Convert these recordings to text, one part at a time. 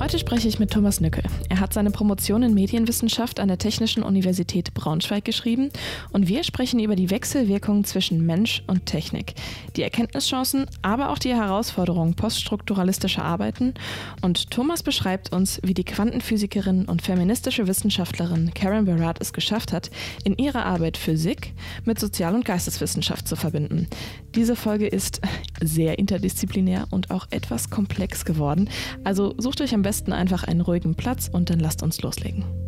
Heute spreche ich mit Thomas Nückel. Er hat seine Promotion in Medienwissenschaft an der Technischen Universität Braunschweig geschrieben und wir sprechen über die Wechselwirkungen zwischen Mensch und Technik, die Erkenntnischancen, aber auch die Herausforderungen poststrukturalistischer Arbeiten und Thomas beschreibt uns, wie die Quantenphysikerin und feministische Wissenschaftlerin Karen Barat es geschafft hat, in ihrer Arbeit Physik mit Sozial- und Geisteswissenschaft zu verbinden. Diese Folge ist sehr interdisziplinär und auch etwas komplex geworden, also sucht euch am besten einfach einen ruhigen Platz und dann lasst uns loslegen.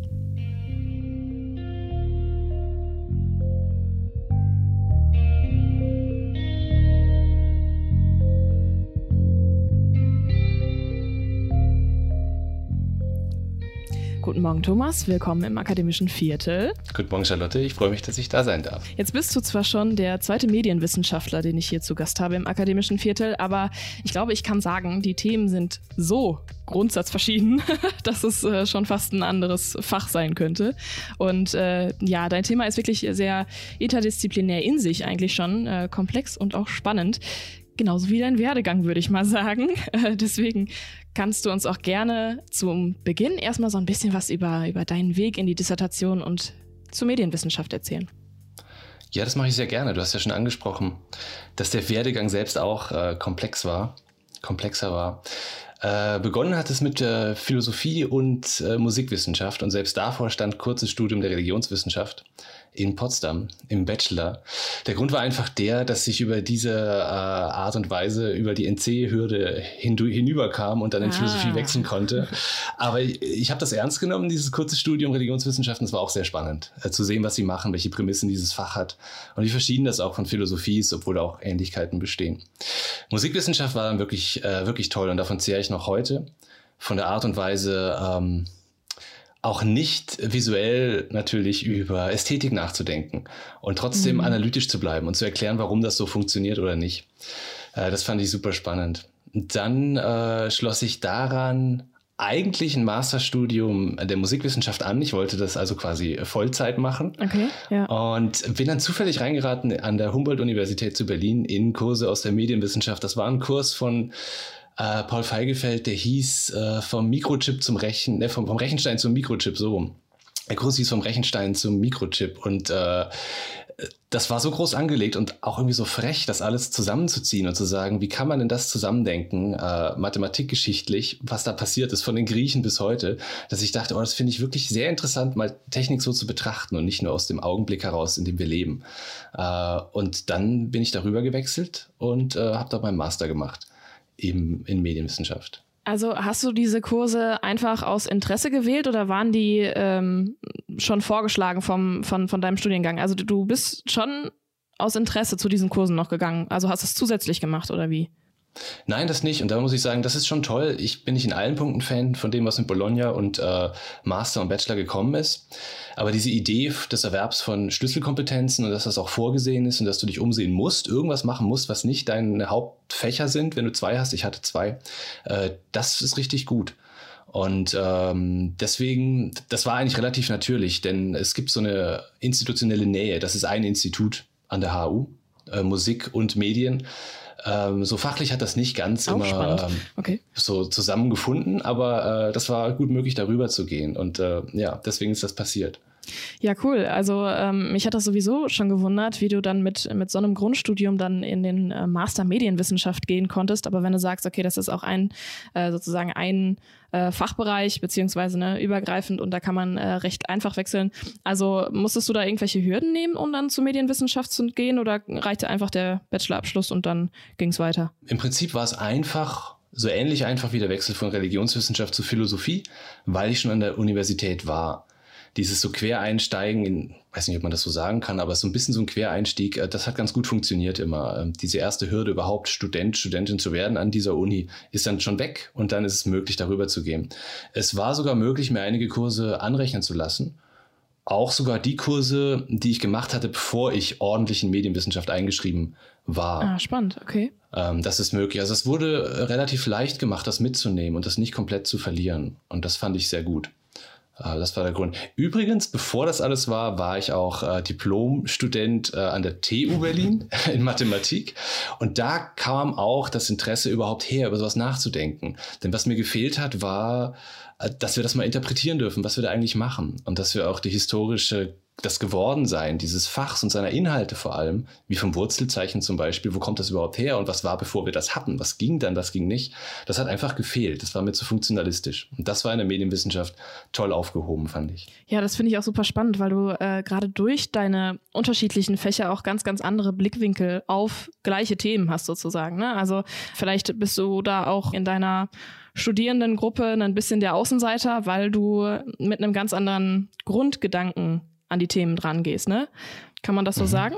Guten Morgen, Thomas. Willkommen im akademischen Viertel. Guten Morgen, Charlotte. Ich freue mich, dass ich da sein darf. Jetzt bist du zwar schon der zweite Medienwissenschaftler, den ich hier zu Gast habe im akademischen Viertel, aber ich glaube, ich kann sagen, die Themen sind so grundsatzverschieden, dass es äh, schon fast ein anderes Fach sein könnte. Und äh, ja, dein Thema ist wirklich sehr interdisziplinär in sich eigentlich schon, äh, komplex und auch spannend. Genauso wie dein Werdegang, würde ich mal sagen. deswegen kannst du uns auch gerne zum Beginn erstmal so ein bisschen was über, über deinen Weg in die Dissertation und zur Medienwissenschaft erzählen. Ja, das mache ich sehr gerne. Du hast ja schon angesprochen, dass der Werdegang selbst auch äh, komplex war, komplexer war. Äh, begonnen hat es mit äh, Philosophie und äh, Musikwissenschaft und selbst davor stand kurzes Studium der Religionswissenschaft in Potsdam im Bachelor. Der Grund war einfach der, dass ich über diese äh, Art und Weise über die NC-Hürde hinüberkam und dann in ah. Philosophie wechseln konnte. Aber ich, ich habe das ernst genommen, dieses kurze Studium Religionswissenschaften. Es war auch sehr spannend äh, zu sehen, was sie machen, welche Prämissen dieses Fach hat und wie verschieden das auch von Philosophie ist, obwohl auch Ähnlichkeiten bestehen. Musikwissenschaft war dann wirklich, äh, wirklich toll und davon zehre ich noch heute. Von der Art und Weise, ähm, auch nicht visuell natürlich über Ästhetik nachzudenken und trotzdem mhm. analytisch zu bleiben und zu erklären, warum das so funktioniert oder nicht. Äh, das fand ich super spannend. Dann äh, schloss ich daran eigentlich ein Masterstudium der Musikwissenschaft an. Ich wollte das also quasi Vollzeit machen. Okay, ja. Und bin dann zufällig reingeraten an der Humboldt-Universität zu Berlin in Kurse aus der Medienwissenschaft. Das war ein Kurs von äh, Paul Feigefeld, der hieß äh, vom Mikrochip zum Rechen, ne, vom, vom Rechenstein zum Mikrochip, so. Der Kurs hieß vom Rechenstein zum Mikrochip und äh, das war so groß angelegt und auch irgendwie so frech, das alles zusammenzuziehen und zu sagen, wie kann man denn das zusammendenken, äh, mathematikgeschichtlich, was da passiert ist, von den Griechen bis heute, dass ich dachte, oh, das finde ich wirklich sehr interessant, mal Technik so zu betrachten und nicht nur aus dem Augenblick heraus, in dem wir leben. Äh, und dann bin ich darüber gewechselt und äh, habe da meinen Master gemacht eben in Medienwissenschaft. Also hast du diese Kurse einfach aus Interesse gewählt oder waren die ähm, schon vorgeschlagen vom, von, von deinem Studiengang? Also du bist schon aus Interesse zu diesen Kursen noch gegangen. Also hast du es zusätzlich gemacht oder wie? Nein, das nicht. Und da muss ich sagen, das ist schon toll. Ich bin nicht in allen Punkten Fan von dem, was in Bologna und äh, Master und Bachelor gekommen ist. Aber diese Idee des Erwerbs von Schlüsselkompetenzen und dass das auch vorgesehen ist und dass du dich umsehen musst, irgendwas machen musst, was nicht deine Hauptfächer sind, wenn du zwei hast, ich hatte zwei, äh, das ist richtig gut. Und ähm, deswegen, das war eigentlich relativ natürlich, denn es gibt so eine institutionelle Nähe. Das ist ein Institut an der HU, äh, Musik und Medien. Ähm, so fachlich hat das nicht ganz Auch immer ähm, okay. so zusammengefunden, aber äh, das war gut möglich, darüber zu gehen. Und äh, ja, deswegen ist das passiert. Ja, cool. Also ähm, mich hat das sowieso schon gewundert, wie du dann mit, mit so einem Grundstudium dann in den äh, Master Medienwissenschaft gehen konntest. Aber wenn du sagst, okay, das ist auch ein äh, sozusagen ein äh, Fachbereich, beziehungsweise ne, übergreifend und da kann man äh, recht einfach wechseln. Also musstest du da irgendwelche Hürden nehmen, um dann zur Medienwissenschaft zu gehen oder reichte einfach der Bachelorabschluss und dann ging es weiter? Im Prinzip war es einfach so ähnlich einfach wie der Wechsel von Religionswissenschaft zu Philosophie, weil ich schon an der Universität war. Dieses so Quereinsteigen in, weiß nicht, ob man das so sagen kann, aber so ein bisschen so ein Quereinstieg, äh, das hat ganz gut funktioniert immer. Ähm, diese erste Hürde überhaupt Student, Studentin zu werden an dieser Uni ist dann schon weg und dann ist es möglich, darüber zu gehen. Es war sogar möglich, mir einige Kurse anrechnen zu lassen. Auch sogar die Kurse, die ich gemacht hatte, bevor ich ordentlich in Medienwissenschaft eingeschrieben war. Ah, spannend, okay. Ähm, das ist möglich. Also es wurde relativ leicht gemacht, das mitzunehmen und das nicht komplett zu verlieren. Und das fand ich sehr gut. Äh, das war der Grund. Übrigens, bevor das alles war, war ich auch äh, Diplomstudent äh, an der TU Berlin in Mathematik. Und da kam auch das Interesse überhaupt her, über sowas nachzudenken. Denn was mir gefehlt hat, war, äh, dass wir das mal interpretieren dürfen, was wir da eigentlich machen. Und dass wir auch die historische das Gewordensein dieses Fachs und seiner Inhalte vor allem, wie vom Wurzelzeichen zum Beispiel, wo kommt das überhaupt her und was war, bevor wir das hatten, was ging dann, was ging nicht, das hat einfach gefehlt. Das war mir zu funktionalistisch. Und das war in der Medienwissenschaft toll aufgehoben, fand ich. Ja, das finde ich auch super spannend, weil du äh, gerade durch deine unterschiedlichen Fächer auch ganz, ganz andere Blickwinkel auf gleiche Themen hast sozusagen. Ne? Also vielleicht bist du da auch in deiner Studierendengruppe ein bisschen der Außenseiter, weil du mit einem ganz anderen Grundgedanken an die Themen dran gehst, ne? Kann man das so mhm. sagen?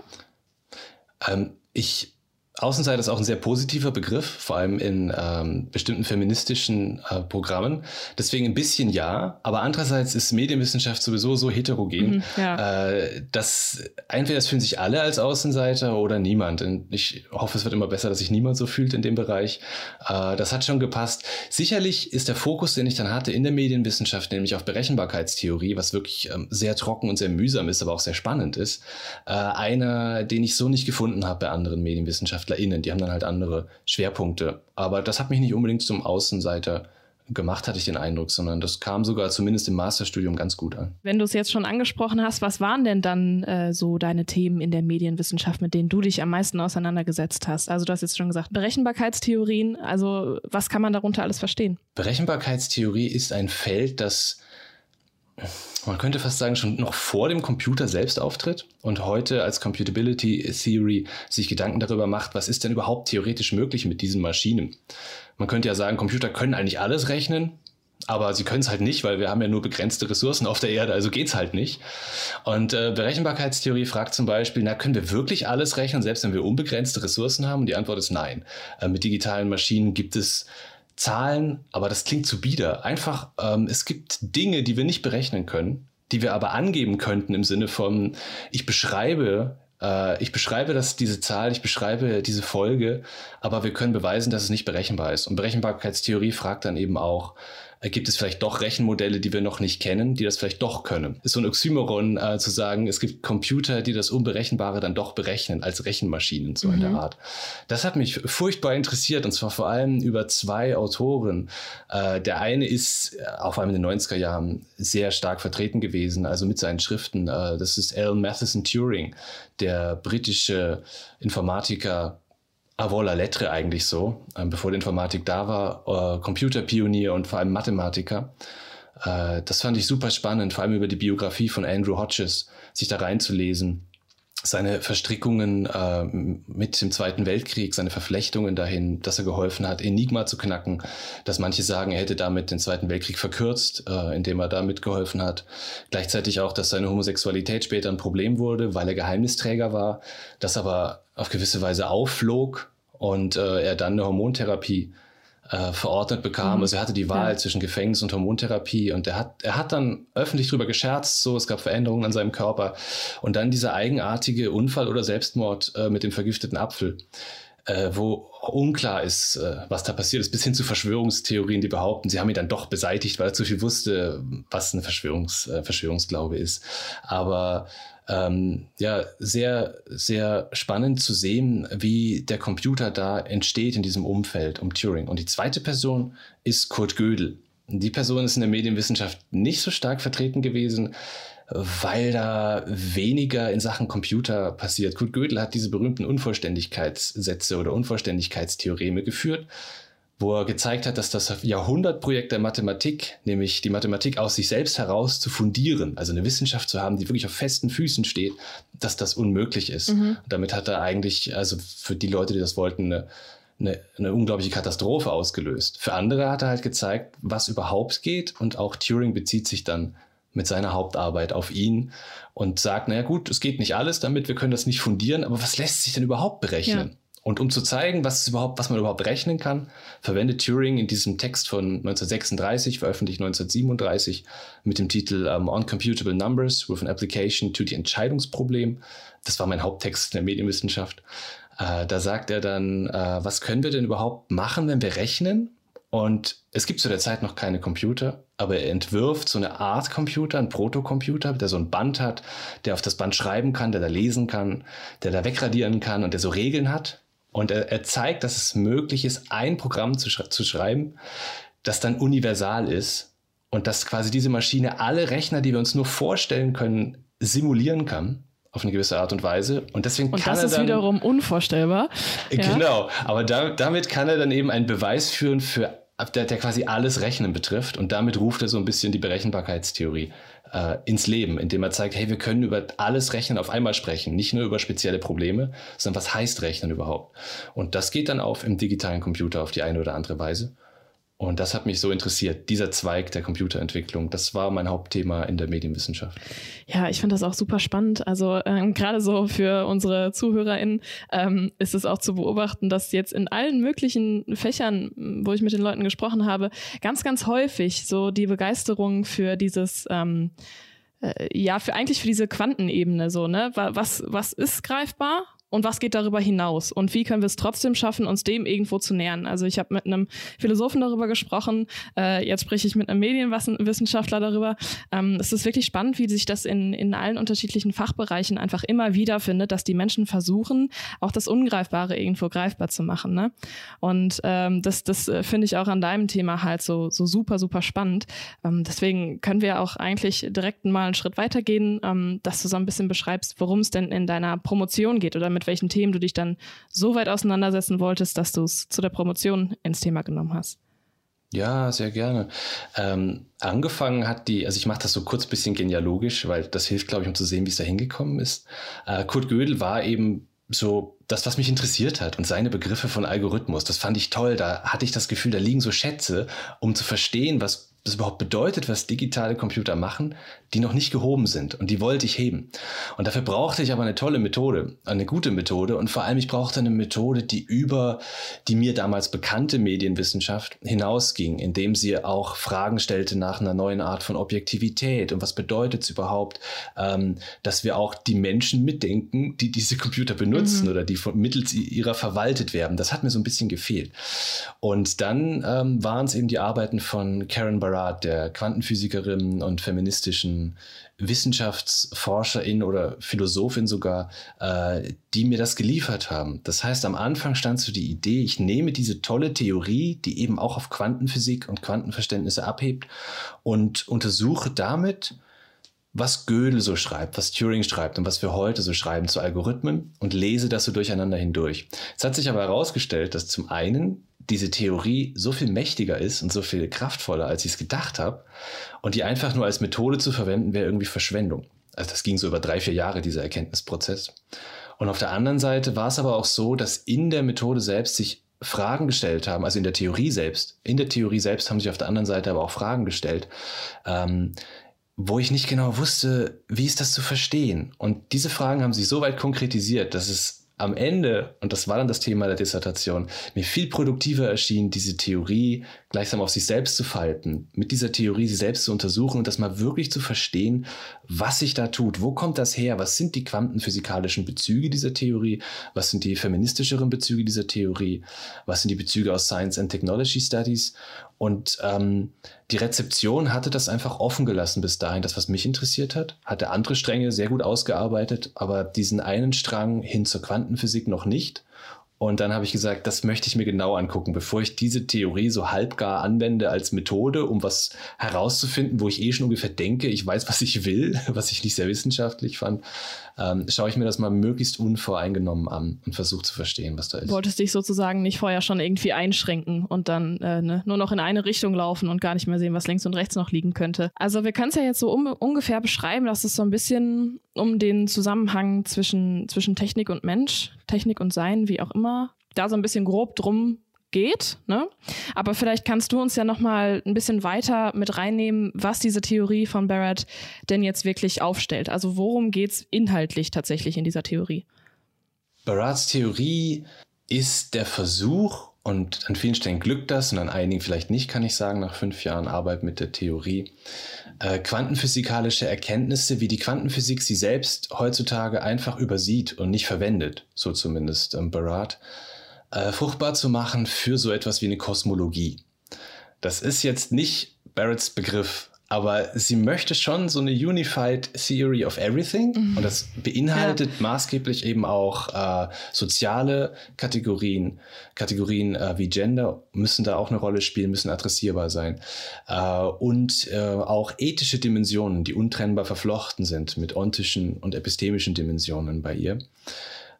Ähm, ich Außenseiter ist auch ein sehr positiver Begriff, vor allem in ähm, bestimmten feministischen äh, Programmen. Deswegen ein bisschen ja, aber andererseits ist Medienwissenschaft sowieso so heterogen, mhm, ja. äh, dass entweder es fühlen sich alle als Außenseiter oder niemand. Und ich hoffe, es wird immer besser, dass sich niemand so fühlt in dem Bereich. Äh, das hat schon gepasst. Sicherlich ist der Fokus, den ich dann hatte in der Medienwissenschaft, nämlich auf Berechenbarkeitstheorie, was wirklich ähm, sehr trocken und sehr mühsam ist, aber auch sehr spannend ist, äh, einer, den ich so nicht gefunden habe bei anderen Medienwissenschaften. WissenschaftlerInnen, die haben dann halt andere Schwerpunkte. Aber das hat mich nicht unbedingt zum Außenseiter gemacht, hatte ich den Eindruck, sondern das kam sogar zumindest im Masterstudium ganz gut an. Wenn du es jetzt schon angesprochen hast, was waren denn dann äh, so deine Themen in der Medienwissenschaft, mit denen du dich am meisten auseinandergesetzt hast? Also du hast jetzt schon gesagt, Berechenbarkeitstheorien, also was kann man darunter alles verstehen? Berechenbarkeitstheorie ist ein Feld, das man könnte fast sagen, schon noch vor dem Computer selbst auftritt und heute als Computability Theory sich Gedanken darüber macht, was ist denn überhaupt theoretisch möglich mit diesen Maschinen. Man könnte ja sagen, Computer können eigentlich alles rechnen, aber sie können es halt nicht, weil wir haben ja nur begrenzte Ressourcen auf der Erde, also geht es halt nicht. Und äh, Berechenbarkeitstheorie fragt zum Beispiel, na, können wir wirklich alles rechnen, selbst wenn wir unbegrenzte Ressourcen haben? Und die Antwort ist nein. Äh, mit digitalen Maschinen gibt es Zahlen, aber das klingt zu bieder. Einfach, ähm, es gibt Dinge, die wir nicht berechnen können, die wir aber angeben könnten im Sinne von, ich beschreibe, äh, ich beschreibe das, diese Zahl, ich beschreibe diese Folge, aber wir können beweisen, dass es nicht berechenbar ist. Und Berechenbarkeitstheorie fragt dann eben auch, gibt es vielleicht doch Rechenmodelle, die wir noch nicht kennen, die das vielleicht doch können. Ist so ein Oxymoron äh, zu sagen, es gibt Computer, die das Unberechenbare dann doch berechnen als Rechenmaschinen, so mhm. in der mhm. Art. Das hat mich furchtbar interessiert und zwar vor allem über zwei Autoren. Äh, der eine ist äh, auch vor allem in den 90er Jahren sehr stark vertreten gewesen, also mit seinen Schriften. Äh, das ist Alan Matheson Turing, der britische Informatiker, avant la lettre eigentlich so, ähm, bevor die Informatik da war, äh, Computerpionier und vor allem Mathematiker. Äh, das fand ich super spannend, vor allem über die Biografie von Andrew Hodges, sich da reinzulesen. Seine Verstrickungen äh, mit dem Zweiten Weltkrieg, seine Verflechtungen dahin, dass er geholfen hat, Enigma zu knacken, dass manche sagen, er hätte damit den Zweiten Weltkrieg verkürzt, äh, indem er da mitgeholfen hat. Gleichzeitig auch, dass seine Homosexualität später ein Problem wurde, weil er Geheimnisträger war, das aber auf gewisse Weise aufflog und äh, er dann eine Hormontherapie äh, verordnet bekam. Mhm. Also er hatte die Wahl ja. zwischen Gefängnis und Hormontherapie und er hat, er hat dann öffentlich darüber gescherzt, so es gab Veränderungen an seinem Körper und dann dieser eigenartige Unfall oder Selbstmord äh, mit dem vergifteten Apfel. Äh, wo unklar ist, äh, was da passiert ist, bis hin zu Verschwörungstheorien, die behaupten, sie haben ihn dann doch beseitigt, weil er zu viel wusste, was ein Verschwörungs, äh, Verschwörungsglaube ist. Aber ähm, ja, sehr, sehr spannend zu sehen, wie der Computer da entsteht in diesem Umfeld um Turing. Und die zweite Person ist Kurt Gödel. Die Person ist in der Medienwissenschaft nicht so stark vertreten gewesen, weil da weniger in Sachen Computer passiert. Kurt Gödel hat diese berühmten Unvollständigkeitssätze oder Unvollständigkeitstheoreme geführt wo er gezeigt hat, dass das Jahrhundertprojekt der Mathematik, nämlich die Mathematik aus sich selbst heraus zu fundieren, also eine Wissenschaft zu haben, die wirklich auf festen Füßen steht, dass das unmöglich ist. Mhm. damit hat er eigentlich, also für die Leute, die das wollten, eine, eine, eine unglaubliche Katastrophe ausgelöst. Für andere hat er halt gezeigt, was überhaupt geht und auch Turing bezieht sich dann mit seiner Hauptarbeit auf ihn und sagt, naja gut, es geht nicht alles damit, wir können das nicht fundieren, aber was lässt sich denn überhaupt berechnen? Ja. Und um zu zeigen, was, überhaupt, was man überhaupt rechnen kann, verwendet Turing in diesem Text von 1936, veröffentlicht 1937, mit dem Titel um, ähm, Uncomputable Numbers with an Application to the Entscheidungsproblem. Das war mein Haupttext in der Medienwissenschaft. Äh, da sagt er dann, äh, was können wir denn überhaupt machen, wenn wir rechnen? Und es gibt zu der Zeit noch keine Computer, aber er entwirft so eine Art Computer, einen Protocomputer, der so ein Band hat, der auf das Band schreiben kann, der da lesen kann, der da wegradieren kann und der so Regeln hat. Und er, er zeigt, dass es möglich ist, ein Programm zu, zu schreiben, das dann universal ist und dass quasi diese Maschine alle Rechner, die wir uns nur vorstellen können, simulieren kann auf eine gewisse Art und Weise. Und deswegen und kann das er ist dann, wiederum unvorstellbar. Genau, aber da, damit kann er dann eben einen Beweis führen für der, der quasi alles Rechnen betrifft. Und damit ruft er so ein bisschen die Berechenbarkeitstheorie äh, ins Leben, indem er zeigt, hey, wir können über alles Rechnen auf einmal sprechen, nicht nur über spezielle Probleme, sondern was heißt Rechnen überhaupt? Und das geht dann auf im digitalen Computer auf die eine oder andere Weise. Und das hat mich so interessiert, dieser Zweig der Computerentwicklung. Das war mein Hauptthema in der Medienwissenschaft. Ja, ich finde das auch super spannend. Also ähm, gerade so für unsere ZuhörerInnen ähm, ist es auch zu beobachten, dass jetzt in allen möglichen Fächern, wo ich mit den Leuten gesprochen habe, ganz, ganz häufig so die Begeisterung für dieses ähm, äh, ja, für eigentlich für diese Quantenebene so, ne? Was, was ist greifbar und was geht darüber hinaus und wie können wir es trotzdem schaffen, uns dem irgendwo zu nähern. Also ich habe mit einem Philosophen darüber gesprochen, äh, jetzt spreche ich mit einem Medienwissenschaftler darüber. Ähm, es ist wirklich spannend, wie sich das in, in allen unterschiedlichen Fachbereichen einfach immer wieder findet, dass die Menschen versuchen, auch das Ungreifbare irgendwo greifbar zu machen. Ne? Und ähm, das, das äh, finde ich auch an deinem Thema halt so, so super, super spannend. Ähm, deswegen können wir auch eigentlich direkt mal einen Schritt weitergehen, ähm, dass du so ein bisschen beschreibst, worum es denn in deiner Promotion geht oder mit welchen Themen du dich dann so weit auseinandersetzen wolltest, dass du es zu der Promotion ins Thema genommen hast. Ja, sehr gerne. Ähm, angefangen hat die, also ich mache das so kurz bisschen genealogisch, weil das hilft, glaube ich, um zu sehen, wie es da hingekommen ist. Äh, Kurt Gödel war eben so das, was mich interessiert hat und seine Begriffe von Algorithmus. Das fand ich toll. Da hatte ich das Gefühl, da liegen so Schätze, um zu verstehen, was das überhaupt bedeutet, was digitale Computer machen, die noch nicht gehoben sind. Und die wollte ich heben. Und dafür brauchte ich aber eine tolle Methode, eine gute Methode. Und vor allem, ich brauchte eine Methode, die über die mir damals bekannte Medienwissenschaft hinausging, indem sie auch Fragen stellte nach einer neuen Art von Objektivität. Und was bedeutet es überhaupt, ähm, dass wir auch die Menschen mitdenken, die diese Computer benutzen mhm. oder die von, mittels ihrer verwaltet werden. Das hat mir so ein bisschen gefehlt. Und dann ähm, waren es eben die Arbeiten von Karen Barat, der Quantenphysikerin und feministischen Wissenschaftsforscherin oder Philosophin sogar, äh, die mir das geliefert haben. Das heißt, am Anfang stand so die Idee, ich nehme diese tolle Theorie, die eben auch auf Quantenphysik und Quantenverständnisse abhebt und untersuche damit, was Gödel so schreibt, was Turing schreibt und was wir heute so schreiben zu Algorithmen und lese das so durcheinander hindurch. Es hat sich aber herausgestellt, dass zum einen diese Theorie so viel mächtiger ist und so viel kraftvoller, als ich es gedacht habe. Und die einfach nur als Methode zu verwenden, wäre irgendwie Verschwendung. Also das ging so über drei, vier Jahre, dieser Erkenntnisprozess. Und auf der anderen Seite war es aber auch so, dass in der Methode selbst sich Fragen gestellt haben, also in der Theorie selbst. In der Theorie selbst haben sich auf der anderen Seite aber auch Fragen gestellt, ähm, wo ich nicht genau wusste, wie ist das zu verstehen. Und diese Fragen haben sich so weit konkretisiert, dass es am Ende, und das war dann das Thema der Dissertation, mir viel produktiver erschien, diese Theorie gleichsam auf sich selbst zu falten, mit dieser Theorie sie selbst zu untersuchen und das mal wirklich zu verstehen, was sich da tut, wo kommt das her, was sind die quantenphysikalischen Bezüge dieser Theorie, was sind die feministischeren Bezüge dieser Theorie, was sind die Bezüge aus Science and Technology Studies und ähm, die Rezeption hatte das einfach offen gelassen bis dahin. Das, was mich interessiert hat, hatte andere Stränge sehr gut ausgearbeitet, aber diesen einen Strang hin zur Quantenphysik noch nicht. Und dann habe ich gesagt, das möchte ich mir genau angucken, bevor ich diese Theorie so halbgar anwende als Methode, um was herauszufinden, wo ich eh schon ungefähr denke, ich weiß, was ich will, was ich nicht sehr wissenschaftlich fand, ähm, schaue ich mir das mal möglichst unvoreingenommen an und versuche zu verstehen, was da ist. Wolltest dich sozusagen nicht vorher schon irgendwie einschränken und dann äh, ne, nur noch in eine Richtung laufen und gar nicht mehr sehen, was links und rechts noch liegen könnte. Also wir können es ja jetzt so um, ungefähr beschreiben, dass es so ein bisschen um den Zusammenhang zwischen, zwischen Technik und Mensch, Technik und Sein, wie auch immer, da so ein bisschen grob drum geht. Ne? Aber vielleicht kannst du uns ja noch mal ein bisschen weiter mit reinnehmen, was diese Theorie von Barrett denn jetzt wirklich aufstellt. Also worum geht es inhaltlich tatsächlich in dieser Theorie? Barratts Theorie ist der Versuch, und an vielen Stellen glückt das und an einigen vielleicht nicht, kann ich sagen, nach fünf Jahren Arbeit mit der Theorie, äh, quantenphysikalische Erkenntnisse, wie die Quantenphysik sie selbst heutzutage einfach übersieht und nicht verwendet, so zumindest ähm, Barat, äh, fruchtbar zu machen für so etwas wie eine Kosmologie. Das ist jetzt nicht Barretts Begriff aber sie möchte schon so eine Unified Theory of Everything mhm. und das beinhaltet ja. maßgeblich eben auch äh, soziale Kategorien, Kategorien äh, wie Gender müssen da auch eine Rolle spielen, müssen adressierbar sein äh, und äh, auch ethische Dimensionen, die untrennbar verflochten sind mit ontischen und epistemischen Dimensionen bei ihr.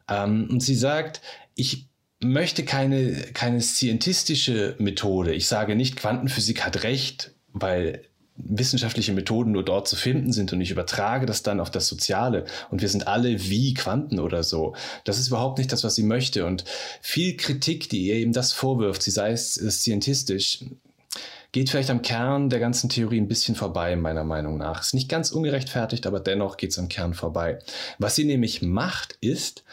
Ähm, und sie sagt, ich möchte keine, keine scientistische Methode. Ich sage nicht, Quantenphysik hat recht, weil wissenschaftliche Methoden nur dort zu finden sind und ich übertrage das dann auf das Soziale und wir sind alle wie Quanten oder so. Das ist überhaupt nicht das, was sie möchte und viel Kritik, die ihr eben das vorwirft, sie sei es scientistisch, geht vielleicht am Kern der ganzen Theorie ein bisschen vorbei, meiner Meinung nach. Ist nicht ganz ungerechtfertigt, aber dennoch geht es am Kern vorbei. Was sie nämlich macht, ist,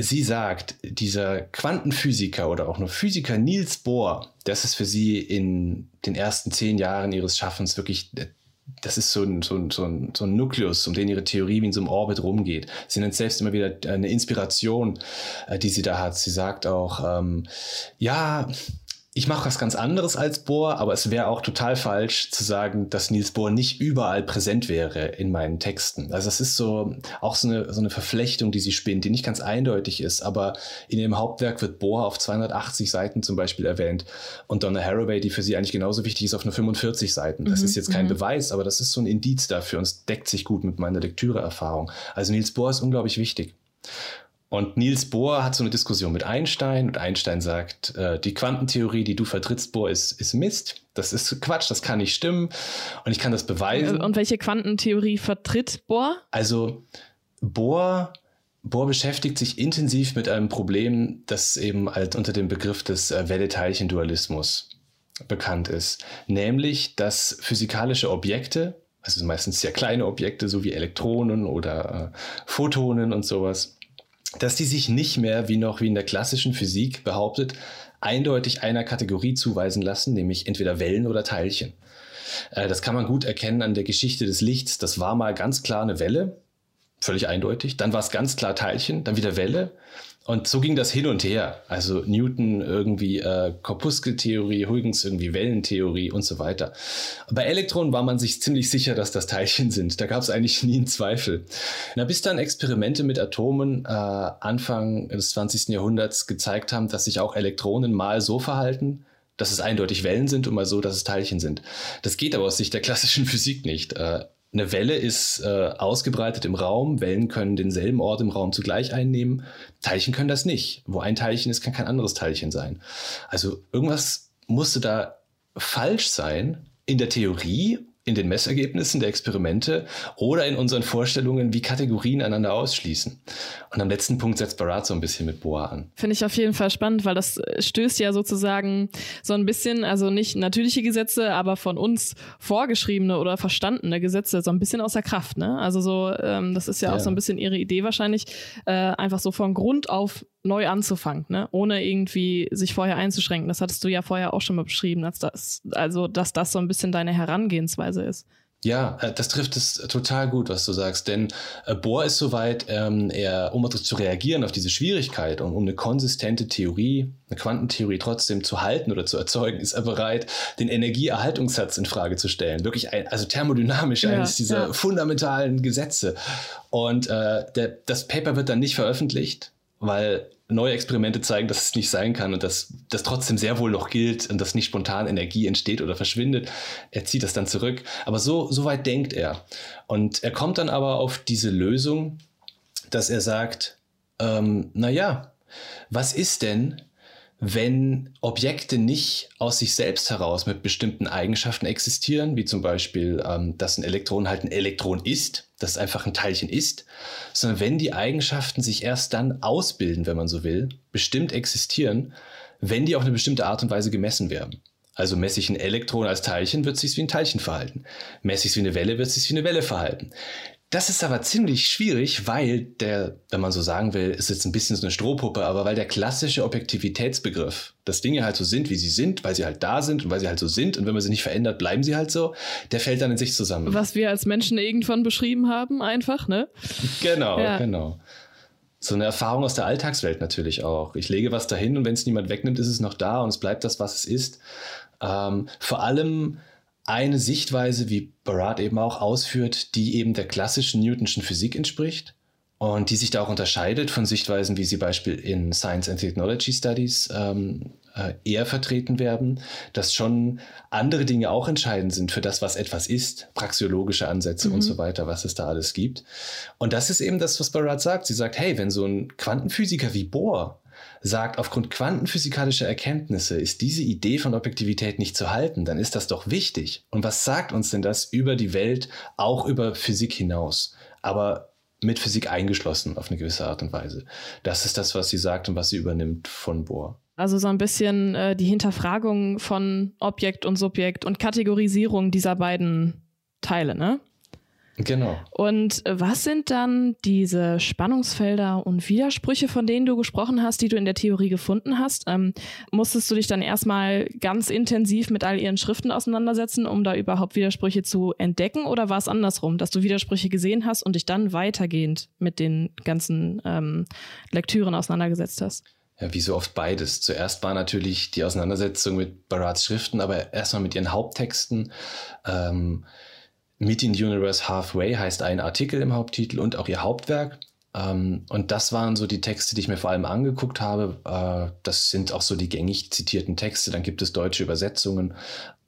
sie sagt, dieser Quantenphysiker oder auch nur Physiker Niels Bohr, das ist für sie in den ersten zehn Jahren ihres Schaffens wirklich, das ist so ein, so ein, so ein, so ein Nukleus, um den ihre Theorie wie in so einem Orbit rumgeht. Sie nennt selbst immer wieder eine Inspiration, äh, die sie da hat. Sie sagt auch, ähm, ja, ich mache was ganz anderes als Bohr, aber es wäre auch total falsch zu sagen, dass Niels Bohr nicht überall präsent wäre in meinen Texten. Also es ist so auch so eine, so eine Verflechtung, die sie spinnt, die nicht ganz eindeutig ist, aber in ihrem Hauptwerk wird Bohr auf 280 Seiten zum Beispiel erwähnt und Donna Haraway, die für sie eigentlich genauso wichtig ist, auf nur 45 Seiten. Das mhm, ist jetzt kein mhm. Beweis, aber das ist so ein Indiz dafür und es deckt sich gut mit meiner Lektüreerfahrung. Also Niels Bohr ist unglaublich wichtig. Und Niels Bohr hat so eine Diskussion mit Einstein und Einstein sagt, äh, die Quantentheorie, die du vertrittst, Bohr, ist, ist Mist. Das ist Quatsch, das kann nicht stimmen und ich kann das beweisen. Und welche Quantentheorie vertritt Bohr? Also Bohr, Bohr beschäftigt sich intensiv mit einem Problem, das eben halt unter dem Begriff des äh, Welle-Teilchen-Dualismus bekannt ist. Nämlich, dass physikalische Objekte, also meistens sehr kleine Objekte, so wie Elektronen oder äh, Photonen und sowas, dass die sich nicht mehr, wie noch wie in der klassischen Physik behauptet, eindeutig einer Kategorie zuweisen lassen, nämlich entweder Wellen oder Teilchen. Äh, das kann man gut erkennen an der Geschichte des Lichts. Das war mal ganz klar eine Welle, völlig eindeutig. Dann war es ganz klar Teilchen, dann wieder Welle. Und so ging das hin und her. Also Newton irgendwie äh, Korpuskeltheorie, Huygens irgendwie Wellentheorie und so weiter. Bei Elektronen war man sich ziemlich sicher, dass das Teilchen sind. Da gab es eigentlich nie einen Zweifel. Na, bis dann Experimente mit Atomen äh, Anfang des 20. Jahrhunderts gezeigt haben, dass sich auch Elektronen mal so verhalten, dass es eindeutig Wellen sind und mal so, dass es Teilchen sind. Das geht aber aus Sicht der klassischen Physik nicht. Äh, eine Welle ist äh, ausgebreitet im Raum. Wellen können denselben Ort im Raum zugleich einnehmen. Teilchen können das nicht. Wo ein Teilchen ist, kann kein anderes Teilchen sein. Also irgendwas musste da falsch sein in der Theorie in den Messergebnissen der Experimente oder in unseren Vorstellungen, wie Kategorien einander ausschließen. Und am letzten Punkt setzt Barat so ein bisschen mit Bohr an. Finde ich auf jeden Fall spannend, weil das stößt ja sozusagen so ein bisschen, also nicht natürliche Gesetze, aber von uns vorgeschriebene oder verstandene Gesetze so ein bisschen außer Kraft. Ne? Also so, ähm, das ist ja, ja, auch so ein bisschen ihre Idee wahrscheinlich, äh, einfach so von Grund auf neu anzufangen, ne? ohne irgendwie sich vorher einzuschränken. Das hattest du ja vorher auch schon mal beschrieben, als das, also dass das so ein bisschen deine Herangehensweise ist. Ja, äh, das trifft es total gut, was du sagst. Denn äh, Bohr ist soweit, ähm, er, um zu reagieren auf diese Schwierigkeit und um eine konsistente Theorie, eine Quantentheorie trotzdem zu halten oder zu erzeugen, ist er bereit, den Energieerhaltungssatz in Frage zu stellen. Wirklich ein, also thermodynamisch ja, eines dieser ja. fundamentalen Gesetze. Und äh, der, das Paper wird dann nicht veröffentlicht, weil neue Experimente zeigen, dass es nicht sein kann und dass das trotzdem sehr wohl noch gilt und dass nicht spontan Energie entsteht oder verschwindet. Er zieht das dann zurück. Aber so, so weit denkt er. Und er kommt dann aber auf diese Lösung, dass er sagt, ähm, naja, was ist denn, wenn Objekte nicht aus sich selbst heraus mit bestimmten Eigenschaften existieren, wie zum Beispiel, ähm, dass ein Elektron halt ein Elektron ist, dass es einfach ein Teilchen ist, sondern wenn die Eigenschaften sich erst dann ausbilden, wenn man so will, bestimmt existieren, wenn die auf eine bestimmte Art und Weise gemessen werden. Also messe ich ein Elektron als Teilchen, wird es sich wie ein Teilchen verhalten. Messe ich es wie eine Welle, wird es sich wie eine Welle verhalten. Das ist aber ziemlich schwierig, weil der, wenn man so sagen will, ist jetzt ein bisschen so eine Strohpuppe, aber weil der klassische Objektivitätsbegriff, dass Dinge halt so sind, wie sie sind, weil sie halt da sind und weil sie halt so sind und wenn man sie nicht verändert, bleiben sie halt so, der fällt dann in sich zusammen. Was wir als Menschen irgendwann beschrieben haben, einfach, ne? Genau, ja. genau. So eine Erfahrung aus der Alltagswelt natürlich auch. Ich lege was dahin und wenn es niemand wegnimmt, ist es noch da und es bleibt das, was es ist. Ähm, vor allem eine Sichtweise, wie Barat eben auch ausführt, die eben der klassischen Newtonschen Physik entspricht und die sich da auch unterscheidet von Sichtweisen, wie sie Beispiel in Science and Technology Studies ähm, äh, eher vertreten werden, dass schon andere Dinge auch entscheidend sind für das, was etwas ist, praxiologische Ansätze mhm. und so weiter, was es da alles gibt. Und das ist eben das, was Barat sagt. Sie sagt, hey, wenn so ein Quantenphysiker wie Bohr sagt, aufgrund quantenphysikalischer Erkenntnisse ist diese Idee von Objektivität nicht zu halten, dann ist das doch wichtig. Und was sagt uns denn das über die Welt, auch über Physik hinaus? Aber mit Physik eingeschlossen auf eine gewisse Art und Weise. Das ist das, was sie sagt und was sie übernimmt von Bohr. Also so ein bisschen äh, die Hinterfragung von Objekt und Subjekt und Kategorisierung dieser beiden Teile, ne? Genau. Und was sind dann diese Spannungsfelder und Widersprüche, von denen du gesprochen hast, die du in der Theorie gefunden hast? Ähm, musstest du dich dann erstmal ganz intensiv mit all ihren Schriften auseinandersetzen, um da überhaupt Widersprüche zu entdecken? Oder war es andersrum, dass du Widersprüche gesehen hast und dich dann weitergehend mit den ganzen ähm, Lektüren auseinandergesetzt hast? Ja, wie so oft beides. Zuerst war natürlich die Auseinandersetzung mit Barats Schriften, aber erstmal mit ihren Haupttexten. Ähm, Meeting the Universe Halfway heißt ein Artikel im Haupttitel und auch ihr Hauptwerk. Ähm, und das waren so die Texte, die ich mir vor allem angeguckt habe. Äh, das sind auch so die gängig zitierten Texte. Dann gibt es deutsche Übersetzungen.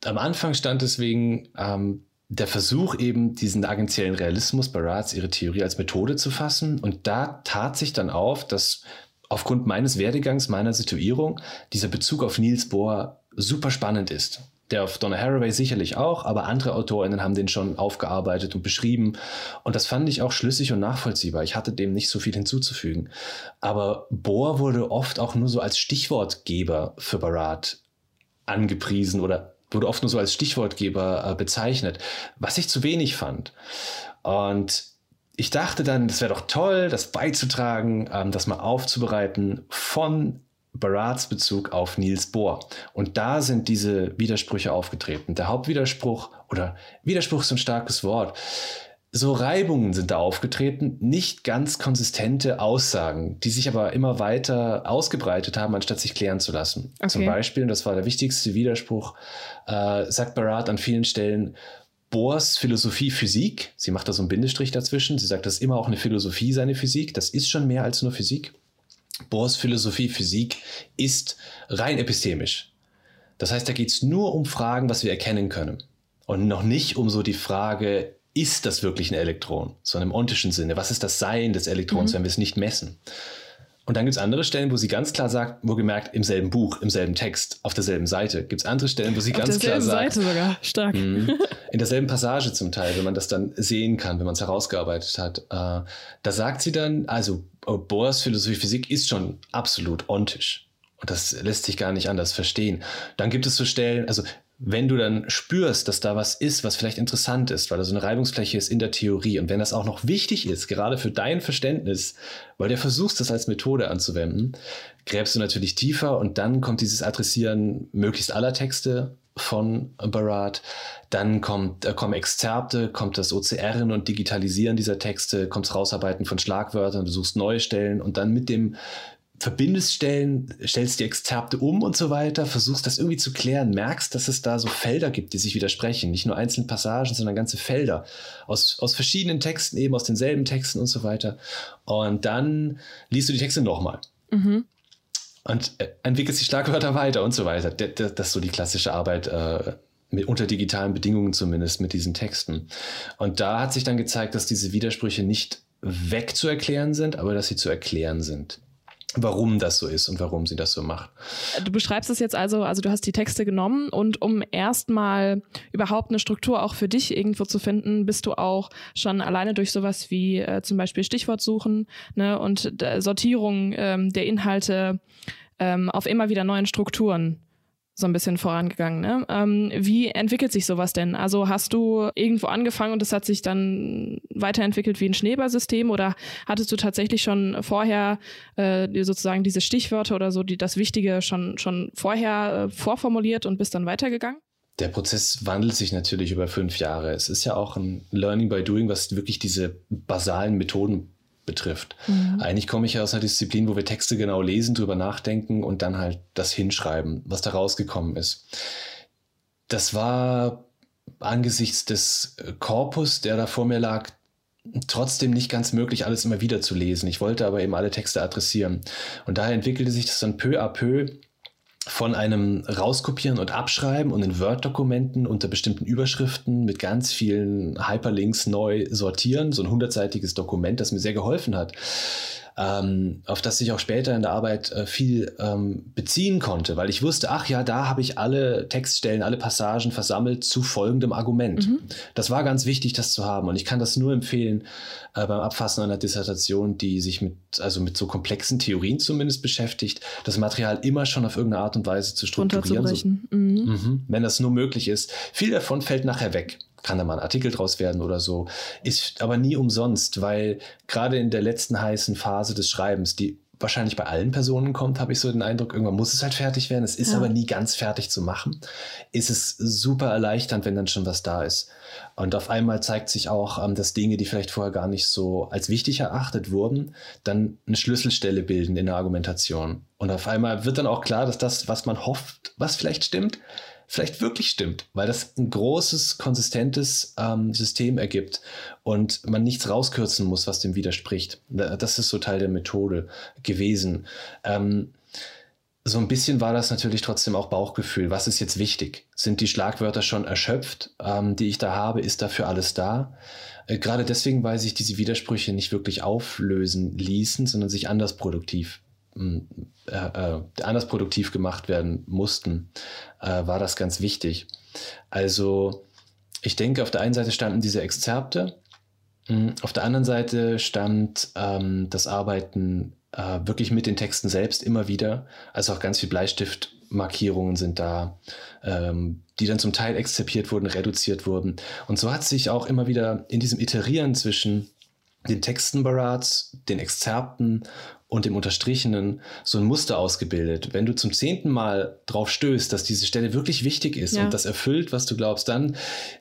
Am Anfang stand deswegen ähm, der Versuch eben, diesen agentiellen Realismus Barats, ihre Theorie als Methode zu fassen. Und da tat sich dann auf, dass aufgrund meines Werdegangs, meiner Situierung, dieser Bezug auf Niels Bohr super spannend ist. Der auf Donna Haraway sicherlich auch, aber andere AutorInnen haben den schon aufgearbeitet und beschrieben. Und das fand ich auch schlüssig und nachvollziehbar. Ich hatte dem nicht so viel hinzuzufügen. Aber Bohr wurde oft auch nur so als Stichwortgeber für Barat angepriesen oder wurde oft nur so als Stichwortgeber äh, bezeichnet, was ich zu wenig fand. Und ich dachte dann, das wäre doch toll, das beizutragen, ähm, das mal aufzubereiten von Barats Bezug auf Niels Bohr. Und da sind diese Widersprüche aufgetreten. Der Hauptwiderspruch oder Widerspruch ist ein starkes Wort. So Reibungen sind da aufgetreten, nicht ganz konsistente Aussagen, die sich aber immer weiter ausgebreitet haben, anstatt sich klären zu lassen. Okay. Zum Beispiel, und das war der wichtigste Widerspruch, äh, sagt Barat an vielen Stellen, Bohrs Philosophie Physik, sie macht da so einen Bindestrich dazwischen, sie sagt, das ist immer auch eine Philosophie, seine Physik, das ist schon mehr als nur Physik. Bohrs Philosophie Physik ist rein epistemisch. Das heißt, da geht es nur um Fragen, was wir erkennen können. Und noch nicht um so die Frage, ist das wirklich ein Elektron? So im ontischen Sinne. Was ist das Sein des Elektrons, mhm. wenn wir es nicht messen? Und dann gibt es andere Stellen, wo sie ganz klar sagt, wo gemerkt, im selben Buch, im selben Text, auf derselben Seite. Gibt es andere Stellen, wo sie auf ganz klar sagt. Seite sogar, stark. Mh, in derselben Passage zum Teil, wenn man das dann sehen kann, wenn man es herausgearbeitet hat. Äh, da sagt sie dann, also Bohrs Philosophie Physik ist schon absolut ontisch. Und das lässt sich gar nicht anders verstehen. Dann gibt es so Stellen, also wenn du dann spürst, dass da was ist, was vielleicht interessant ist, weil da so eine Reibungsfläche ist in der Theorie und wenn das auch noch wichtig ist, gerade für dein Verständnis, weil du versuchst, das als Methode anzuwenden, gräbst du natürlich tiefer und dann kommt dieses Adressieren möglichst aller Texte von Barat. Dann kommt, äh, kommen Exzerpte, kommt das OCR und Digitalisieren dieser Texte, kommt das Rausarbeiten von Schlagwörtern, du suchst neue Stellen und dann mit dem verbindest Stellen, stellst die Exzerpte um und so weiter, versuchst das irgendwie zu klären, merkst, dass es da so Felder gibt, die sich widersprechen. Nicht nur einzelne Passagen, sondern ganze Felder aus, aus verschiedenen Texten, eben aus denselben Texten und so weiter. Und dann liest du die Texte nochmal. Mhm. Und äh, entwickelst die Schlagwörter weiter und so weiter. Das, ist so die klassische Arbeit äh, mit, unter digitalen Bedingungen zumindest mit diesen Texten. Und da hat sich dann gezeigt, dass diese Widersprüche nicht wegzuerklären sind, aber dass sie zu erklären sind warum das so ist und warum sie das so macht. Du beschreibst es jetzt also, also du hast die Texte genommen und um erstmal überhaupt eine Struktur auch für dich irgendwo zu finden, bist du auch schon alleine durch sowas wie äh, zum Beispiel Stichwortsuchen ne, und Sortierung ähm, der Inhalte ähm, auf immer wieder neuen Strukturen so ein bisschen vorangegangen. Ne? Ähm, wie entwickelt sich sowas denn? Also hast du irgendwo angefangen und es hat sich dann weiterentwickelt wie ein Schneeballsystem oder hattest du tatsächlich schon vorher äh, sozusagen diese Stichwörter oder so, die das Wichtige schon, schon vorher äh, vorformuliert und bist dann weitergegangen? Der Prozess wandelt sich natürlich über fünf Jahre. Es ist ja auch ein Learning by Doing, was wirklich diese basalen Methoden betrifft. Mhm. Eigentlich komme ich ja aus einer Disziplin, wo wir Texte genau lesen, drüber nachdenken und dann halt das hinschreiben, was da rausgekommen ist. Das war angesichts des Korpus, der da vor mir lag, trotzdem nicht ganz möglich, alles immer wieder zu lesen. Ich wollte aber eben alle Texte adressieren. Und daher entwickelte sich das dann peu à peu von einem Rauskopieren und Abschreiben und in Word-Dokumenten unter bestimmten Überschriften mit ganz vielen Hyperlinks neu sortieren, so ein hundertseitiges Dokument, das mir sehr geholfen hat ähm, auf das ich auch später in der Arbeit äh, viel ähm, beziehen konnte, weil ich wusste, ach ja, da habe ich alle Textstellen, alle Passagen versammelt zu folgendem Argument. Mhm. Das war ganz wichtig, das zu haben. Und ich kann das nur empfehlen äh, beim Abfassen einer Dissertation, die sich mit, also mit so komplexen Theorien zumindest beschäftigt, das Material immer schon auf irgendeine Art und Weise zu strukturieren. So, mhm. Mhm, wenn das nur möglich ist. Viel davon fällt nachher weg kann da mal ein Artikel draus werden oder so. Ist aber nie umsonst, weil gerade in der letzten heißen Phase des Schreibens, die wahrscheinlich bei allen Personen kommt, habe ich so den Eindruck, irgendwann muss es halt fertig werden. Es ist ja. aber nie ganz fertig zu machen. Ist es super erleichternd, wenn dann schon was da ist. Und auf einmal zeigt sich auch, ähm, dass Dinge, die vielleicht vorher gar nicht so als wichtig erachtet wurden, dann eine Schlüsselstelle bilden in der Argumentation. Und auf einmal wird dann auch klar, dass das, was man hofft, was vielleicht stimmt, vielleicht wirklich stimmt, weil das ein großes, konsistentes ähm, System ergibt und man nichts rauskürzen muss, was dem widerspricht. Das ist so Teil der Methode gewesen. Ähm, so ein bisschen war das natürlich trotzdem auch Bauchgefühl. Was ist jetzt wichtig? Sind die Schlagwörter schon erschöpft, ähm, die ich da habe? Ist dafür alles da? Äh, gerade deswegen, weil sich diese Widersprüche nicht wirklich auflösen ließen, sondern sich anders produktiv äh, äh, anders produktiv gemacht werden mussten, äh, war das ganz wichtig. Also ich denke, auf der einen Seite standen diese Exzerpte, auf der anderen Seite stand ähm, das Arbeiten äh, wirklich mit den Texten selbst immer wieder. Also auch ganz viel Bleistiftmarkierungen sind da, ähm, die dann zum Teil exzerpiert wurden, reduziert wurden. Und so hat sich auch immer wieder in diesem Iterieren zwischen den Texten Barats, den Exzerpten und dem Unterstrichenen so ein Muster ausgebildet. Wenn du zum zehnten Mal drauf stößt, dass diese Stelle wirklich wichtig ist ja. und das erfüllt, was du glaubst, dann,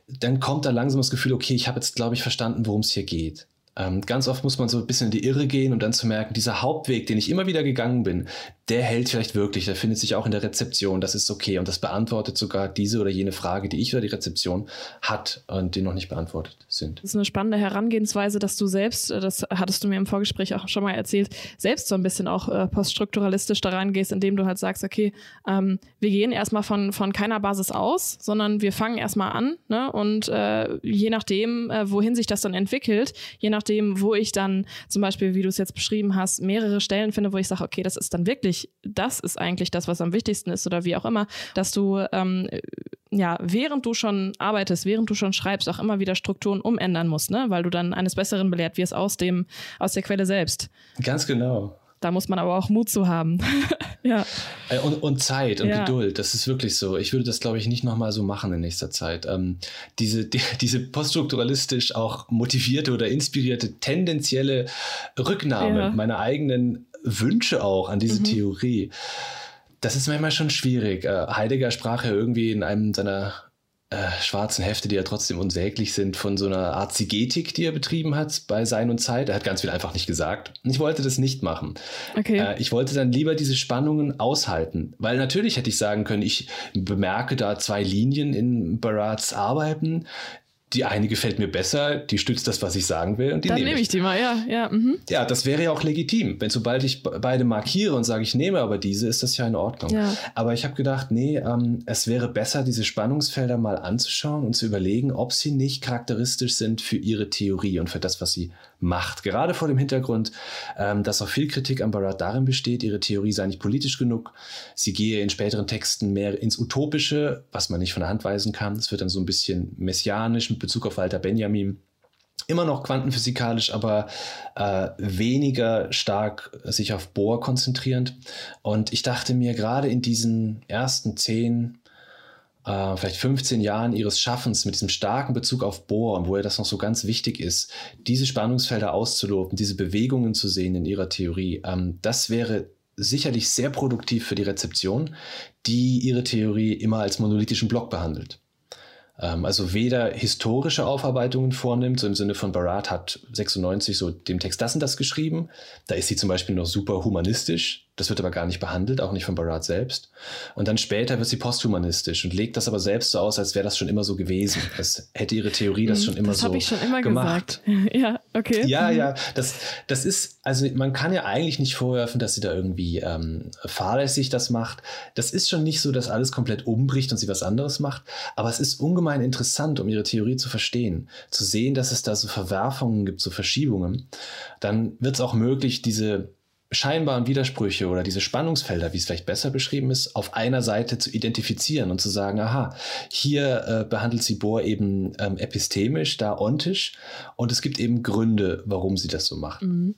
dann kommt da langsam das Gefühl, okay, ich habe jetzt, glaube ich, verstanden, worum es hier geht. Ähm, ganz oft muss man so ein bisschen in die Irre gehen und dann zu merken, dieser Hauptweg, den ich immer wieder gegangen bin, der hält vielleicht wirklich, der findet sich auch in der Rezeption, das ist okay und das beantwortet sogar diese oder jene Frage, die ich oder die Rezeption hat und die noch nicht beantwortet sind. Das ist eine spannende Herangehensweise, dass du selbst, äh, das hattest du mir im Vorgespräch auch schon mal erzählt, selbst so ein bisschen auch äh, poststrukturalistisch daran gehst, indem du halt sagst, okay, ähm, wir gehen erstmal von, von keiner Basis aus, sondern wir fangen erstmal an ne? und äh, je nachdem, äh, wohin sich das dann entwickelt, je nachdem, nachdem, wo ich dann zum Beispiel, wie du es jetzt beschrieben hast, mehrere Stellen finde, wo ich sage, okay, das ist dann wirklich, das ist eigentlich das, was am wichtigsten ist oder wie auch immer, dass du ähm, ja, während du schon arbeitest, während du schon schreibst, auch immer wieder Strukturen umändern musst, ne? weil du dann eines Besseren belehrt wirst aus dem, aus der Quelle selbst. Ganz genau. Da muss man aber auch Mut zu haben. ja. Äh, und, und Zeit und ja. Geduld, das ist wirklich so. Ich würde das, glaube ich, nicht nochmal so machen in nächster Zeit. Ähm, diese, die, diese poststrukturalistisch auch motivierte oder inspirierte, tendenzielle Rücknahme ja. meiner eigenen Wünsche auch an diese mhm. Theorie. Das ist manchmal schon schwierig. Äh, Heidegger sprach ja irgendwie in einem seiner äh, schwarzen Hefte, die ja trotzdem unsäglich sind, von so einer Art Zigetik, die er betrieben hat bei Sein und Zeit. Er hat ganz viel einfach nicht gesagt. Und ich wollte das nicht machen. Okay. Äh, ich wollte dann lieber diese Spannungen aushalten. Weil natürlich hätte ich sagen können, ich bemerke da zwei Linien in Barats Arbeiten die eine gefällt mir besser, die stützt das, was ich sagen will. Und die Dann nehme ich. ich die mal, ja. Ja, mhm. ja, das wäre ja auch legitim. Wenn sobald ich beide markiere und sage, ich nehme aber diese, ist das ja in Ordnung. Ja. Aber ich habe gedacht, nee, ähm, es wäre besser, diese Spannungsfelder mal anzuschauen und zu überlegen, ob sie nicht charakteristisch sind für ihre Theorie und für das, was sie macht. Gerade vor dem Hintergrund, ähm, dass auch viel Kritik an Barat darin besteht, ihre Theorie sei nicht politisch genug. Sie gehe in späteren Texten mehr ins Utopische, was man nicht von der Hand weisen kann. Es wird dann so ein bisschen messianisch mit Bezug auf Walter Benjamin. immer noch quantenphysikalisch, aber äh, weniger stark sich auf Bohr konzentrierend. Und ich dachte mir, gerade in diesen ersten zehn, äh, vielleicht 15 Jahren ihres Schaffens mit diesem starken Bezug auf Bohr, wo ja das noch so ganz wichtig ist, diese Spannungsfelder auszuloten, diese Bewegungen zu sehen in ihrer Theorie, ähm, das wäre sicherlich sehr produktiv für die Rezeption, die ihre Theorie immer als monolithischen Block behandelt. Ähm, also weder historische Aufarbeitungen vornimmt, so im Sinne von Barat hat 96 so dem Text das und das geschrieben. Da ist sie zum Beispiel noch super humanistisch. Das wird aber gar nicht behandelt, auch nicht von Barat selbst. Und dann später wird sie posthumanistisch und legt das aber selbst so aus, als wäre das schon immer so gewesen. Das hätte ihre Theorie das hm, schon immer das so Das habe ich schon immer gemacht. gesagt. ja, okay. Ja, ja. Das, das ist, also man kann ja eigentlich nicht vorwerfen, dass sie da irgendwie ähm, fahrlässig das macht. Das ist schon nicht so, dass alles komplett umbricht und sie was anderes macht. Aber es ist ungemein interessant, um ihre Theorie zu verstehen. Zu sehen, dass es da so Verwerfungen gibt, so Verschiebungen. Dann wird es auch möglich, diese scheinbaren Widersprüche oder diese Spannungsfelder, wie es vielleicht besser beschrieben ist, auf einer Seite zu identifizieren und zu sagen, aha, hier äh, behandelt sie Bohr eben ähm, epistemisch, da ontisch und es gibt eben Gründe, warum sie das so macht. Mhm.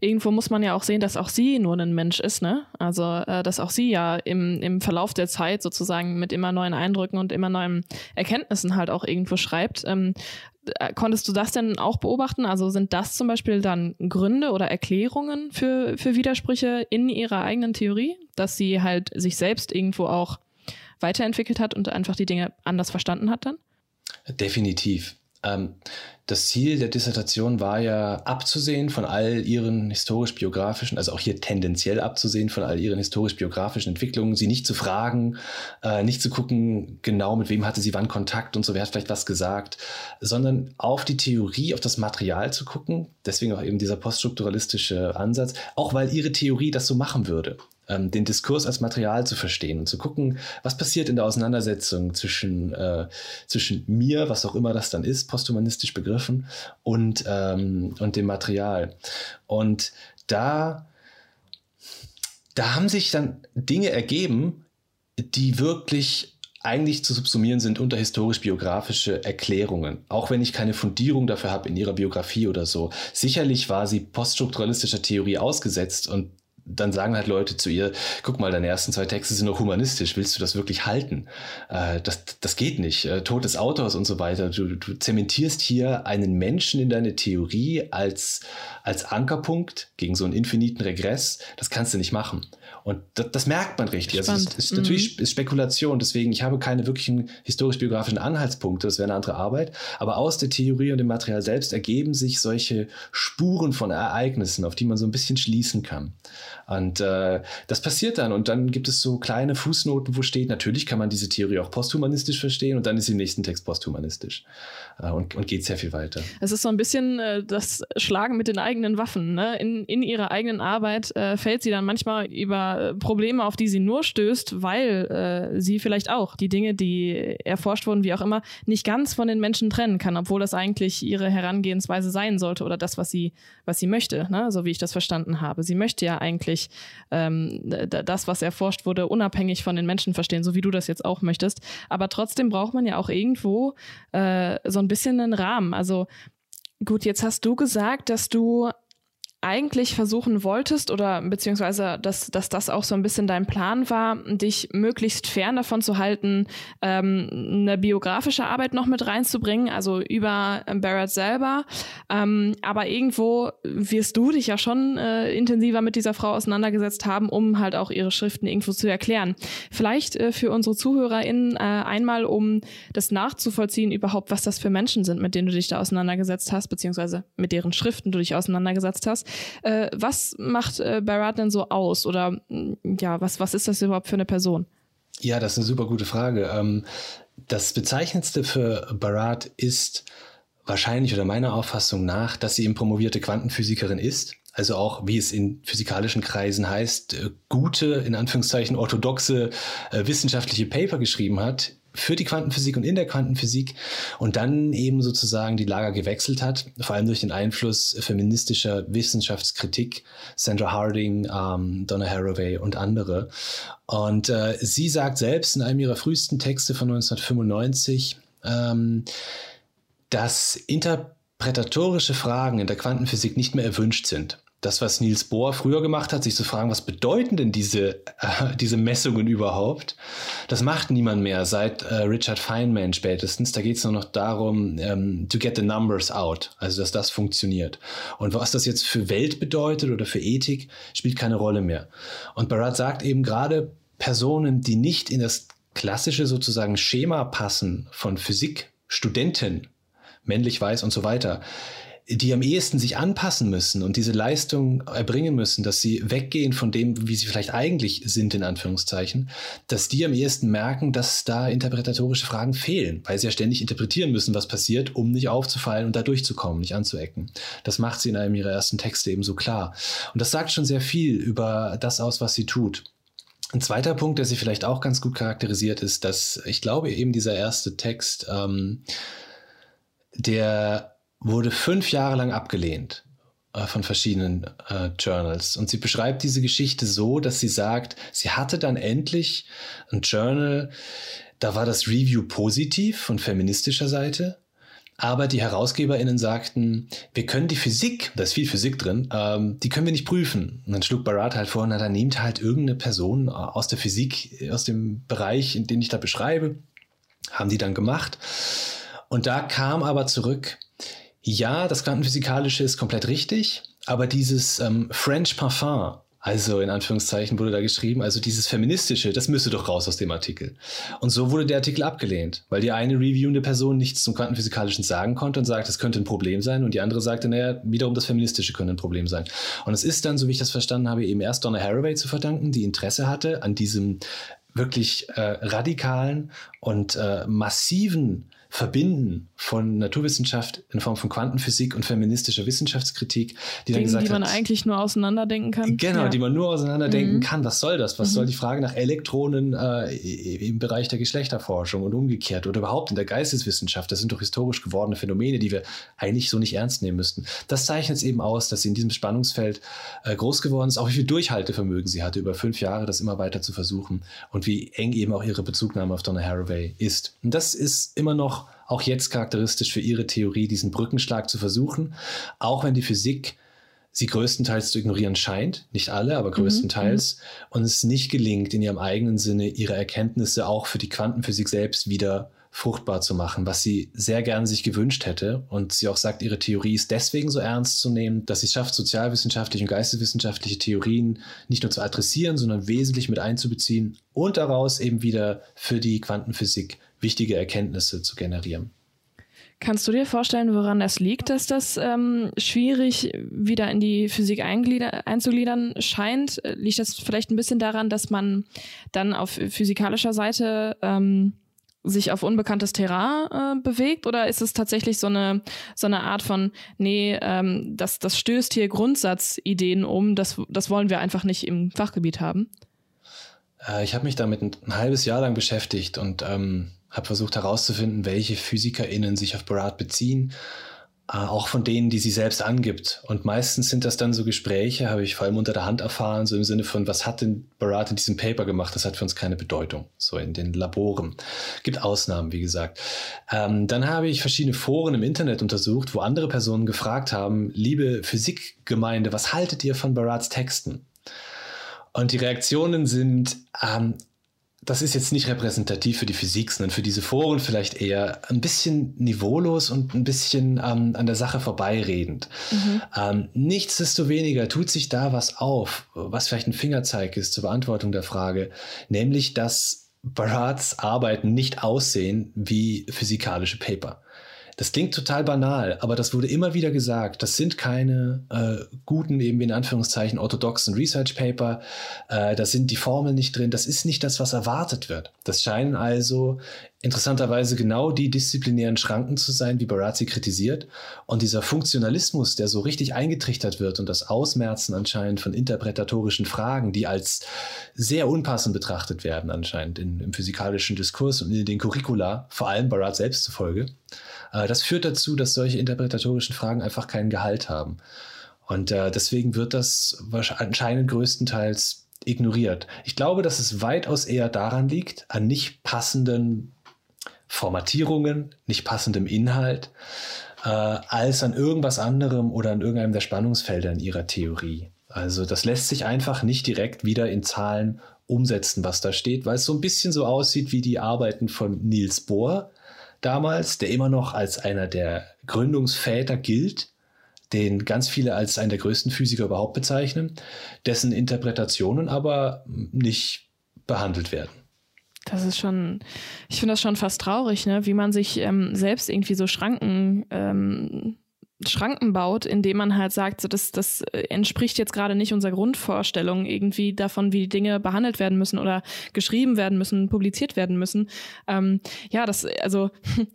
Irgendwo muss man ja auch sehen, dass auch sie nur ein Mensch ist, ne? Also, äh, dass auch sie ja im, im Verlauf der Zeit sozusagen mit immer neuen Eindrücken und immer neuen Erkenntnissen halt auch irgendwo schreibt. Ähm, äh, konntest du das denn auch beobachten? Also sind das zum Beispiel dann Gründe oder Erklärungen für, für Widersprüche in ihrer eigenen Theorie, dass sie halt sich selbst irgendwo auch weiterentwickelt hat und einfach die Dinge anders verstanden hat dann? Definitiv. Ähm, das Ziel der Dissertation war ja abzusehen von all ihren historisch-biografischen, also auch hier tendenziell abzusehen von all ihren historisch-biografischen Entwicklungen, sie nicht zu fragen, äh, nicht zu gucken, genau mit wem hatte sie wann Kontakt und so, wer hat vielleicht was gesagt, sondern auf die Theorie, auf das Material zu gucken. Deswegen auch eben dieser poststrukturalistische Ansatz, auch weil ihre Theorie das so machen würde ähm, den Diskurs als Material zu verstehen und zu gucken, was passiert in der Auseinandersetzung zwischen, äh, zwischen mir, was auch immer das dann ist, posthumanistisch begriffen, und, ähm, und dem Material. Und da, da haben sich dann Dinge ergeben, die wirklich eigentlich zu subsumieren sind unter historisch-biografische Erklärungen, auch wenn ich keine Fundierung dafür habe in ihrer Biografie oder so. Sicherlich war sie poststrukturalistischer Theorie ausgesetzt und dann sagen halt Leute zu ihr, guck mal, deine ersten zwei Texte sind noch humanistisch, willst du das wirklich halten? Äh, das, das geht nicht. Äh, Tod des Autors und so weiter. Du, du zementierst hier einen Menschen in deine Theorie als, als Ankerpunkt gegen so einen infiniten Regress. Das kannst du nicht machen. Und das, das merkt man richtig. Also das ist natürlich mhm. Spekulation, deswegen ich habe keine wirklichen historisch-biografischen Anhaltspunkte, das wäre eine andere Arbeit. Aber aus der Theorie und dem Material selbst ergeben sich solche Spuren von Ereignissen, auf die man so ein bisschen schließen kann. Und äh, das passiert dann. Und dann gibt es so kleine Fußnoten, wo steht, natürlich kann man diese Theorie auch posthumanistisch verstehen und dann ist im nächsten Text posthumanistisch. Äh, und, und geht sehr viel weiter. Es ist so ein bisschen äh, das Schlagen mit den eigenen Waffen. Ne? In, in ihrer eigenen Arbeit äh, fällt sie dann manchmal über äh, Probleme, auf die sie nur stößt, weil äh, sie vielleicht auch die Dinge, die erforscht wurden, wie auch immer, nicht ganz von den Menschen trennen kann, obwohl das eigentlich ihre Herangehensweise sein sollte oder das, was sie, was sie möchte, ne? so wie ich das verstanden habe. Sie möchte ja eigentlich ähm, das, was erforscht wurde, unabhängig von den Menschen verstehen, so wie du das jetzt auch möchtest. Aber trotzdem braucht man ja auch irgendwo äh, so ein bisschen einen Rahmen. Also gut, jetzt hast du gesagt, dass du eigentlich versuchen wolltest oder beziehungsweise dass, dass das auch so ein bisschen dein Plan war, dich möglichst fern davon zu halten, ähm, eine biografische Arbeit noch mit reinzubringen, also über Barrett selber. Ähm, aber irgendwo wirst du dich ja schon äh, intensiver mit dieser Frau auseinandergesetzt haben, um halt auch ihre Schriften irgendwo zu erklären. Vielleicht äh, für unsere ZuhörerInnen äh, einmal, um das nachzuvollziehen, überhaupt, was das für Menschen sind, mit denen du dich da auseinandergesetzt hast, beziehungsweise mit deren Schriften du dich auseinandergesetzt hast. Äh, was macht äh, Barat denn so aus? Oder mm, ja, was, was ist das überhaupt für eine Person? Ja, das ist eine super gute Frage. Ähm, das Bezeichnendste für Barat ist wahrscheinlich oder meiner Auffassung nach, dass sie eben promovierte Quantenphysikerin ist. Also auch, wie es in physikalischen Kreisen heißt, äh, gute, in Anführungszeichen orthodoxe äh, wissenschaftliche Paper geschrieben hat, für die Quantenphysik und in der Quantenphysik und dann eben sozusagen die Lager gewechselt hat, vor allem durch den Einfluss feministischer Wissenschaftskritik, Sandra Harding, ähm, Donna Haraway und andere. Und äh, sie sagt selbst in einem ihrer frühesten Texte von 1995, ähm, dass Inter interpretatorische Fragen in der Quantenphysik nicht mehr erwünscht sind das, was Niels Bohr früher gemacht hat, sich zu fragen, was bedeuten denn diese, äh, diese Messungen überhaupt? Das macht niemand mehr seit äh, Richard Feynman spätestens. Da geht es nur noch darum, ähm, to get the numbers out, also dass das funktioniert. Und was das jetzt für Welt bedeutet oder für Ethik, spielt keine Rolle mehr. Und Barat sagt eben gerade Personen, die nicht in das klassische sozusagen Schema passen von Physik, Studenten, männlich, weiß und so weiter, die am ehesten sich anpassen müssen und diese Leistung erbringen müssen, dass sie weggehen von dem, wie sie vielleicht eigentlich sind, in Anführungszeichen, dass die am ehesten merken, dass da interpretatorische Fragen fehlen, weil sie ja ständig interpretieren müssen, was passiert, um nicht aufzufallen und da durchzukommen, nicht anzuecken. Das macht sie in einem ihrer ersten Texte eben so klar. Und das sagt schon sehr viel über das aus, was sie tut. Ein zweiter Punkt, der sie vielleicht auch ganz gut charakterisiert, ist, dass ich glaube, eben dieser erste Text, ähm, der wurde fünf Jahre lang abgelehnt äh, von verschiedenen äh, Journals. Und sie beschreibt diese Geschichte so, dass sie sagt, sie hatte dann endlich ein Journal, da war das Review positiv von feministischer Seite. Aber die HerausgeberInnen sagten, wir können die Physik, da ist viel Physik drin, ähm, die können wir nicht prüfen. Und dann schlug Barat halt vor, na, dann nehmt halt irgendeine Person aus der Physik, aus dem Bereich, in den ich da beschreibe. Haben die dann gemacht. Und da kam aber zurück, ja, das Quantenphysikalische ist komplett richtig, aber dieses ähm, French Parfum, also in Anführungszeichen wurde da geschrieben, also dieses Feministische, das müsste doch raus aus dem Artikel. Und so wurde der Artikel abgelehnt, weil die eine reviewende Person nichts zum Quantenphysikalischen sagen konnte und sagt, es könnte ein Problem sein und die andere sagte, naja, wiederum das Feministische könnte ein Problem sein. Und es ist dann, so wie ich das verstanden habe, eben erst Donna Haraway zu verdanken, die Interesse hatte an diesem wirklich äh, radikalen und äh, massiven Verbinden von Naturwissenschaft in Form von Quantenphysik und feministischer Wissenschaftskritik, die Dinge, dann gesagt die man hat, eigentlich nur auseinanderdenken kann. Genau, ja. die man nur auseinanderdenken mhm. kann. Was soll das? Was mhm. soll die Frage nach Elektronen äh, im Bereich der Geschlechterforschung und umgekehrt oder überhaupt in der Geisteswissenschaft? Das sind doch historisch gewordene Phänomene, die wir eigentlich so nicht ernst nehmen müssten. Das zeichnet es eben aus, dass sie in diesem Spannungsfeld äh, groß geworden ist, auch wie viel Durchhaltevermögen sie hatte, über fünf Jahre das immer weiter zu versuchen und wie eng eben auch ihre Bezugnahme auf Donna Haraway ist. Und das ist immer noch auch jetzt charakteristisch für ihre Theorie, diesen Brückenschlag zu versuchen, auch wenn die Physik sie größtenteils zu ignorieren scheint, nicht alle, aber mhm, größtenteils, mhm. und es nicht gelingt, in ihrem eigenen Sinne ihre Erkenntnisse auch für die Quantenphysik selbst wieder fruchtbar zu machen, was sie sehr gern sich gewünscht hätte. Und sie auch sagt, ihre Theorie ist deswegen so ernst zu nehmen, dass sie es schafft, sozialwissenschaftliche und geisteswissenschaftliche Theorien nicht nur zu adressieren, sondern wesentlich mit einzubeziehen und daraus eben wieder für die Quantenphysik wichtige Erkenntnisse zu generieren. Kannst du dir vorstellen, woran es liegt, dass das ähm, schwierig wieder in die Physik einzugliedern scheint? Liegt das vielleicht ein bisschen daran, dass man dann auf physikalischer Seite ähm, sich auf unbekanntes Terrain äh, bewegt? Oder ist es tatsächlich so eine, so eine Art von, nee, ähm, das, das stößt hier Grundsatzideen um, das, das wollen wir einfach nicht im Fachgebiet haben? Äh, ich habe mich damit ein, ein, halbes Jahr lang beschäftigt und ähm, habe versucht herauszufinden, welche PhysikerInnen sich auf Barat beziehen, äh, auch von denen, die sie selbst angibt. Und meistens sind das dann so Gespräche, habe ich vor allem unter der Hand erfahren, so im Sinne von, was hat denn Barat in diesem Paper gemacht? Das hat für uns keine Bedeutung, so in den Laboren. Gibt Ausnahmen, wie gesagt. Ähm, dann habe ich verschiedene Foren im Internet untersucht, wo andere Personen gefragt haben, liebe Physikgemeinde, was haltet ihr von Barats Texten? Und die Reaktionen sind ähm, das ist jetzt nicht repräsentativ für die Physik, sondern für diese Foren vielleicht eher ein bisschen niveaulos und ein bisschen ähm, an der Sache vorbeiredend. Mhm. Ähm, nichtsdestoweniger tut sich da was auf, was vielleicht ein Fingerzeig ist zur Beantwortung der Frage, nämlich dass Barats Arbeiten nicht aussehen wie physikalische Paper. Das klingt total banal, aber das wurde immer wieder gesagt. Das sind keine äh, guten, eben in Anführungszeichen, orthodoxen Research Paper. Äh, da sind die Formeln nicht drin. Das ist nicht das, was erwartet wird. Das scheinen also interessanterweise genau die disziplinären Schranken zu sein, wie Barazzi kritisiert. Und dieser Funktionalismus, der so richtig eingetrichtert wird und das Ausmerzen anscheinend von interpretatorischen Fragen, die als sehr unpassend betrachtet werden anscheinend in, im physikalischen Diskurs und in den Curricula, vor allem Barat selbst zufolge, das führt dazu, dass solche interpretatorischen Fragen einfach keinen Gehalt haben. Und äh, deswegen wird das anscheinend größtenteils ignoriert. Ich glaube, dass es weitaus eher daran liegt, an nicht passenden Formatierungen, nicht passendem Inhalt, äh, als an irgendwas anderem oder an irgendeinem der Spannungsfelder in ihrer Theorie. Also das lässt sich einfach nicht direkt wieder in Zahlen umsetzen, was da steht, weil es so ein bisschen so aussieht wie die Arbeiten von Niels Bohr damals, der immer noch als einer der Gründungsväter gilt, den ganz viele als einen der größten Physiker überhaupt bezeichnen, dessen Interpretationen aber nicht behandelt werden. Das ist schon, ich finde das schon fast traurig, ne? wie man sich ähm, selbst irgendwie so Schranken, ähm, Schranken baut, indem man halt sagt, so, das, das entspricht jetzt gerade nicht unserer Grundvorstellung irgendwie davon, wie Dinge behandelt werden müssen oder geschrieben werden müssen, publiziert werden müssen. Ähm, ja, das, also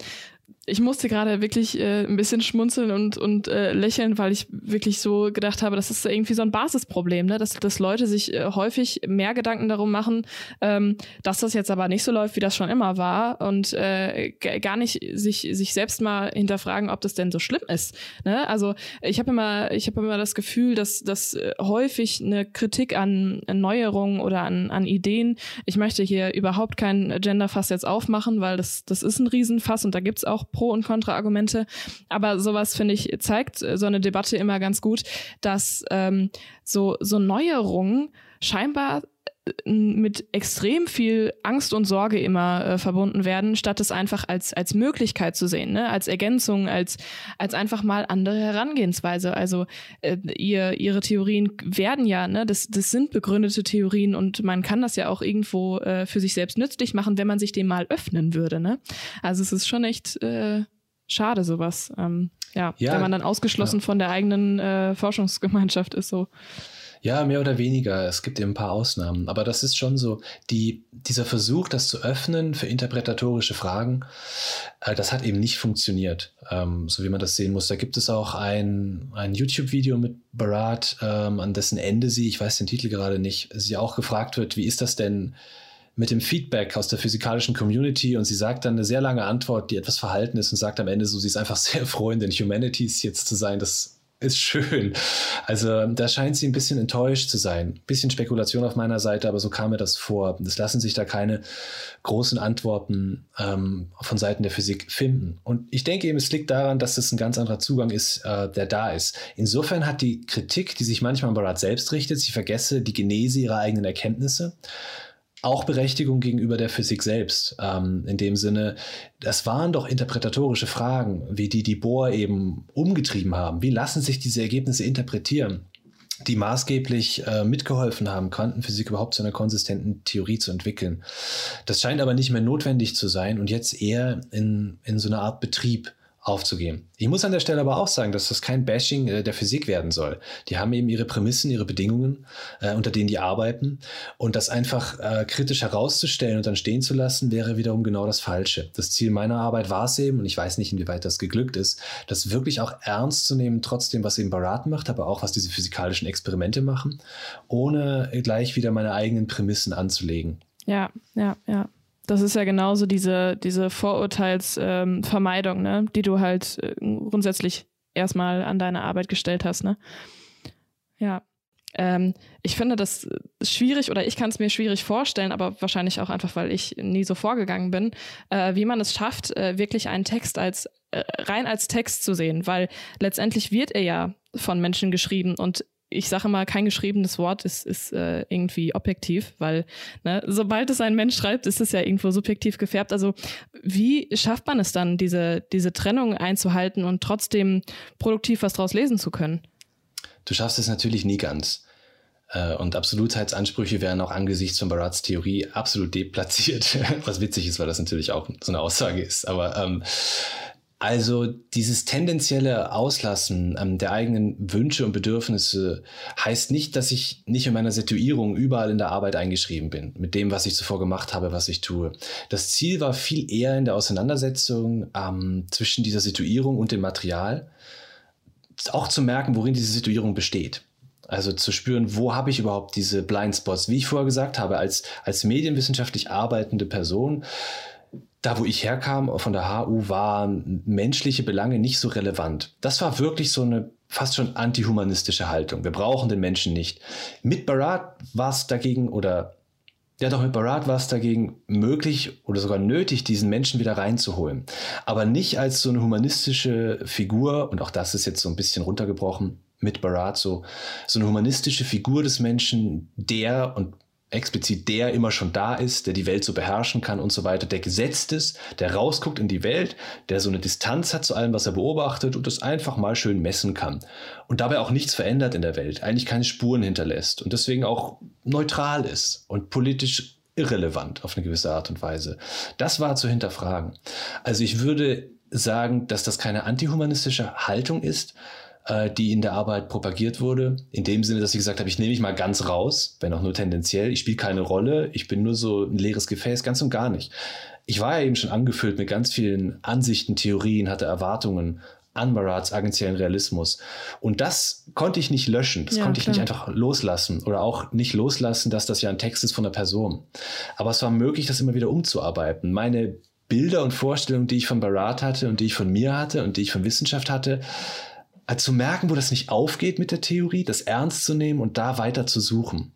ich musste gerade wirklich äh, ein bisschen schmunzeln und, und äh, lächeln, weil ich wirklich so gedacht habe, das ist irgendwie so ein Basisproblem, ne? dass, dass Leute sich äh, häufig mehr Gedanken darum machen, ähm, dass das jetzt aber nicht so läuft, wie das schon immer war und äh, gar nicht sich, sich selbst mal hinterfragen, ob das denn so schlimm ist. Ne? Also ich habe immer, ich habe immer das Gefühl, dass, dass äh, häufig eine Kritik an Neuerungen oder an, an Ideen, ich möchte hier überhaupt kein Genderfass jetzt aufmachen, weil das, das ist ein Riesenfass und da gibt's auch Pro- und Kontraargumente. Aber sowas, finde ich, zeigt so eine Debatte immer ganz gut, dass ähm, so, so Neuerungen scheinbar mit extrem viel Angst und Sorge immer äh, verbunden werden, statt es einfach als, als Möglichkeit zu sehen, ne? als Ergänzung, als, als einfach mal andere Herangehensweise. Also äh, ihr, ihre Theorien werden ja, ne, das, das sind begründete Theorien und man kann das ja auch irgendwo äh, für sich selbst nützlich machen, wenn man sich dem mal öffnen würde. Ne? Also es ist schon echt äh, schade, sowas. Ähm, ja, ja, wenn man dann ausgeschlossen ja. von der eigenen äh, Forschungsgemeinschaft ist so. Ja, mehr oder weniger. Es gibt eben ein paar Ausnahmen. Aber das ist schon so, die, dieser Versuch, das zu öffnen für interpretatorische Fragen, äh, das hat eben nicht funktioniert, ähm, so wie man das sehen muss. Da gibt es auch ein, ein YouTube-Video mit Barat, ähm, an dessen Ende sie, ich weiß den Titel gerade nicht, sie auch gefragt wird, wie ist das denn mit dem Feedback aus der physikalischen Community und sie sagt dann eine sehr lange Antwort, die etwas verhalten ist und sagt am Ende so, sie ist einfach sehr froh, in den Humanities jetzt zu sein. Das ist schön. Also da scheint sie ein bisschen enttäuscht zu sein. Bisschen Spekulation auf meiner Seite, aber so kam mir das vor. Es lassen sich da keine großen Antworten ähm, von Seiten der Physik finden. Und ich denke eben, es liegt daran, dass es ein ganz anderer Zugang ist, äh, der da ist. Insofern hat die Kritik, die sich manchmal an Barat selbst richtet, sie vergesse die Genese ihrer eigenen Erkenntnisse, auch Berechtigung gegenüber der Physik selbst. Ähm, in dem Sinne, das waren doch interpretatorische Fragen, wie die die Bohr eben umgetrieben haben. Wie lassen sich diese Ergebnisse interpretieren? die maßgeblich äh, mitgeholfen haben, Quantenphysik überhaupt zu einer konsistenten Theorie zu entwickeln. Das scheint aber nicht mehr notwendig zu sein und jetzt eher in, in so einer Art Betrieb aufzugehen. Ich muss an der Stelle aber auch sagen, dass das kein Bashing äh, der Physik werden soll. Die haben eben ihre Prämissen, ihre Bedingungen, äh, unter denen die arbeiten. Und das einfach äh, kritisch herauszustellen und dann stehen zu lassen, wäre wiederum genau das Falsche. Das Ziel meiner Arbeit war es eben, und ich weiß nicht, inwieweit das geglückt ist, das wirklich auch ernst zu nehmen, trotzdem, was eben Barat macht, aber auch, was diese physikalischen Experimente machen, ohne gleich wieder meine eigenen Prämissen anzulegen. Ja, ja, ja. Das ist ja genauso diese, diese Vorurteilsvermeidung, ähm, ne? die du halt äh, grundsätzlich erstmal an deine Arbeit gestellt hast. Ne? Ja. Ähm, ich finde das schwierig oder ich kann es mir schwierig vorstellen, aber wahrscheinlich auch einfach, weil ich nie so vorgegangen bin, äh, wie man es schafft, äh, wirklich einen Text als äh, rein als Text zu sehen, weil letztendlich wird er ja von Menschen geschrieben und ich sage mal, kein geschriebenes Wort ist, ist äh, irgendwie objektiv, weil ne, sobald es ein Mensch schreibt, ist es ja irgendwo subjektiv gefärbt. Also wie schafft man es dann, diese, diese Trennung einzuhalten und trotzdem produktiv was draus lesen zu können? Du schaffst es natürlich nie ganz. Äh, und Absolutheitsansprüche wären auch angesichts von Barats Theorie absolut deplatziert, was witzig ist, weil das natürlich auch so eine Aussage ist. Aber ähm, also dieses tendenzielle Auslassen ähm, der eigenen Wünsche und Bedürfnisse heißt nicht, dass ich nicht in meiner Situierung überall in der Arbeit eingeschrieben bin, mit dem, was ich zuvor gemacht habe, was ich tue. Das Ziel war viel eher in der Auseinandersetzung ähm, zwischen dieser Situierung und dem Material, auch zu merken, worin diese Situierung besteht. Also zu spüren, wo habe ich überhaupt diese Blindspots? Wie ich vorher gesagt habe, als, als medienwissenschaftlich arbeitende Person da wo ich herkam, von der HU, waren menschliche Belange nicht so relevant. Das war wirklich so eine fast schon antihumanistische Haltung. Wir brauchen den Menschen nicht. Mit Barat war es dagegen oder Ja, doch mit Barat war es dagegen möglich oder sogar nötig, diesen Menschen wieder reinzuholen. Aber nicht als so eine humanistische Figur, und auch das ist jetzt so ein bisschen runtergebrochen mit Barat, so, so eine humanistische Figur des Menschen, der, und explizit der immer schon da ist, der die Welt so beherrschen kann und so weiter, der gesetzt ist, der rausguckt in die Welt, der so eine Distanz hat zu allem, was er beobachtet und das einfach mal schön messen kann. Und dabei auch nichts verändert in der Welt, eigentlich keine Spuren hinterlässt und deswegen auch neutral ist und politisch irrelevant auf eine gewisse Art und Weise. Das war zu hinterfragen. Also ich würde sagen, dass das keine antihumanistische Haltung ist, äh, die in der Arbeit propagiert wurde. In dem Sinne, dass ich gesagt habe, ich nehme mich mal ganz raus, wenn auch nur tendenziell. Ich spiele keine Rolle, ich bin nur so ein leeres Gefäß, ganz und gar nicht. Ich war ja eben schon angefüllt mit ganz vielen Ansichten, Theorien, hatte Erwartungen an Marats agentiellen Realismus. Und das konnte ich nicht löschen, das ja, konnte ich klar. nicht einfach loslassen oder auch nicht loslassen, dass das ja ein Text ist von der Person. Aber es war möglich, das immer wieder umzuarbeiten. Meine Bilder und Vorstellungen, die ich von Barat hatte und die ich von mir hatte und die ich von Wissenschaft hatte, also zu merken, wo das nicht aufgeht mit der Theorie, das ernst zu nehmen und da weiter zu suchen.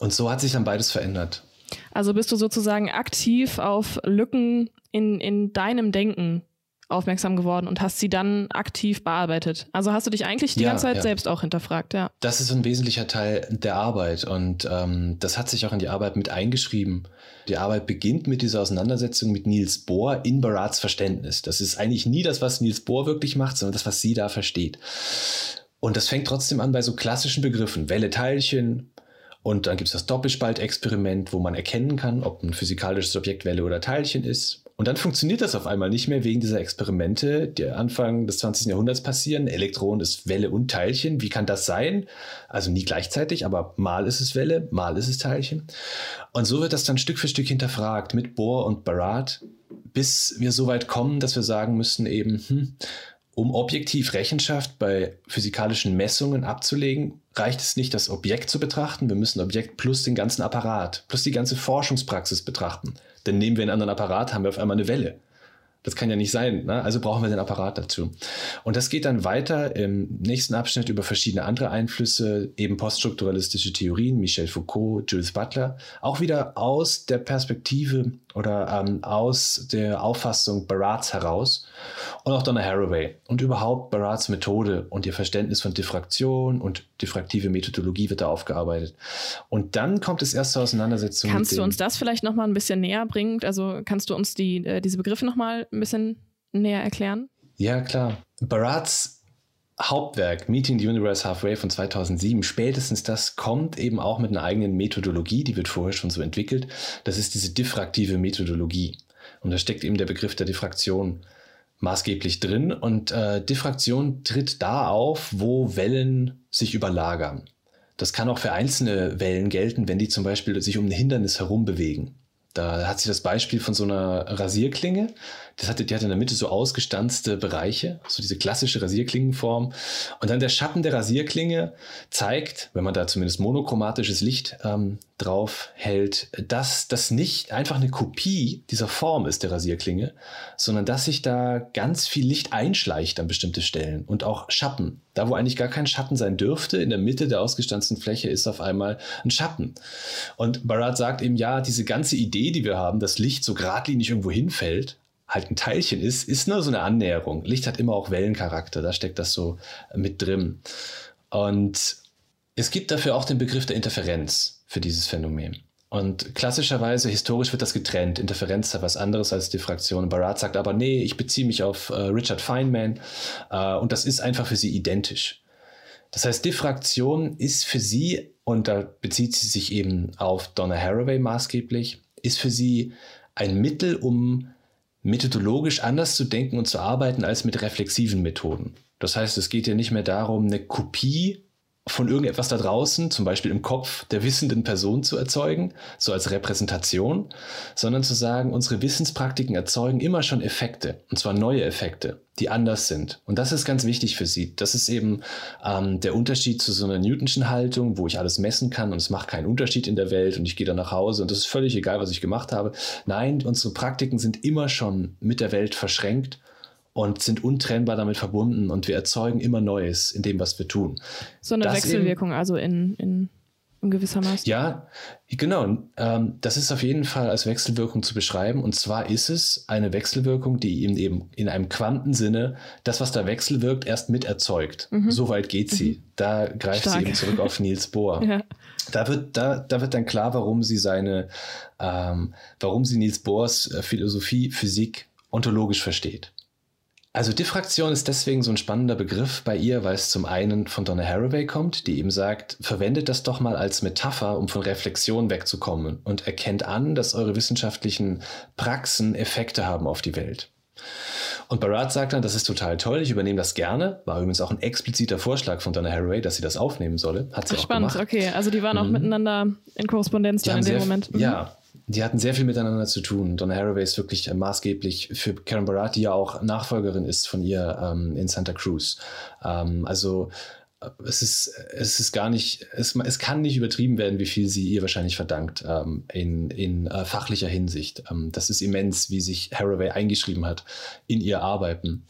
Und so hat sich dann beides verändert. Also bist du sozusagen aktiv auf Lücken in, in deinem Denken aufmerksam geworden und hast sie dann aktiv bearbeitet. Also hast du dich eigentlich die ja, ganze Zeit ja. selbst auch hinterfragt, ja. Das ist ein wesentlicher Teil der Arbeit und ähm, das hat sich auch in die Arbeit mit eingeschrieben. Die Arbeit beginnt mit dieser Auseinandersetzung mit Niels Bohr in Barats Verständnis. Das ist eigentlich nie das, was Niels Bohr wirklich macht, sondern das, was sie da versteht. Und das fängt trotzdem an bei so klassischen Begriffen. Welle, Teilchen, und dann gibt es das Doppelspaltexperiment, wo man erkennen kann, ob ein physikalisches Objekt Welle oder Teilchen ist. Und dann funktioniert das auf einmal nicht mehr wegen dieser Experimente, die Anfang des 20. Jahrhunderts passieren. Elektron ist Welle und Teilchen. Wie kann das sein? Also nie gleichzeitig, aber mal ist es Welle, mal ist es Teilchen. Und so wird das dann Stück für Stück hinterfragt mit Bohr und Barat, bis wir so weit kommen, dass wir sagen müssen eben, hm, um objektiv Rechenschaft bei physikalischen Messungen abzulegen, reicht es nicht, das Objekt zu betrachten. Wir müssen Objekt plus den ganzen Apparat, plus die ganze Forschungspraxis betrachten. Denn nehmen wir einen anderen Apparat, haben wir auf einmal eine Welle. Das kann ja nicht sein. Ne? Also brauchen wir den Apparat dazu. Und das geht dann weiter im nächsten Abschnitt über verschiedene andere Einflüsse, eben poststrukturalistische Theorien, Michel Foucault, Jules Butler, auch wieder aus der Perspektive oder ähm, aus der Auffassung Barats heraus und auch Donna Haraway und überhaupt Barats Methode und ihr Verständnis von Diffraktion und diffraktive Methodologie wird da aufgearbeitet. Und dann kommt es erst zur Auseinandersetzung. Kannst du uns das vielleicht nochmal ein bisschen näher bringen? Also kannst du uns die, äh, diese Begriffe nochmal ein bisschen näher erklären? Ja, klar. Barats Hauptwerk Meeting the Universe Halfway von 2007, spätestens das kommt eben auch mit einer eigenen Methodologie, die wird vorher schon so entwickelt. Das ist diese diffraktive Methodologie. Und da steckt eben der Begriff der Diffraktion maßgeblich drin. Und äh, Diffraktion tritt da auf, wo Wellen sich überlagern. Das kann auch für einzelne Wellen gelten, wenn die zum Beispiel sich um ein Hindernis herum bewegen. Da hat sich das Beispiel von so einer Rasierklinge. Das hatte, die hatte in der Mitte so ausgestanzte Bereiche, so diese klassische Rasierklingenform. Und dann der Schatten der Rasierklinge zeigt, wenn man da zumindest monochromatisches Licht ähm, drauf hält, dass das nicht einfach eine Kopie dieser Form ist der Rasierklinge, sondern dass sich da ganz viel Licht einschleicht an bestimmte Stellen und auch Schatten. Da, wo eigentlich gar kein Schatten sein dürfte, in der Mitte der ausgestanzten Fläche ist auf einmal ein Schatten. Und Barat sagt eben, ja, diese ganze Idee, die wir haben, dass Licht so geradlinig irgendwo hinfällt, halt ein Teilchen ist, ist nur so eine Annäherung. Licht hat immer auch Wellencharakter, da steckt das so mit drin. Und es gibt dafür auch den Begriff der Interferenz für dieses Phänomen. Und klassischerweise, historisch wird das getrennt. Interferenz ist was anderes als Diffraktion. Barat sagt aber, nee, ich beziehe mich auf äh, Richard Feynman äh, und das ist einfach für sie identisch. Das heißt, Diffraktion ist für sie, und da bezieht sie sich eben auf Donna Haraway maßgeblich, ist für sie ein Mittel, um methodologisch anders zu denken und zu arbeiten als mit reflexiven Methoden. Das heißt, es geht ja nicht mehr darum, eine Kopie von irgendetwas da draußen, zum Beispiel im Kopf der wissenden Person zu erzeugen, so als Repräsentation, sondern zu sagen, unsere Wissenspraktiken erzeugen immer schon Effekte, und zwar neue Effekte, die anders sind. Und das ist ganz wichtig für sie. Das ist eben ähm, der Unterschied zu so einer Newtonschen Haltung, wo ich alles messen kann und es macht keinen Unterschied in der Welt und ich gehe dann nach Hause und es ist völlig egal, was ich gemacht habe. Nein, unsere Praktiken sind immer schon mit der Welt verschränkt und sind untrennbar damit verbunden und wir erzeugen immer Neues in dem, was wir tun. So eine das Wechselwirkung, eben, also in, in gewissermaßen. Ja, genau. Ähm, das ist auf jeden Fall als Wechselwirkung zu beschreiben. Und zwar ist es eine Wechselwirkung, die eben, eben in einem Quantensinne das, was da wechselwirkt, erst mit erzeugt. Mhm. So weit geht sie. Mhm. Da greift Stark. sie eben zurück auf Niels Bohr. ja. Da wird, da, da wird dann klar, warum sie seine, ähm, warum sie Niels Bohrs äh, Philosophie, Physik ontologisch versteht. Also Diffraktion ist deswegen so ein spannender Begriff bei ihr, weil es zum einen von Donna Haraway kommt, die eben sagt, verwendet das doch mal als Metapher, um von Reflexion wegzukommen und erkennt an, dass eure wissenschaftlichen Praxen Effekte haben auf die Welt. Und Barat sagt dann, das ist total toll, ich übernehme das gerne. War übrigens auch ein expliziter Vorschlag von Donna Haraway, dass sie das aufnehmen solle. Hat sie Ach, auch spannend, gemacht. okay. Also die waren auch mhm. miteinander in Korrespondenz dann in dem Moment. Mhm. Ja, die hatten sehr viel miteinander zu tun. Donna Haraway ist wirklich äh, maßgeblich für Karen Barat, die ja auch Nachfolgerin ist von ihr ähm, in Santa Cruz. Ähm, also äh, es ist, es ist gar nicht, es, es kann nicht übertrieben werden, wie viel sie ihr wahrscheinlich verdankt ähm, in, in äh, fachlicher Hinsicht. Ähm, das ist immens, wie sich Haraway eingeschrieben hat in ihr Arbeiten.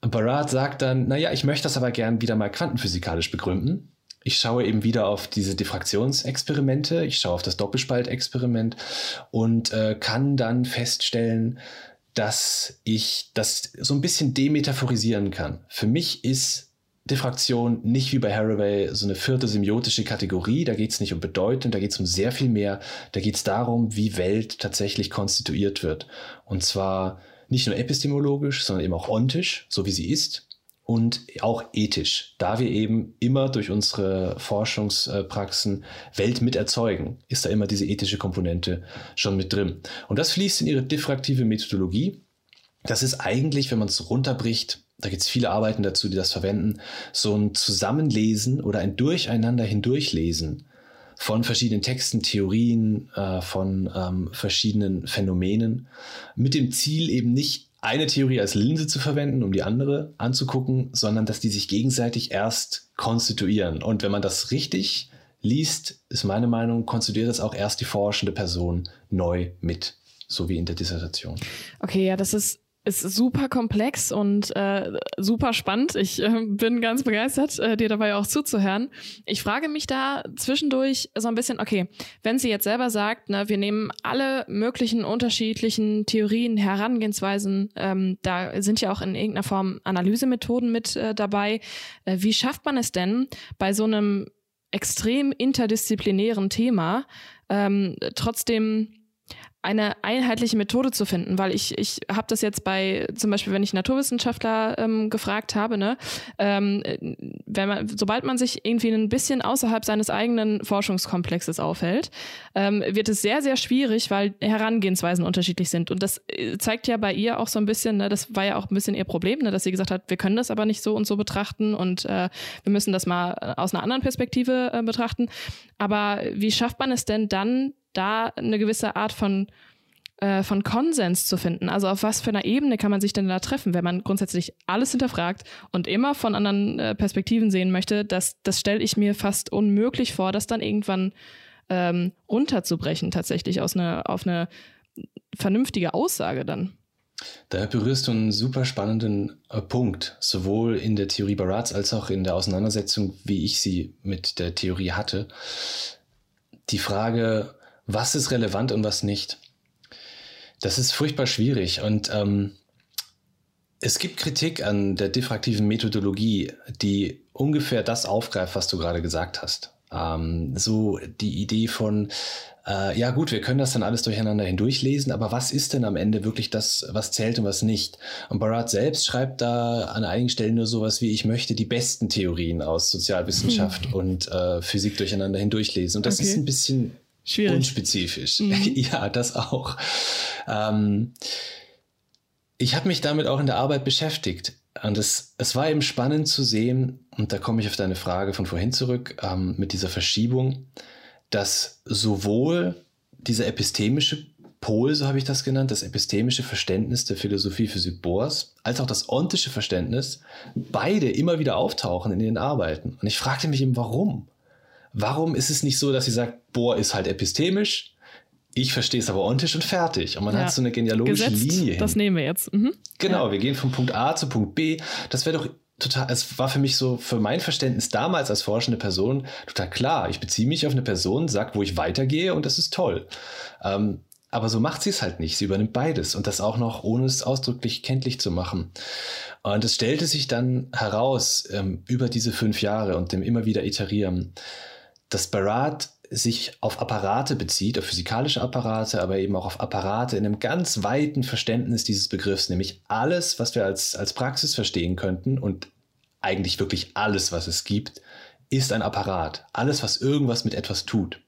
Barat sagt dann, naja, ich möchte das aber gern wieder mal quantenphysikalisch begründen ich schaue eben wieder auf diese Diffraktionsexperimente, ich schaue auf das Doppelspaltexperiment und äh, kann dann feststellen, dass ich das so ein bisschen demetaphorisieren kann. Für mich ist Diffraktion nicht wie bei Haraway so eine vierte semiotische Kategorie. Da geht es nicht um Bedeutung, da geht es um sehr viel mehr. Da geht es darum, wie Welt tatsächlich konstituiert wird. Und zwar nicht nur epistemologisch, sondern eben auch ontisch, so wie sie ist und auch ethisch, da wir eben immer durch unsere Forschungspraxen Welt mit erzeugen, ist da immer diese ethische Komponente schon mit drin. Und das fließt in ihre diffraktive Methodologie. Das ist eigentlich, wenn man es runterbricht, da gibt es viele Arbeiten dazu, die das verwenden, so ein Zusammenlesen oder ein Durcheinander hindurchlesen von verschiedenen Texten, Theorien, äh, von ähm, verschiedenen Phänomenen, mit dem Ziel eben nicht eine Theorie als Linse zu verwenden, um die andere anzugucken, sondern dass die sich gegenseitig erst konstituieren. Und wenn man das richtig liest, ist meine Meinung, konstituiert das auch erst die forschende Person neu mit, so wie in der Dissertation. Okay, ja, das ist ist super komplex und äh, super spannend. Ich äh, bin ganz begeistert, äh, dir dabei auch zuzuhören. Ich frage mich da zwischendurch so ein bisschen, okay, wenn sie jetzt selber sagt, ne, wir nehmen alle möglichen unterschiedlichen Theorien, Herangehensweisen, ähm, da sind ja auch in irgendeiner Form Analysemethoden mit äh, dabei. Äh, wie schafft man es denn bei so einem extrem interdisziplinären Thema ähm, trotzdem eine einheitliche Methode zu finden, weil ich, ich habe das jetzt bei, zum Beispiel, wenn ich Naturwissenschaftler ähm, gefragt habe, ne, ähm, wenn man, sobald man sich irgendwie ein bisschen außerhalb seines eigenen Forschungskomplexes aufhält, ähm, wird es sehr, sehr schwierig, weil Herangehensweisen unterschiedlich sind. Und das äh, zeigt ja bei ihr auch so ein bisschen, ne, das war ja auch ein bisschen ihr Problem, ne, dass sie gesagt hat, wir können das aber nicht so und so betrachten und äh, wir müssen das mal äh, aus einer anderen Perspektive äh, betrachten. Aber wie schafft man es denn dann, da eine gewisse Art von äh, von Konsens zu finden. Also auf was für einer Ebene kann man sich denn da treffen, wenn man grundsätzlich alles hinterfragt und immer von anderen äh, Perspektiven sehen möchte, das, das stelle ich mir fast unmöglich vor, das dann irgendwann ähm, runterzubrechen, tatsächlich aus eine, auf eine vernünftige Aussage dann. Da berührst du einen super spannenden äh, Punkt, sowohl in der Theorie Barats als auch in der Auseinandersetzung, wie ich sie mit der Theorie hatte. Die Frage, was ist relevant und was nicht. Das ist furchtbar schwierig und ähm, es gibt Kritik an der diffraktiven Methodologie, die ungefähr das aufgreift, was du gerade gesagt hast. Ähm, so die Idee von, äh, ja gut, wir können das dann alles durcheinander hindurchlesen, aber was ist denn am Ende wirklich das, was zählt und was nicht? Und Barat selbst schreibt da an einigen Stellen nur sowas wie, ich möchte die besten Theorien aus Sozialwissenschaft hm. und äh, Physik durcheinander hindurchlesen. Und das okay. ist ein bisschen Schwierig. Unspezifisch. Mhm. Ja, das auch. Ähm, ich habe mich damit auch in der Arbeit beschäftigt. Und es, es war eben spannend zu sehen, und da komme ich auf deine Frage von vorhin zurück, ähm, mit dieser Verschiebung, dass sowohl dieser epistemische Pol, so habe ich das genannt, das epistemische Verständnis der Philosophie Physik Bohrs, als auch das ontische Verständnis, beide immer wieder auftauchen in den Arbeiten. Und ich fragte mich eben, warum? Warum ist es nicht so, dass sie sagt, Bohr ist halt epistemisch, ich verstehe es aber ontisch und fertig. Und man ja. hat so eine genealogische Gesetzt, Linie hin. Das nehmen wir jetzt. Mhm. Genau, ja. wir gehen von Punkt A zu Punkt B. Das wäre doch total, es war für mich so, für mein Verständnis damals als forschende Person total klar. Ich beziehe mich auf eine Person, sagt, wo ich weitergehe und das ist toll. Ähm, aber so macht sie es halt nicht. Sie übernimmt beides und das auch noch, ohne es ausdrücklich kenntlich zu machen. Und es stellte sich dann heraus ähm, über diese fünf Jahre und dem immer wieder Iterieren, dass Barat sich auf Apparate bezieht, auf physikalische Apparate, aber eben auch auf Apparate in einem ganz weiten Verständnis dieses Begriffs, nämlich alles, was wir als, als Praxis verstehen könnten und eigentlich wirklich alles, was es gibt, ist ein Apparat. Alles, was irgendwas mit etwas tut.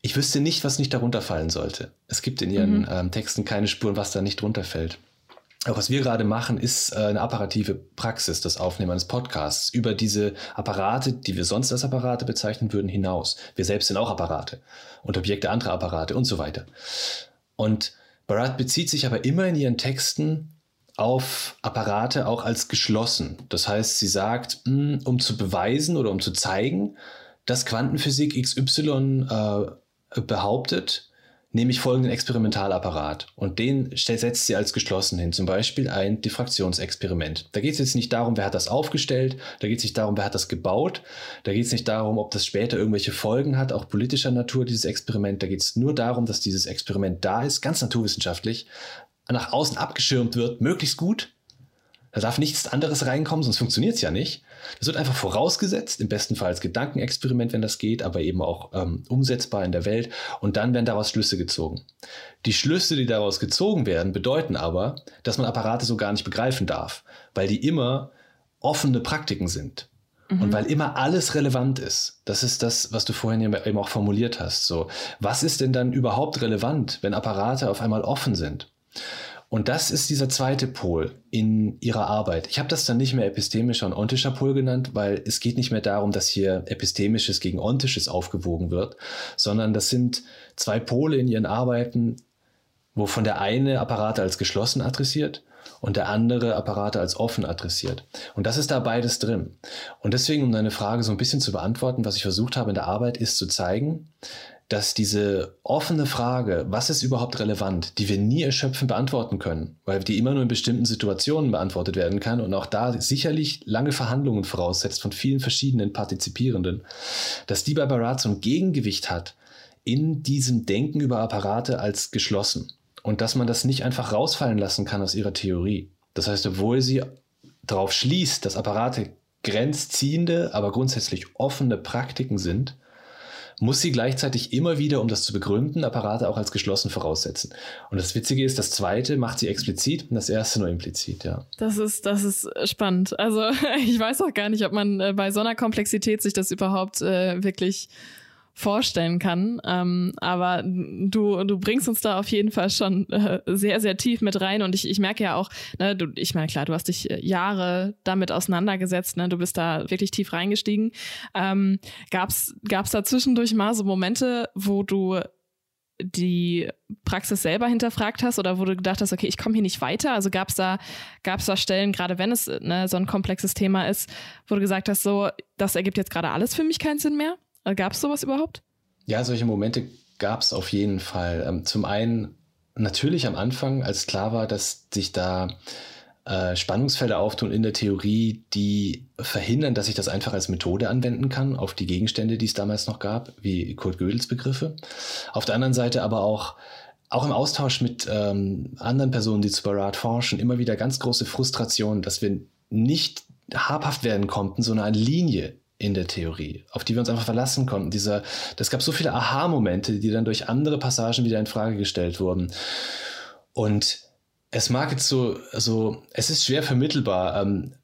Ich wüsste nicht, was nicht darunter fallen sollte. Es gibt in ihren mhm. ähm, Texten keine Spuren, was da nicht drunter fällt. Aber was wir gerade machen, ist äh, eine apparative Praxis, das Aufnehmen eines Podcasts über diese Apparate, die wir sonst als Apparate bezeichnen würden, hinaus. Wir selbst sind auch Apparate und Objekte anderer Apparate und so weiter. Und Barat bezieht sich aber immer in ihren Texten auf Apparate auch als geschlossen. Das heißt, sie sagt, hm, um zu beweisen oder um zu zeigen, dass Quantenphysik XY äh, behauptet, nehme ich folgenden Experimentalapparat und den setzt sie als geschlossen hin, zum Beispiel ein Diffraktionsexperiment. Da geht es jetzt nicht darum, wer hat das aufgestellt, da geht es nicht darum, wer hat das gebaut, da geht es nicht darum, ob das später irgendwelche Folgen hat, auch politischer Natur, dieses Experiment. Da geht es nur darum, dass dieses Experiment da ist, ganz naturwissenschaftlich, nach außen abgeschirmt wird, möglichst gut da darf nichts anderes reinkommen, sonst funktioniert es ja nicht. Das wird einfach vorausgesetzt, im besten Fall als Gedankenexperiment, wenn das geht, aber eben auch ähm, umsetzbar in der Welt. Und dann werden daraus Schlüsse gezogen. Die Schlüsse, die daraus gezogen werden, bedeuten aber, dass man Apparate so gar nicht begreifen darf, weil die immer offene Praktiken sind. Mhm. Und weil immer alles relevant ist. Das ist das, was du vorhin eben auch formuliert hast. So, was ist denn dann überhaupt relevant, wenn Apparate auf einmal offen sind? Und das ist dieser zweite Pol in ihrer Arbeit. Ich habe das dann nicht mehr epistemischer und ontischer Pol genannt, weil es geht nicht mehr darum, dass hier epistemisches gegen ontisches aufgewogen wird, sondern das sind zwei Pole in ihren Arbeiten, wovon der eine Apparate als geschlossen adressiert und der andere Apparate als offen adressiert. Und das ist da beides drin. Und deswegen, um deine Frage so ein bisschen zu beantworten, was ich versucht habe in der Arbeit, ist zu zeigen, dass diese offene Frage, was ist überhaupt relevant, die wir nie erschöpfend beantworten können, weil die immer nur in bestimmten Situationen beantwortet werden kann und auch da sicherlich lange Verhandlungen voraussetzt von vielen verschiedenen Partizipierenden, dass die bei Barat so ein Gegengewicht hat in diesem Denken über Apparate als geschlossen und dass man das nicht einfach rausfallen lassen kann aus ihrer Theorie. Das heißt, obwohl sie darauf schließt, dass Apparate grenzziehende, aber grundsätzlich offene Praktiken sind, muss sie gleichzeitig immer wieder, um das zu begründen, Apparate auch als geschlossen voraussetzen. Und das Witzige ist, das zweite macht sie explizit und das erste nur implizit, ja. Das ist, das ist spannend. Also ich weiß auch gar nicht, ob man äh, bei so einer Komplexität sich das überhaupt äh, wirklich vorstellen kann. Ähm, aber du, du bringst uns da auf jeden Fall schon äh, sehr, sehr tief mit rein. Und ich, ich merke ja auch, ne, du, ich meine, klar, du hast dich äh, Jahre damit auseinandergesetzt, ne? du bist da wirklich tief reingestiegen. Ähm, gab's gab's da zwischendurch mal so Momente, wo du die Praxis selber hinterfragt hast oder wo du gedacht hast, okay, ich komme hier nicht weiter? Also gab es da, gab's da Stellen, gerade wenn es ne, so ein komplexes Thema ist, wo du gesagt hast, so, das ergibt jetzt gerade alles für mich keinen Sinn mehr? Gab es sowas überhaupt? Ja, solche Momente gab es auf jeden Fall. Ähm, zum einen natürlich am Anfang, als klar war, dass sich da äh, Spannungsfelder auftun in der Theorie, die verhindern, dass ich das einfach als Methode anwenden kann auf die Gegenstände, die es damals noch gab, wie Kurt Gödels Begriffe. Auf der anderen Seite aber auch auch im Austausch mit ähm, anderen Personen, die zu Barat forschen, immer wieder ganz große Frustration, dass wir nicht habhaft werden konnten, so eine Linie in der Theorie, auf die wir uns einfach verlassen konnten. Dieser, das gab so viele Aha-Momente, die dann durch andere Passagen wieder in Frage gestellt wurden. Und es mag jetzt so, so es ist schwer vermittelbar. Ähm,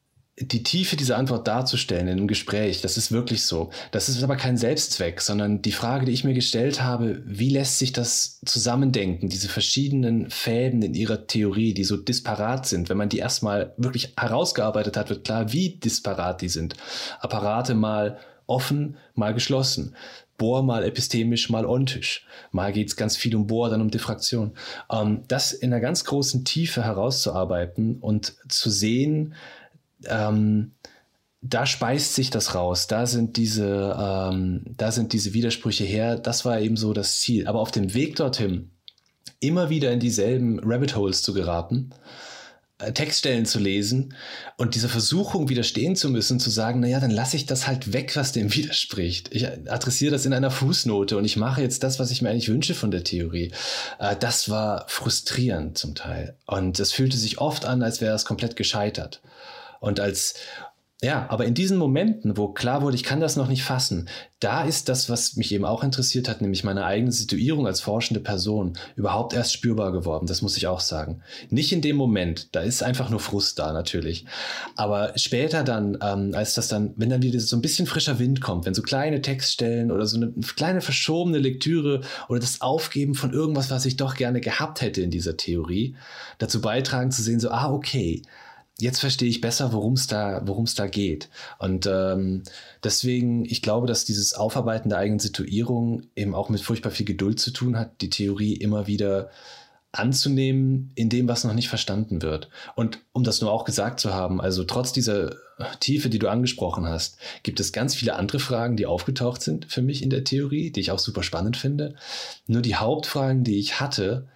die Tiefe dieser Antwort darzustellen in einem Gespräch, das ist wirklich so. Das ist aber kein Selbstzweck, sondern die Frage, die ich mir gestellt habe, wie lässt sich das zusammendenken, diese verschiedenen Fäden in ihrer Theorie, die so disparat sind. Wenn man die erstmal wirklich herausgearbeitet hat, wird klar, wie disparat die sind. Apparate mal offen, mal geschlossen. Bohr mal epistemisch, mal ontisch. Mal geht es ganz viel um Bohr, dann um Diffraktion. Ähm, das in einer ganz großen Tiefe herauszuarbeiten und zu sehen, ähm, da speist sich das raus, da sind diese, ähm, da sind diese Widersprüche her. Das war eben so das Ziel. Aber auf dem Weg dorthin immer wieder in dieselben Rabbit Holes zu geraten, äh, Textstellen zu lesen und dieser Versuchung widerstehen zu müssen, zu sagen, naja, dann lasse ich das halt weg, was dem widerspricht. Ich adressiere das in einer Fußnote und ich mache jetzt das, was ich mir eigentlich wünsche von der Theorie. Äh, das war frustrierend zum Teil. Und es fühlte sich oft an, als wäre es komplett gescheitert. Und als ja, aber in diesen Momenten, wo klar wurde, ich kann das noch nicht fassen, da ist das, was mich eben auch interessiert hat, nämlich meine eigene Situierung als forschende Person, überhaupt erst spürbar geworden. Das muss ich auch sagen. Nicht in dem Moment, da ist einfach nur Frust da natürlich. Aber später dann, ähm, als das dann, wenn dann wieder so ein bisschen frischer Wind kommt, wenn so kleine Textstellen oder so eine kleine verschobene Lektüre oder das Aufgeben von irgendwas, was ich doch gerne gehabt hätte in dieser Theorie, dazu beitragen zu sehen, so, ah, okay jetzt verstehe ich besser, worum es da, worum es da geht. Und ähm, deswegen, ich glaube, dass dieses Aufarbeiten der eigenen Situierung eben auch mit furchtbar viel Geduld zu tun hat, die Theorie immer wieder anzunehmen in dem, was noch nicht verstanden wird. Und um das nur auch gesagt zu haben, also trotz dieser Tiefe, die du angesprochen hast, gibt es ganz viele andere Fragen, die aufgetaucht sind für mich in der Theorie, die ich auch super spannend finde. Nur die Hauptfragen, die ich hatte,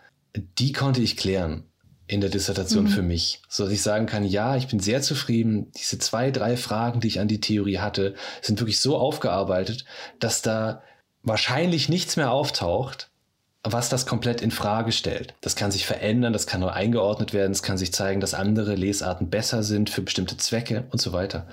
die konnte ich klären in der Dissertation mhm. für mich, so dass ich sagen kann, ja, ich bin sehr zufrieden. Diese zwei, drei Fragen, die ich an die Theorie hatte, sind wirklich so aufgearbeitet, dass da wahrscheinlich nichts mehr auftaucht, was das komplett in Frage stellt. Das kann sich verändern, das kann neu eingeordnet werden, es kann sich zeigen, dass andere Lesarten besser sind für bestimmte Zwecke und so weiter.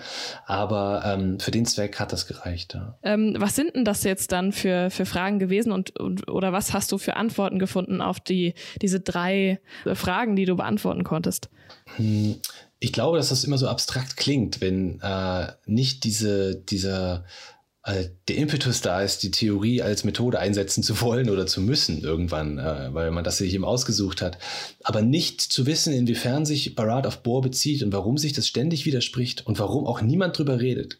Aber ähm, für den Zweck hat das gereicht. Ja. Ähm, was sind denn das jetzt dann für, für Fragen gewesen und, und oder was hast du für Antworten gefunden auf die, diese drei Fragen, die du beantworten konntest? Hm, ich glaube, dass das immer so abstrakt klingt, wenn äh, nicht diese, dieser äh, der Impetus da ist, die Theorie als Methode einsetzen zu wollen oder zu müssen irgendwann, äh, weil man das sich eben ausgesucht hat. Aber nicht zu wissen, inwiefern sich Barat auf Bohr bezieht und warum sich das ständig widerspricht und warum auch niemand drüber redet.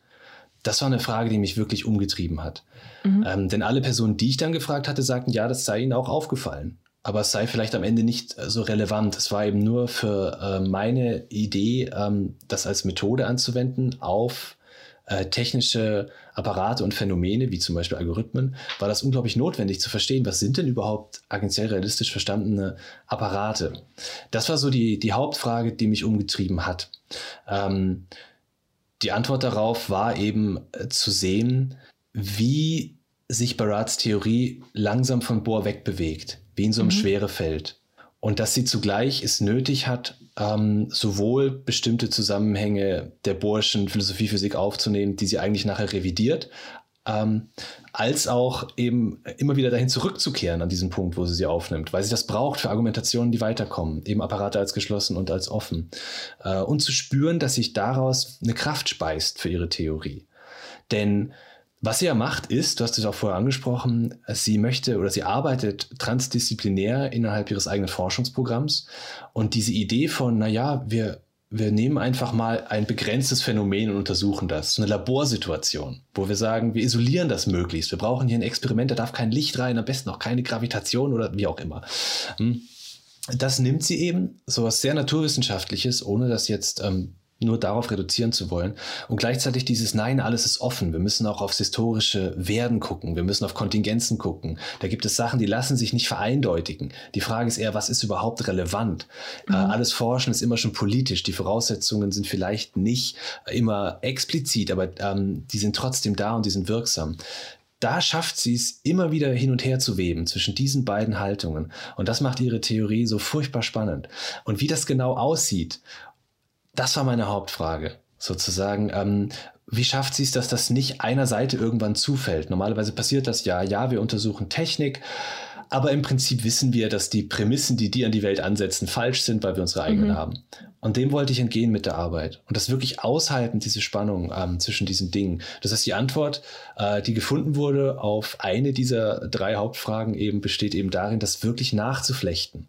Das war eine Frage, die mich wirklich umgetrieben hat. Mhm. Ähm, denn alle Personen, die ich dann gefragt hatte, sagten, ja, das sei ihnen auch aufgefallen. Aber es sei vielleicht am Ende nicht äh, so relevant. Es war eben nur für äh, meine Idee, ähm, das als Methode anzuwenden auf äh, technische Apparate und Phänomene, wie zum Beispiel Algorithmen, war das unglaublich notwendig zu verstehen, was sind denn überhaupt agentiell realistisch verstandene Apparate. Das war so die, die Hauptfrage, die mich umgetrieben hat. Ähm, die Antwort darauf war eben äh, zu sehen, wie sich Barats Theorie langsam von Bohr wegbewegt, wie in so einem mhm. Schwerefeld. Und dass sie zugleich es nötig hat, ähm, sowohl bestimmte Zusammenhänge der Bohrschen Philosophie, Physik aufzunehmen, die sie eigentlich nachher revidiert, ähm, als auch eben immer wieder dahin zurückzukehren an diesen Punkt, wo sie sie aufnimmt, weil sie das braucht für Argumentationen, die weiterkommen, eben Apparate als geschlossen und als offen. Äh, und zu spüren, dass sich daraus eine Kraft speist für ihre Theorie. Denn was sie ja macht, ist, du hast es auch vorher angesprochen, sie möchte oder sie arbeitet transdisziplinär innerhalb ihres eigenen Forschungsprogramms. Und diese Idee von, naja, wir, wir nehmen einfach mal ein begrenztes Phänomen und untersuchen das. So eine Laborsituation, wo wir sagen, wir isolieren das möglichst. Wir brauchen hier ein Experiment, da darf kein Licht rein, am besten auch keine Gravitation oder wie auch immer. Hm. Das nimmt sie eben, so was sehr Naturwissenschaftliches, ohne das jetzt ähm, nur darauf reduzieren zu wollen. Und gleichzeitig dieses Nein, alles ist offen. Wir müssen auch aufs historische Werden gucken. Wir müssen auf Kontingenzen gucken. Da gibt es Sachen, die lassen sich nicht vereindeutigen. Die Frage ist eher, was ist überhaupt relevant? Äh, mhm. Äh, alles Forschen ist immer schon politisch. Die Voraussetzungen sind vielleicht nicht immer explizit, aber ähm, die sind trotzdem da und die sind wirksam da schafft sie es immer wieder hin und her zu weben zwischen diesen beiden Haltungen. Und das macht ihre Theorie so furchtbar spannend. Und wie das genau aussieht das war meine Hauptfrage, sozusagen. Ähm, wie schafft sie es, dass das nicht einer Seite irgendwann zufällt? Normalerweise passiert das ja, ja, wir untersuchen Technik, aber im Prinzip wissen wir, dass die Prämissen, die die an die Welt ansetzen, falsch sind, weil wir unsere eigenen mhm. haben. Und dem wollte ich entgehen mit der Arbeit. Und das wirklich aushalten, diese Spannung ähm, zwischen diesen Dingen. Das heißt, die Antwort, äh, die gefunden wurde auf eine dieser drei Hauptfragen eben, besteht eben darin, das wirklich nachzuflechten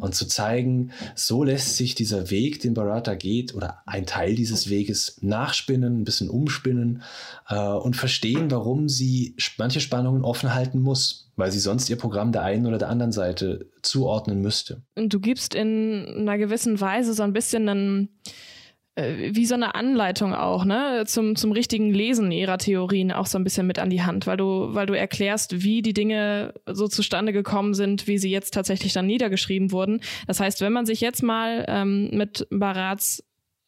und zu zeigen, so lässt sich dieser Weg, den Barata geht, oder ein Teil dieses Weges nachspinnen, ein bisschen umspinnen äh, und verstehen, warum sie manche Spannungen offen halten muss, weil sie sonst ihr Programm der einen oder der anderen Seite zuordnen müsste. Du gibst in einer gewissen Weise so ein bisschen einen wie so eine Anleitung auch, ne, zum, zum richtigen Lesen ihrer Theorien auch so ein bisschen mit an die Hand, weil du, weil du erklärst, wie die Dinge so zustande gekommen sind, wie sie jetzt tatsächlich dann niedergeschrieben wurden. Das heißt, wenn man sich jetzt mal ähm, mit Barats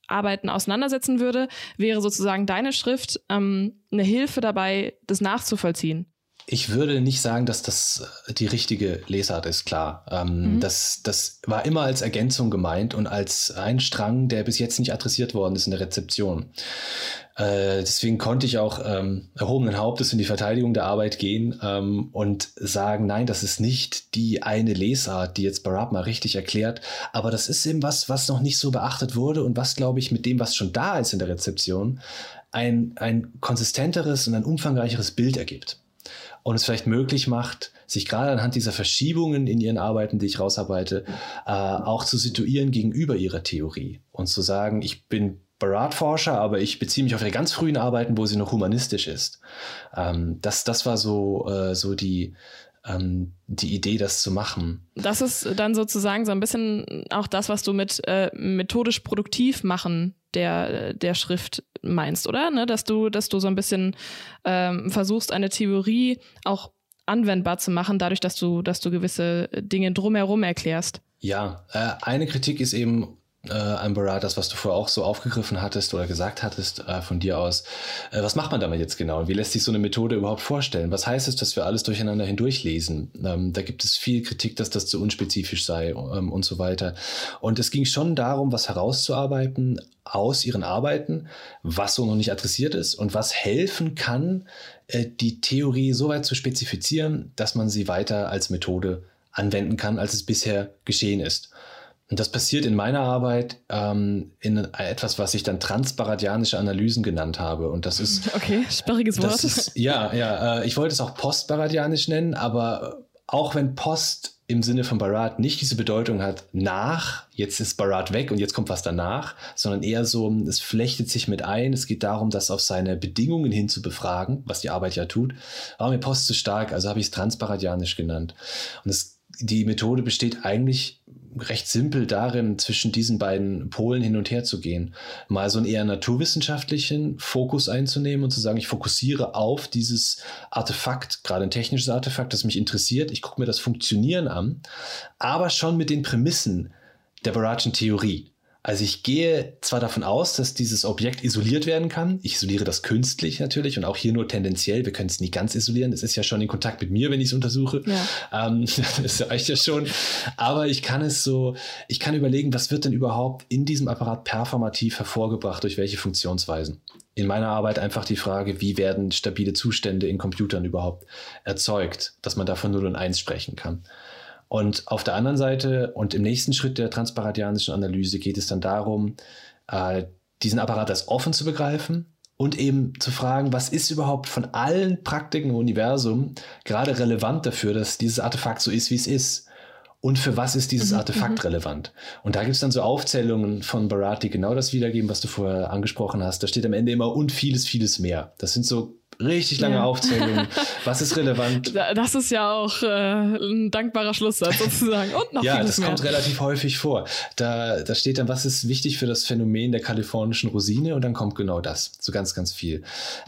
Arbeiten auseinandersetzen würde, wäre sozusagen deine Schrift ähm, eine Hilfe dabei, das nachzuvollziehen. Ich würde nicht sagen, dass das äh, die richtige Lesart ist, klar. Ähm, mhm. das, das war immer als Ergänzung gemeint und als ein Strang, der bis jetzt nicht adressiert worden ist in der Rezeption. Äh, deswegen konnte ich auch ähm, erhobenen Hauptes in die Verteidigung der Arbeit gehen ähm, und sagen, nein, das ist nicht die eine Lesart, die jetzt Barab mal richtig erklärt, aber das ist eben was, was noch nicht so beachtet wurde und was, glaube ich, mit dem, was schon da ist in der Rezeption, ein, ein konsistenteres und ein umfangreicheres Bild ergibt und es vielleicht möglich macht, sich gerade anhand dieser Verschiebungen in ihren Arbeiten, die ich rausarbeite, äh, auch zu situieren gegenüber ihrer Theorie und zu sagen, ich bin Barat-Forscher, aber ich beziehe mich auf ihre ganz frühen Arbeiten, wo sie noch humanistisch ist. Ähm, das, das war so, äh, so die, ähm, die Idee, das zu machen. Das ist dann sozusagen so ein bisschen auch das, was du mit äh, methodisch produktiv machen der, der Schrift meinst, oder? Ne? Dass du, dass du so ein bisschen ähm, versuchst, eine Theorie auch anwendbar zu machen, dadurch, dass du, dass du gewisse Dinge drumherum erklärst. Ja, äh, eine Kritik ist eben äh, Amber das, was du vorher auch so aufgegriffen hattest oder gesagt hattest äh, von dir aus. Äh, was macht man damit jetzt genau? Wie lässt sich so eine Methode überhaupt vorstellen? Was heißt es, dass wir alles durcheinander hindurchlesen? Ähm, da gibt es viel Kritik, dass das zu unspezifisch sei ähm, und so weiter. Und es ging schon darum, was herauszuarbeiten aus ihren Arbeiten, was so noch nicht adressiert ist und was helfen kann, äh, die Theorie so weit zu spezifizieren, dass man sie weiter als Methode anwenden kann, als es bisher geschehen ist. Und das passiert in meiner Arbeit ähm, in etwas, was ich dann transparadianische Analysen genannt habe. Und das ist. Okay, sperriges Wort. Ist, ja, ja. Äh, ich wollte es auch postbaradianisch nennen, aber auch wenn Post im Sinne von Barat nicht diese Bedeutung hat, nach, jetzt ist Barat weg und jetzt kommt was danach, sondern eher so, es flechtet sich mit ein. Es geht darum, das auf seine Bedingungen hin zu befragen, was die Arbeit ja tut. Aber mir Post zu stark, also habe ich es transparadianisch genannt. Und es, die Methode besteht eigentlich recht simpel darin, zwischen diesen beiden Polen hin und her zu gehen. Mal so einen eher naturwissenschaftlichen Fokus einzunehmen und zu sagen, ich fokussiere auf dieses Artefakt, gerade ein technisches Artefakt, das mich interessiert. Ich gucke mir das Funktionieren an, aber schon mit den Prämissen der Baratschen Theorie. Also ich gehe zwar davon aus, dass dieses Objekt isoliert werden kann. Ich isoliere das künstlich natürlich und auch hier nur tendenziell. Wir können es nie ganz isolieren. Es ist ja schon in Kontakt mit mir, wenn ich es untersuche. Ja. Ähm, das reicht ja schon. Aber ich kann es so, ich kann überlegen, was wird denn überhaupt in diesem Apparat performativ hervorgebracht, durch welche Funktionsweisen. In meiner Arbeit einfach die Frage, wie werden stabile Zustände in Computern überhaupt erzeugt, dass man davon 0 und 1 sprechen kann. Und auf der anderen Seite und im nächsten Schritt der transparadianischen Analyse geht es dann darum, äh, diesen Apparat als offen zu begreifen und eben zu fragen, was ist überhaupt von allen Praktiken im Universum gerade relevant dafür, dass dieses Artefakt so ist, wie es ist. Und für was ist dieses mhm, Artefakt mhm. relevant? Und da gibt es dann so Aufzählungen von Barat, die genau das wiedergeben, was du vorher angesprochen hast. Da steht am Ende immer und vieles, vieles mehr. Das sind so Richtig lange ja. Aufzählung. Was ist relevant? Das ist ja auch äh, ein dankbarer Schlusssatz sozusagen. Und noch Ja, das mehr. kommt relativ häufig vor. Da, da steht dann, was ist wichtig für das Phänomen der kalifornischen Rosine und dann kommt genau das. So ganz, ganz viel.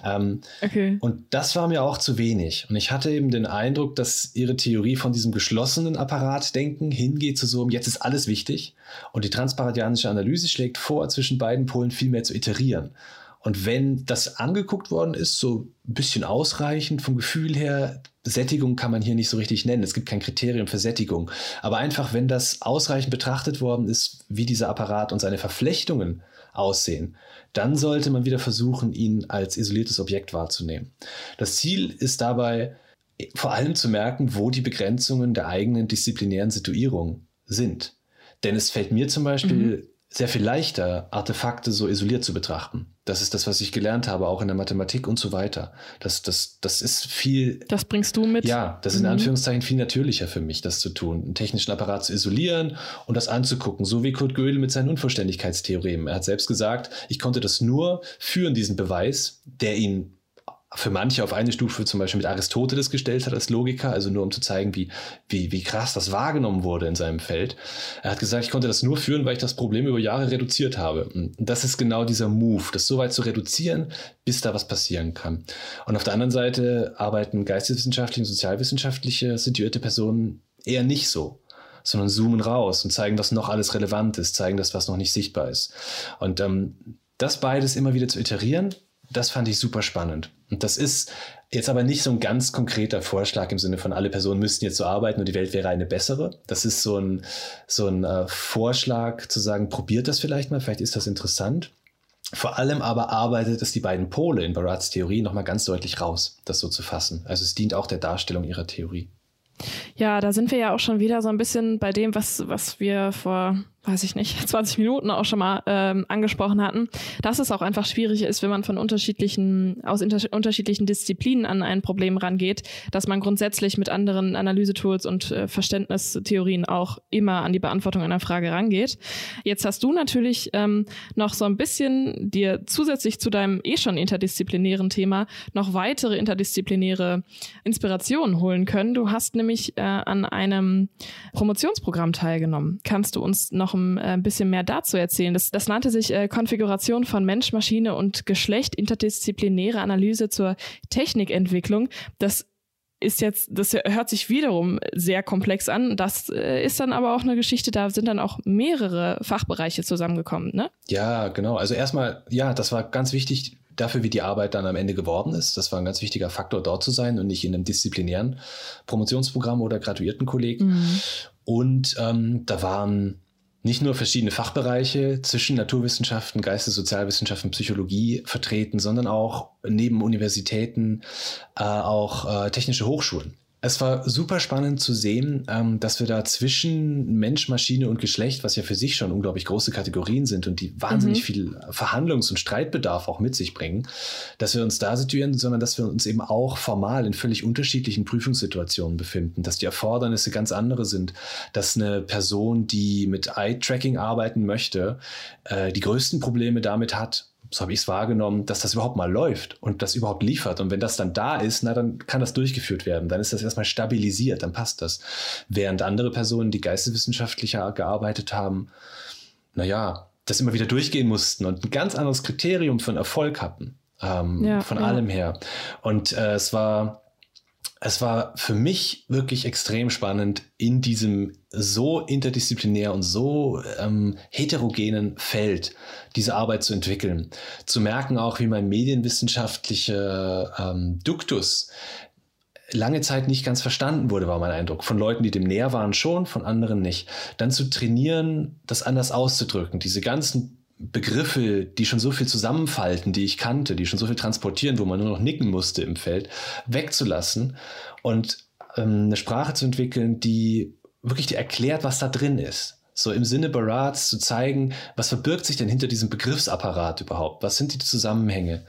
Ähm, okay. Und das war mir auch zu wenig. Und ich hatte eben den Eindruck, dass ihre Theorie von diesem geschlossenen Apparatdenken hingeht zu so, jetzt ist alles wichtig. Und die transparadianische Analyse schlägt vor, zwischen beiden Polen viel mehr zu iterieren. Und wenn das angeguckt worden ist, so ein bisschen ausreichend vom Gefühl her, Sättigung kann man hier nicht so richtig nennen. Es gibt kein Kriterium für Sättigung. Aber einfach, wenn das ausreichend betrachtet worden ist, wie dieser Apparat und seine Verflechtungen aussehen, dann sollte man wieder versuchen, ihn als isoliertes Objekt wahrzunehmen. Das Ziel ist dabei, vor allem zu merken, wo die Begrenzungen der eigenen disziplinären Situierung sind. Denn es fällt mir zum Beispiel mhm sehr viel leichter, Artefakte so isoliert zu betrachten. Das ist das, was ich gelernt habe, auch in der Mathematik und so weiter. Das, das, das ist viel. Das bringst du mit? Ja, das ist in mhm. Anführungszeichen viel natürlicher für mich, das zu tun. Einen technischen Apparat zu isolieren und das anzugucken. So wie Kurt Gödel mit seinen Unvollständigkeitstheoremen. Er hat selbst gesagt, ich konnte das nur führen, diesen Beweis, der ihn für manche auf eine Stufe zum Beispiel mit Aristoteles gestellt hat als Logiker, also nur um zu zeigen, wie, wie, wie krass das wahrgenommen wurde in seinem Feld. Er hat gesagt, ich konnte das nur führen, weil ich das Problem über Jahre reduziert habe. Und das ist genau dieser Move, das so weit zu reduzieren, bis da was passieren kann. Und auf der anderen Seite arbeiten geisteswissenschaftliche und sozialwissenschaftliche situierte Personen eher nicht so sondern zoomen raus und zeigen, was noch alles relevant ist, zeigen das, was noch nicht sichtbar ist. Und ähm, das beides immer wieder zu iterieren, das fand ich super spannend. Und das ist jetzt aber nicht so ein ganz konkreter Vorschlag im Sinne von, alle Personen müssten jetzt so arbeiten und die Welt wäre eine bessere. Das ist so ein, so ein äh, Vorschlag zu sagen, probiert das vielleicht mal, vielleicht ist das interessant. Vor allem aber arbeitet es die beiden Pole in Barats Theorie nochmal ganz deutlich raus, das so zu fassen. Also es dient auch der Darstellung ihrer Theorie. Ja, da sind wir ja auch schon wieder so ein bisschen bei dem, was, was wir vor weiß ich nicht, 20 Minuten auch schon mal ähm, angesprochen hatten, dass es auch einfach schwierig ist, wenn man von unterschiedlichen, aus inter unterschiedlichen Disziplinen an ein Problem rangeht, dass man grundsätzlich mit anderen Analysetools und äh, Verständnistheorien auch immer an die Beantwortung einer Frage rangeht. Jetzt hast du natürlich ähm, noch so ein bisschen dir zusätzlich zu deinem eh schon interdisziplinären Thema noch weitere interdisziplinäre Inspirationen holen können. Du hast nämlich äh, an einem Promotionsprogramm teilgenommen. Kannst du uns noch ein äh, bisschen mehr dazu erzählen. Das, das nannte sich äh, Konfiguration von Mensch, Maschine und Geschlecht, interdisziplinäre Analyse zur Technikentwicklung. Das ist jetzt, das hört sich wiederum sehr komplex an. Das äh, ist dann aber auch eine Geschichte, da sind dann auch mehrere Fachbereiche zusammengekommen, ne? Ja, genau. Also erstmal, ja, das war ganz wichtig dafür, wie die Arbeit dann am Ende geworden ist. Das war ein ganz wichtiger Faktor, dort zu sein und nicht in einem disziplinären Promotionsprogramm oder Graduiertenkolleg. Mhm. Und ähm, da waren nicht nur verschiedene Fachbereiche zwischen Naturwissenschaften, Geistes-, Sozialwissenschaften, Psychologie vertreten, sondern auch neben Universitäten äh, auch äh, technische Hochschulen. Es war super spannend zu sehen, ähm, dass wir da zwischen Mensch, Maschine und Geschlecht, was ja für sich schon unglaublich große Kategorien sind und die wahnsinnig mhm. viel Verhandlungs- und Streitbedarf auch mit sich bringen, dass wir uns da situieren, sondern dass wir uns eben auch formal in völlig unterschiedlichen Prüfungssituationen befinden, dass die Erfordernisse ganz andere sind, dass eine Person, die mit Eye-Tracking arbeiten möchte, äh, die größten Probleme damit hat, so habe ich es wahrgenommen, dass das überhaupt mal läuft und das überhaupt liefert. Und wenn das dann da ist, na, dann kann das durchgeführt werden. Dann ist das erstmal stabilisiert, dann passt das. Während andere Personen, die geisteswissenschaftlicher gearbeitet haben, naja, das immer wieder durchgehen mussten und ein ganz anderes Kriterium von Erfolg hatten. Ähm, ja, von ja. allem her. Und äh, es war es war für mich wirklich extrem spannend, in diesem so interdisziplinär und so ähm, heterogenen Feld diese Arbeit zu entwickeln. Zu merken auch, wie mein medienwissenschaftlicher ähm, Duktus lange Zeit nicht ganz verstanden wurde, war mein Eindruck. Von Leuten, die dem näher waren, schon, von anderen nicht. Dann zu trainieren, das anders auszudrücken, diese ganzen Begriffe, die schon so viel zusammenfalten, die ich kannte, die schon so viel transportieren, wo man nur noch nicken musste im Feld, wegzulassen und ähm, eine Sprache zu entwickeln, die wirklich dir erklärt, was da drin ist. So im Sinne Barats zu zeigen, was verbirgt sich denn hinter diesem Begriffsapparat überhaupt? Was sind die Zusammenhänge?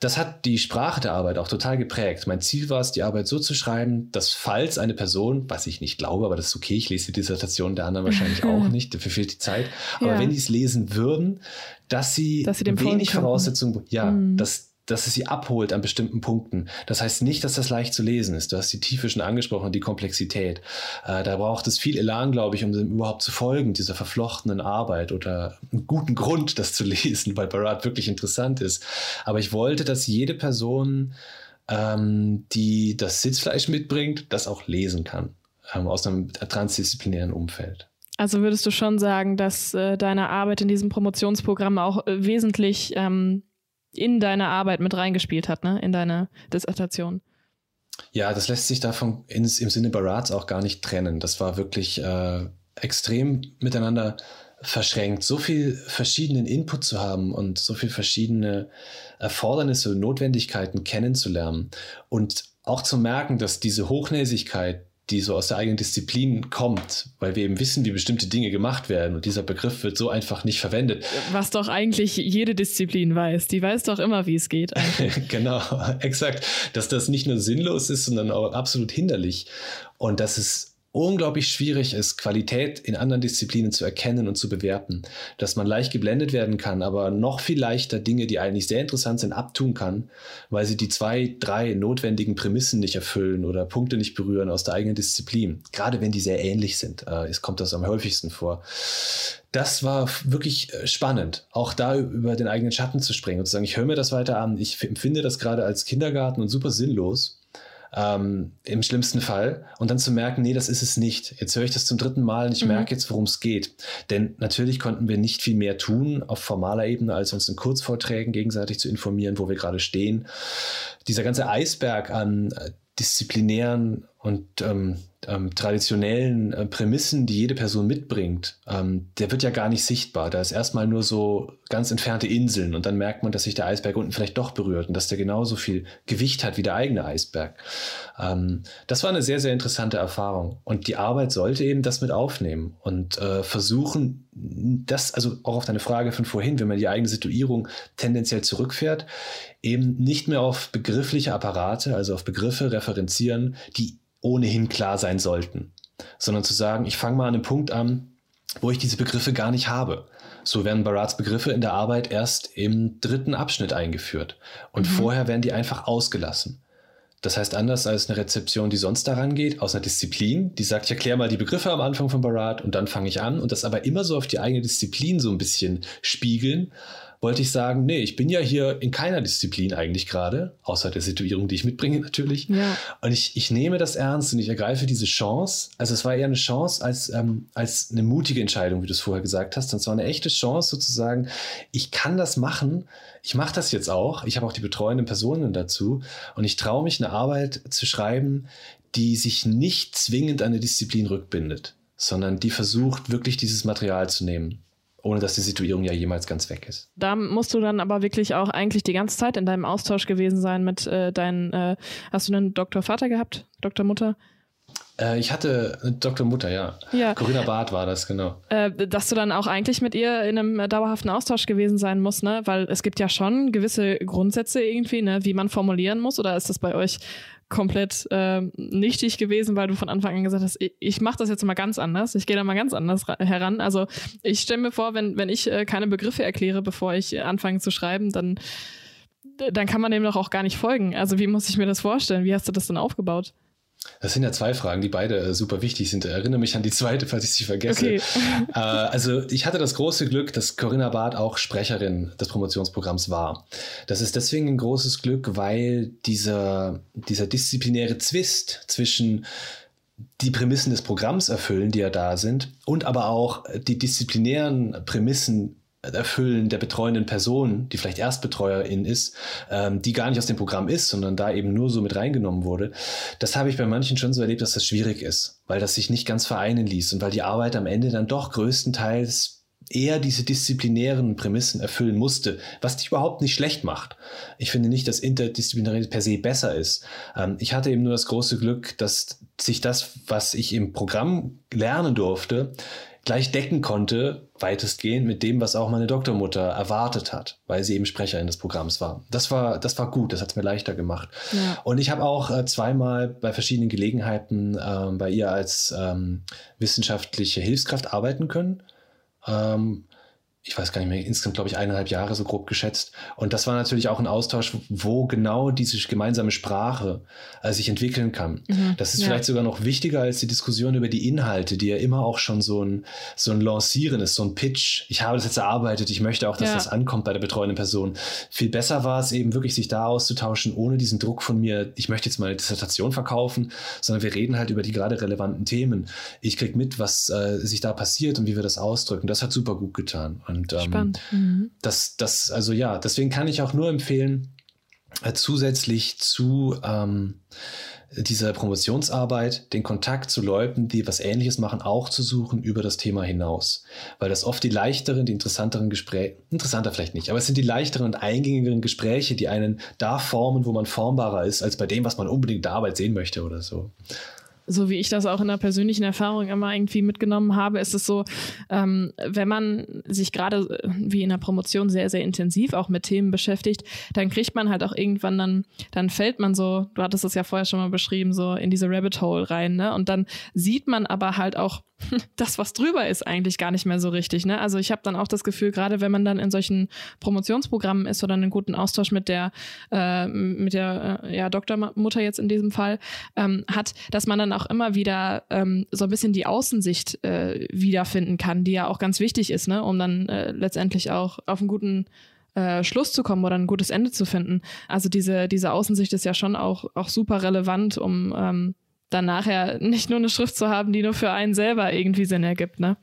Das hat die Sprache der Arbeit auch total geprägt. Mein Ziel war es, die Arbeit so zu schreiben, dass falls eine Person, was ich nicht glaube, aber das ist okay, ich lese die Dissertation der anderen wahrscheinlich auch nicht, dafür fehlt die Zeit, aber ja. wenn die es lesen würden, dass sie, dass sie wenig Voraussetzungen, ja, mhm. dass dass es sie abholt an bestimmten Punkten. Das heißt nicht, dass das leicht zu lesen ist. Du hast die Tiefe schon angesprochen, die Komplexität. Äh, da braucht es viel Elan, glaube ich, um dem überhaupt zu folgen, dieser verflochtenen Arbeit oder einen guten Grund, das zu lesen, weil Barat wirklich interessant ist. Aber ich wollte, dass jede Person, ähm, die das Sitzfleisch mitbringt, das auch lesen kann. Ähm, aus einem transdisziplinären Umfeld. Also würdest du schon sagen, dass äh, deine Arbeit in diesem Promotionsprogramm auch äh, wesentlich ähm, in deine Arbeit mit reingespielt hat, ne? in deine Dissertation. Ja, das lässt sich davon ins, im Sinne Barats auch gar nicht trennen. Das war wirklich äh, extrem miteinander verschränkt. So viel verschiedenen Input zu haben und so viel verschiedene Erfordernisse und Notwendigkeiten kennenzulernen und auch zu merken, dass diese Hochnäsigkeit, die so aus der eigenen Disziplin kommt, weil wir eben wissen, wie bestimmte Dinge gemacht werden und dieser Begriff wird so einfach nicht verwendet. Was doch eigentlich jede Disziplin weiß. Die weiß doch immer, wie es geht. genau, exakt. Dass das nicht nur sinnlos ist, sondern auch absolut hinderlich und dass es unglaublich schwierig ist, Qualität in anderen Disziplinen zu erkennen und zu bewerten. Dass man leicht geblendet werden kann, aber noch viel leichter Dinge, die eigentlich sehr interessant sind, abtun kann, weil sie die zwei, drei notwendigen Prämissen nicht erfüllen oder Punkte nicht berühren aus der eigenen Disziplin. Gerade wenn die sehr ähnlich sind. Äh, es kommt das am häufigsten vor. Das war wirklich äh, spannend, auch da über den eigenen Schatten zu springen und zu sagen, ich höre mir das weiter an. Ich empfinde das gerade als Kindergarten und super sinnlos ähm, im schlimmsten Fall. Und dann zu merken, nee, das ist es nicht. Jetzt höre ich das zum dritten Mal und ich mhm. merke jetzt, worum es geht. Denn natürlich konnten wir nicht viel mehr tun auf formaler Ebene, als uns in Kurzvorträgen gegenseitig zu informieren, wo wir gerade stehen. Dieser ganze Eisberg an äh, disziplinären und ähm, ähm, traditionellen äh, Prämissen, die jede Person mitbringt, ähm, der wird ja gar nicht sichtbar. Da ist erstmal nur so ganz entfernte Inseln und dann merkt man, dass sich der Eisberg unten vielleicht doch berührt und dass der genauso viel Gewicht hat wie der eigene Eisberg. Ähm, das war eine sehr, sehr interessante Erfahrung und die Arbeit sollte eben das mit aufnehmen und äh, versuchen, das, also auch auf deine Frage von vorhin, wenn man die eigene Situierung tendenziell zurückfährt, eben nicht mehr auf begriffliche Apparate, also auf Begriffe referenzieren, die ohnehin klar sein sollten, sondern zu sagen, ich fange mal an einem Punkt an, wo ich diese Begriffe gar nicht habe. So werden Barats Begriffe in der Arbeit erst im dritten Abschnitt eingeführt und mhm. vorher werden die einfach ausgelassen. Das heißt, anders als eine Rezeption, die sonst daran geht, aus einer Disziplin, die sagt, ich erkläre mal die Begriffe am Anfang von Barat und dann fange ich an und das aber immer so auf die eigene Disziplin so ein bisschen spiegeln wollte ich sagen, nee, ich bin ja hier in keiner Disziplin eigentlich gerade, außer der Situierung, die ich mitbringe natürlich. Ja. Und ich, ich nehme das ernst und ich ergreife diese Chance. Also es war eher eine Chance als, ähm, als eine mutige Entscheidung, wie du es vorher gesagt hast. Und es war eine echte Chance sozusagen, ich kann das machen. Ich mache das jetzt auch. Ich habe auch die betreuenden Personen dazu. Und ich traue mich, eine Arbeit zu schreiben, die sich nicht zwingend an eine Disziplin rückbindet, sondern die versucht, wirklich dieses Material zu nehmen ohne dass die Situierung ja jemals ganz weg ist. Da musst du dann aber wirklich auch eigentlich die ganze Zeit in deinem Austausch gewesen sein mit äh, deinen, äh, hast du einen Doktorvater gehabt, Doktormutter? Äh, ich hatte eine Doktormutter, ja. ja. Corinna Barth war das, genau. Äh, dass du dann auch eigentlich mit ihr in einem dauerhaften Austausch gewesen sein musst, ne? Weil es gibt ja schon gewisse Grundsätze irgendwie, ne, wie man formulieren muss, oder ist das bei euch komplett äh, nichtig gewesen, weil du von Anfang an gesagt hast, ich, ich mache das jetzt mal ganz anders, ich gehe da mal ganz anders heran. Also ich stelle mir vor, wenn, wenn ich äh, keine Begriffe erkläre, bevor ich anfange zu schreiben, dann, dann kann man dem doch auch gar nicht folgen. Also wie muss ich mir das vorstellen? Wie hast du das denn aufgebaut? Das sind ja zwei Fragen, die beide äh, super wichtig sind. Erinnere mich an die zweite, falls ich sie vergesse. Okay. Äh, also ich hatte das große Glück, dass Corinna Barth auch Sprecherin des Promotionsprogramms war. Das ist deswegen ein großes Glück, weil dieser, dieser disziplinäre Zwist zwischen die Prämissen des Programms erfüllen, die ja da sind, und aber auch die disziplinären Prämissen Erfüllen der betreuenden Person, die vielleicht Erstbetreuerin ist, ähm, die gar nicht aus dem Programm ist, sondern da eben nur so mit reingenommen wurde. Das habe ich bei manchen schon so erlebt, dass das schwierig ist, weil das sich nicht ganz vereinen ließ und weil die Arbeit am Ende dann doch größtenteils eher diese disziplinären Prämissen erfüllen musste, was die überhaupt nicht schlecht macht. Ich finde nicht, dass Interdisziplinäre per se besser ist. Ähm, ich hatte eben nur das große Glück, dass sich das, was ich im Programm lernen durfte, gleich decken konnte, weitestgehend mit dem, was auch meine Doktormutter erwartet hat, weil sie eben Sprecherin des Programms war. Das war, das war gut, das hat es mir leichter gemacht. Ja. Und ich habe auch äh, zweimal bei verschiedenen Gelegenheiten äh, bei ihr als ähm, wissenschaftliche Hilfskraft arbeiten können. Ähm, ich weiß gar nicht mehr, insgesamt glaube ich eineinhalb Jahre so grob geschätzt. Und das war natürlich auch ein Austausch, wo genau diese gemeinsame Sprache äh, sich entwickeln kann. Mhm, das ist ja. vielleicht sogar noch wichtiger als die Diskussion über die Inhalte, die ja immer auch schon so ein, so ein Lancieren ist, so ein Pitch. Ich habe das jetzt erarbeitet, ich möchte auch, dass ja. das ankommt bei der betreuenden Person. Viel besser war es eben wirklich, sich da auszutauschen, ohne diesen Druck von mir, ich möchte jetzt mal eine Dissertation verkaufen, sondern wir reden halt über die gerade relevanten Themen. Ich kriege mit, was äh, sich da passiert und wie wir das ausdrücken. Das hat super gut getan. Und und ähm, Spannend. Mhm. das, das, also ja, deswegen kann ich auch nur empfehlen, äh, zusätzlich zu ähm, dieser Promotionsarbeit den Kontakt zu Leuten, die was Ähnliches machen, auch zu suchen über das Thema hinaus. Weil das oft die leichteren, die interessanteren Gespräche, interessanter vielleicht nicht, aber es sind die leichteren und eingängigeren Gespräche, die einen da formen, wo man formbarer ist, als bei dem, was man unbedingt in der Arbeit sehen möchte oder so. So wie ich das auch in der persönlichen Erfahrung immer irgendwie mitgenommen habe, ist es so, ähm, wenn man sich gerade äh, wie in der Promotion sehr, sehr intensiv auch mit Themen beschäftigt, dann kriegt man halt auch irgendwann dann, dann fällt man so, du hattest es ja vorher schon mal beschrieben, so in diese Rabbit Hole rein, ne? Und dann sieht man aber halt auch das, was drüber ist, eigentlich gar nicht mehr so richtig. Ne? Also ich habe dann auch das Gefühl, gerade wenn man dann in solchen Promotionsprogrammen ist oder einen guten Austausch mit der, äh, mit der äh, ja, Doktormutter jetzt in diesem Fall ähm, hat, dass man dann auch immer wieder ähm, so ein bisschen die Außensicht äh, wiederfinden kann, die ja auch ganz wichtig ist, ne? um dann äh, letztendlich auch auf einen guten äh, Schluss zu kommen oder ein gutes Ende zu finden. Also diese, diese Außensicht ist ja schon auch, auch super relevant, um ähm, dann nachher nicht nur eine Schrift zu haben, die nur für einen selber irgendwie Sinn ergibt, ne?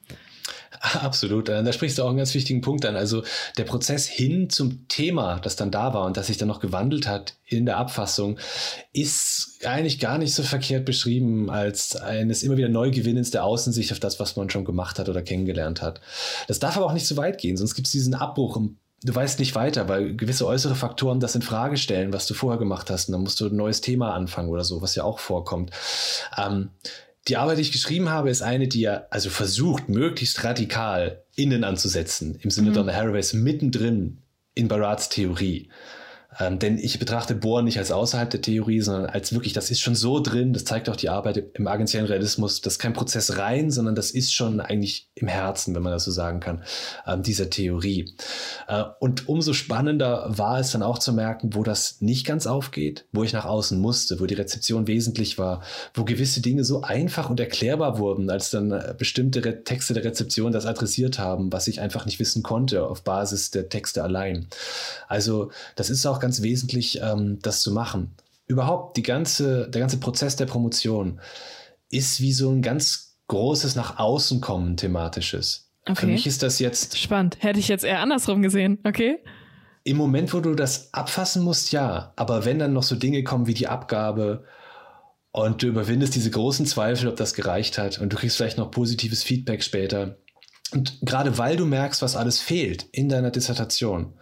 Absolut. Da sprichst du auch einen ganz wichtigen Punkt an. Also der Prozess hin zum Thema, das dann da war und das sich dann noch gewandelt hat in der Abfassung, ist eigentlich gar nicht so verkehrt beschrieben als eines immer wieder Neugewinnens der Außensicht auf das, was man schon gemacht hat oder kennengelernt hat. Das darf aber auch nicht zu weit gehen, sonst gibt es diesen Abbruch im du weißt nicht weiter, weil gewisse äußere Faktoren das in Frage stellen, was du vorher gemacht hast. Und dann musst du ein neues Thema anfangen oder so, was ja auch vorkommt. Ähm, die Arbeit, die ich geschrieben habe, ist eine, die ja also versucht, möglichst radikal innen anzusetzen, im Sinne mhm. Donna Haraways mittendrin in Barats Theorie. Ähm, denn ich betrachte Bohr nicht als außerhalb der Theorie, sondern als wirklich, das ist schon so drin, das zeigt auch die Arbeit im argentieren Realismus, das ist kein Prozess rein, sondern das ist schon eigentlich im Herzen, wenn man das so sagen kann, ähm, dieser Theorie. Äh, und umso spannender war es dann auch zu merken, wo das nicht ganz aufgeht, wo ich nach außen musste, wo die Rezeption wesentlich war, wo gewisse Dinge so einfach und erklärbar wurden, als dann äh, bestimmte Re Texte der Rezeption das adressiert haben, was ich einfach nicht wissen konnte auf Basis der Texte allein. Also das ist auch ganz wesentlich, ähm, das zu machen. Überhaupt die ganze, der ganze Prozess der Promotion ist wie so ein ganz großes nach außen kommen thematisches. Okay. Für mich ist das jetzt spannend. Hätte ich jetzt eher andersrum gesehen. Okay. Im Moment, wo du das abfassen musst, ja. Aber wenn dann noch so Dinge kommen wie die Abgabe und du überwindest diese großen Zweifel, ob das gereicht hat und du kriegst vielleicht noch positives Feedback später. Und gerade weil du merkst, was alles fehlt in deiner Dissertation,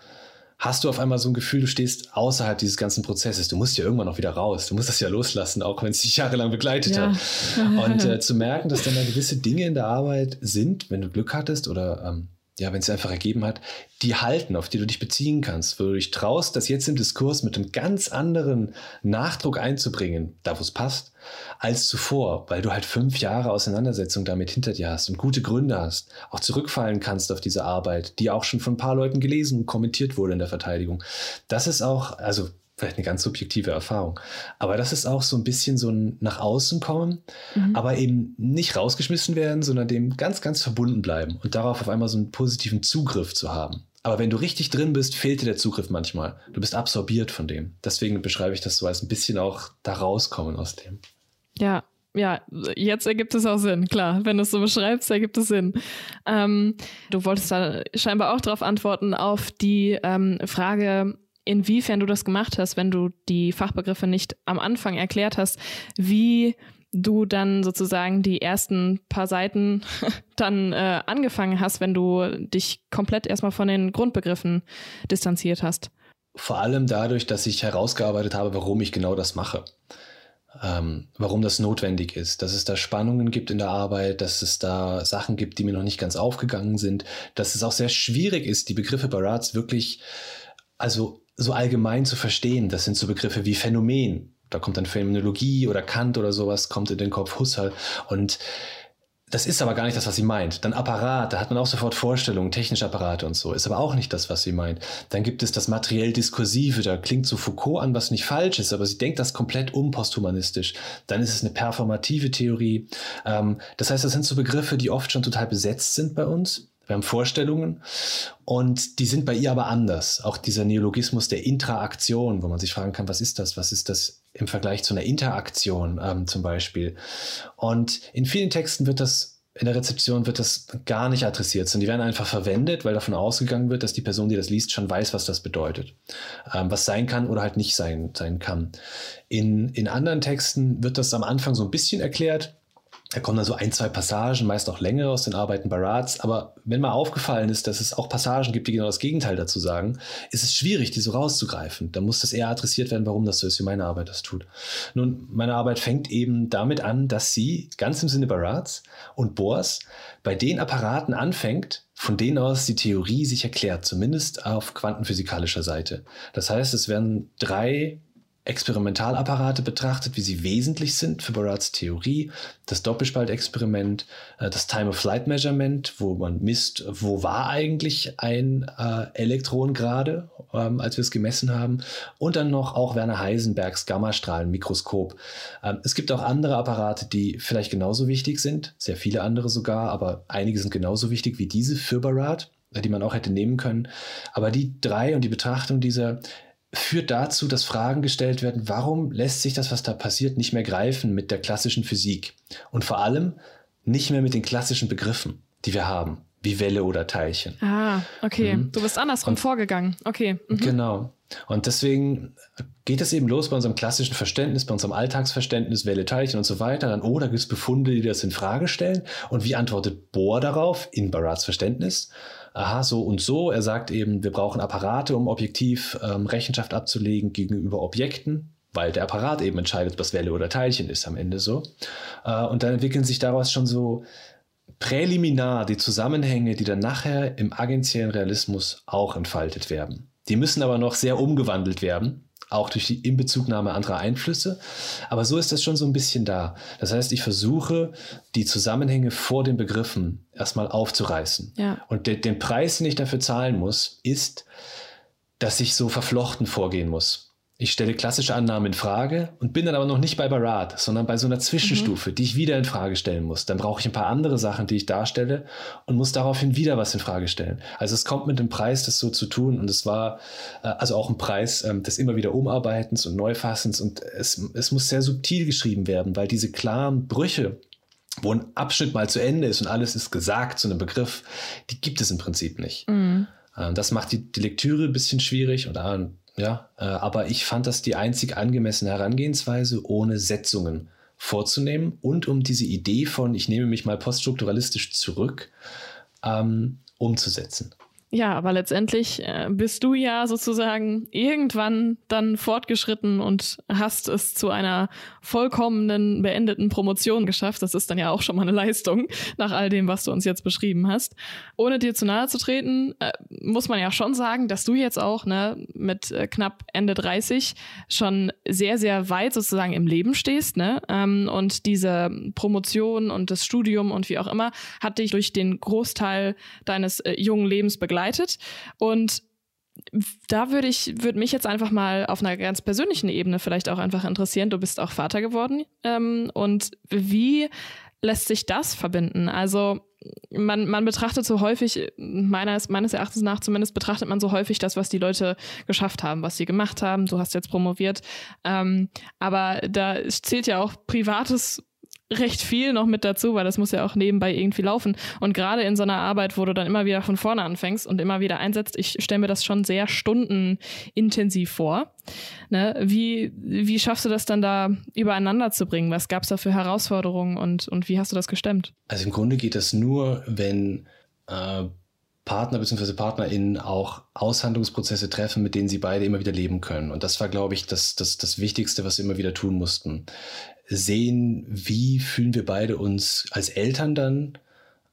hast du auf einmal so ein Gefühl, du stehst außerhalb dieses ganzen Prozesses. Du musst ja irgendwann auch wieder raus. Du musst das ja loslassen, auch wenn es dich jahrelang begleitet ja. hat. Und äh, zu merken, dass dann da gewisse Dinge in der Arbeit sind, wenn du Glück hattest oder ähm, ja, wenn es einfach ergeben hat, die halten, auf die du dich beziehen kannst, wo du dich traust, das jetzt im Diskurs mit einem ganz anderen Nachdruck einzubringen, da wo es passt, als zuvor, weil du halt fünf Jahre Auseinandersetzung damit hinter dir hast und gute Gründe hast, auch zurückfallen kannst auf diese Arbeit, die auch schon von ein paar Leuten gelesen und kommentiert wurde in der Verteidigung. Das ist auch, also vielleicht eine ganz subjektive Erfahrung. Aber das ist auch so ein bisschen so ein nach außen kommen, mhm. aber eben nicht rausgeschmissen werden, sondern dem ganz, ganz verbunden bleiben und darauf auf einmal so einen positiven Zugriff zu haben. Aber wenn du richtig drin bist, fehlt dir der Zugriff manchmal. Du bist absorbiert von dem. Deswegen beschreibe ich das so als ein bisschen auch da rauskommen aus dem. Ja, ja, jetzt ergibt es auch Sinn, klar. Wenn du es so beschreibst, ergibt es Sinn. Ähm, du wolltest da scheinbar auch darauf antworten, auf die ähm, Frage, inwiefern du das gemacht hast, wenn du die Fachbegriffe nicht am Anfang erklärt hast, wie du dann sozusagen die ersten paar Seiten dann äh, angefangen hast, wenn du dich komplett erstmal von den Grundbegriffen distanziert hast. Vor allem dadurch, dass ich herausgearbeitet habe, warum ich genau das mache. Ähm, warum das notwendig ist, dass es da Spannungen gibt in der Arbeit, dass es da Sachen gibt, die mir noch nicht ganz aufgegangen sind, dass es auch sehr schwierig ist, die Begriffe Barats wirklich, also so allgemein zu verstehen. Das sind so Begriffe wie Phänomen. Da kommt dann Phänomenologie oder Kant oder sowas, kommt in den Kopf Husserl. Und das ist aber gar nicht das, was sie meint. Dann Apparat, da hat man auch sofort Vorstellungen, technische Apparate und so, ist aber auch nicht das, was sie meint. Dann gibt es das materiell-diskursive, da klingt so Foucault an, was nicht falsch ist, aber sie denkt das komplett um posthumanistisch. Dann ist es eine performative Theorie. Ähm, das heißt, das sind so Begriffe, die oft schon total besetzt sind bei uns. Wir haben Vorstellungen und die sind bei ihr aber anders. Auch dieser Neologismus der Intraaktion, wo man sich fragen kann, was ist das? Was ist das im Vergleich zu einer Interaktion ähm, zum Beispiel? Und in vielen Texten wird das in der Rezeption wird das gar nicht adressiert, sondern die werden einfach verwendet, weil davon ausgegangen wird, dass die Person, die das liest, schon weiß, was das bedeutet. Ähm, was sein kann oder halt nicht sein, sein kann. In, in anderen Texten wird das am Anfang so ein bisschen erklärt, Da kommen dann so ein, zwei Passagen, meist auch längere aus den Arbeiten Barats. Aber wenn mal aufgefallen ist, dass es auch Passagen gibt, die genau das Gegenteil dazu sagen, ist es schwierig, die so rauszugreifen. Da muss das eher adressiert werden, warum das so ist, wie meine Arbeit das tut. Nun, meine Arbeit fängt eben damit an, dass sie ganz im Sinne Barats und Bohrs bei den Apparaten anfängt, von denen aus die Theorie sich erklärt, zumindest auf quantenphysikalischer Seite. Das heißt, es werden drei Experimentalapparate betrachtet, wie sie wesentlich sind für Barats Theorie, das Doppelspaltexperiment, äh, das Time-of-Flight-Measurement, wo man misst, wo war eigentlich ein äh, Elektron gerade, ähm, als wir es gemessen haben, und dann noch auch Werner Heisenbergs Gammastrahlenmikroskop. Ähm, es gibt auch andere Apparate, die vielleicht genauso wichtig sind, sehr viele andere sogar, aber einige sind genauso wichtig wie diese für Barat die man auch hätte nehmen können. Aber die drei und die Betrachtung dieser führt dazu, dass Fragen gestellt werden, warum lässt sich das, was da passiert, nicht mehr greifen mit der klassischen Physik? Und vor allem nicht mehr mit den klassischen Begriffen, die wir haben, wie Welle oder Teilchen. Ah, okay. Mhm. Du bist andersrum Und, vorgegangen. Okay. Mhm. Genau. Und deswegen geht es eben los bei unserem klassischen Verständnis, bei unserem Alltagsverständnis, Welle, Teilchen und so weiter. Dann, oh, da gibt es Befunde, die das in Frage stellen. Und wie antwortet Bohr darauf in Barats Verständnis? Aha, so und so. Er sagt eben, wir brauchen Apparate, um objektiv ähm, Rechenschaft abzulegen gegenüber Objekten, weil der Apparat eben entscheidet, was Welle oder Teilchen ist am Ende so. Äh, und dann entwickeln sich daraus schon so präliminar die Zusammenhänge, die dann nachher im agentiellen Realismus auch entfaltet werden. Die müssen aber noch sehr umgewandelt werden auch durch die Inbezugnahme anderer Einflüsse. Aber so ist das schon so ein bisschen da. Das heißt, ich versuche, die Zusammenhänge vor den Begriffen erstmal aufzureißen. Ja. Und de den Preis, den ich dafür zahlen muss, ist, dass ich so verflochten vorgehen muss. Ich stelle klassische Annahmen in Frage und bin dann aber noch nicht bei Barat, sondern bei so einer Zwischenstufe, mhm. die ich wieder in Frage stellen muss. Dann brauche ich ein paar andere Sachen, die ich darstelle und muss daraufhin wieder was in Frage stellen. Also es kommt mit dem Preis, das so zu tun und es war äh, also auch ein Preis ähm, des immer wieder Umarbeitens und Neufassens und es, es muss sehr subtil geschrieben werden, weil diese klaren Brüche, wo ein Abschnitt mal zu Ende ist und alles ist gesagt zu einem Begriff, die gibt es im Prinzip nicht. Mhm. Ähm, das macht die, die Lektüre ein bisschen schwierig und ja, äh, aber ich fand das die einzig angemessene Herangehensweise, ohne Setzungen vorzunehmen und um diese Idee von, ich nehme mich mal poststrukturalistisch zurück, ähm, umzusetzen. Ja, aber letztendlich äh, bist du ja sozusagen irgendwann dann fortgeschritten und hast es zu einer vollkommenen, beendeten Promotion geschafft. Das ist dann ja auch schon mal eine Leistung nach all dem, was du uns jetzt beschrieben hast. Ohne dir zu nahe zu treten, äh, muss man ja schon sagen, dass du jetzt auch ne, mit äh, knapp Ende 30 schon sehr, sehr weit sozusagen im Leben stehst. Ne? Ähm, und diese Promotion und das Studium und wie auch immer hat dich durch den Großteil deines jungen Lebens begleitet begleitet. Und da würde ich, würde mich jetzt einfach mal auf einer ganz persönlichen Ebene vielleicht auch einfach interessieren. Du bist auch Vater geworden. Ähm, und wie lässt sich das verbinden? Also, man, man betrachtet so häufig, meines, meines Erachtens nach zumindest, betrachtet man so häufig das, was die Leute geschafft haben, was sie gemacht haben. Du hast jetzt promoviert. Ähm, aber da zählt ja auch privates recht viel noch mit dazu, weil das muss ja auch nebenbei irgendwie laufen. Und gerade in so einer Arbeit, wo du dann immer wieder von vorne anfängst und immer wieder einsetzt, ich stelle mir das schon sehr stundenintensiv vor. Ne? Wie, wie schaffst du das dann da übereinander zu bringen? Was gab es da für Herausforderungen und, und wie hast du das gestemmt? Also im Grunde geht das nur, wenn äh, Partner bzw. PartnerInnen auch Aushandlungsprozesse treffen, mit denen sie beide immer wieder leben können. Und das war, glaube ich, das, das, das Wichtigste, was sie immer wieder tun mussten sehen, wie fühlen wir beide uns als Eltern dann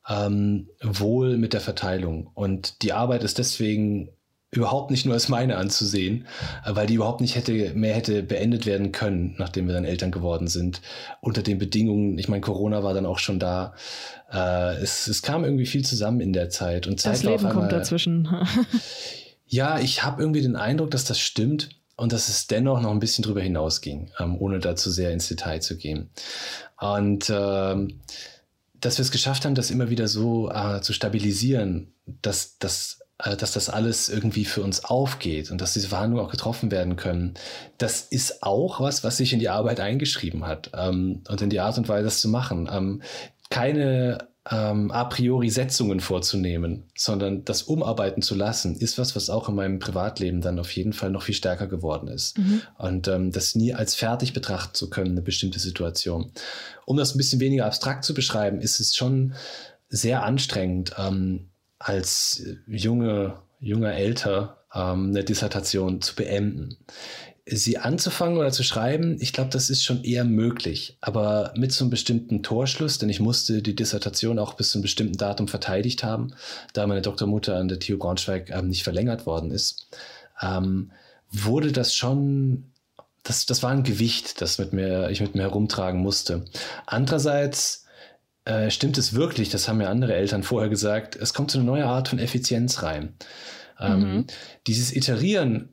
ähm, wohl mit der Verteilung. Und die Arbeit ist deswegen überhaupt nicht nur als meine anzusehen, äh, weil die überhaupt nicht hätte mehr hätte beendet werden können, nachdem wir dann Eltern geworden sind. Unter den Bedingungen, ich meine, Corona war dann auch schon da. Äh, es, es kam irgendwie viel zusammen in der Zeit und Zeit das Leben einmal, kommt dazwischen. ja, ich habe irgendwie den Eindruck, dass das stimmt und dass es dennoch noch ein bisschen drüber hinausging, ähm, ohne da zu sehr ins Detail zu gehen. Und ähm, dass wir es geschafft haben, das immer wieder so äh, zu stabilisieren, dass, dass, äh, dass das alles irgendwie für uns aufgeht und dass diese Verhandlungen auch getroffen werden können, das ist auch was, was sich in die Arbeit eingeschrieben hat ähm, und in die Art und Weise, das zu machen. Ähm, keine ähm, a priori Setzungen vorzunehmen, sondern das umarbeiten zu lassen, ist was, was auch in meinem Privatleben dann auf jeden Fall noch viel stärker geworden ist. Mhm. Und ähm, das nie als fertig betrachten zu können, eine bestimmte Situation. Um das ein bisschen weniger abstrakt zu beschreiben, ist es schon sehr anstrengend, ähm, als junge, junger Älter ähm, eine Dissertation zu beenden sie anzufangen oder zu schreiben, ich glaube, das ist schon eher möglich. Aber mit so einem bestimmten Torschluss, denn ich musste die Dissertation auch bis zu einem bestimmten Datum verteidigt haben, da meine Doktormutter an der TU Braunschweig ähm, nicht verlängert worden ist, ähm, wurde das schon, das, das war ein Gewicht, das mit mir, ich mit mir herumtragen musste. Andererseits äh, stimmt es wirklich, das haben mir andere Eltern vorher gesagt, es kommt so eine neue Art von Effizienz rein. Ähm, mhm. Dieses Iterieren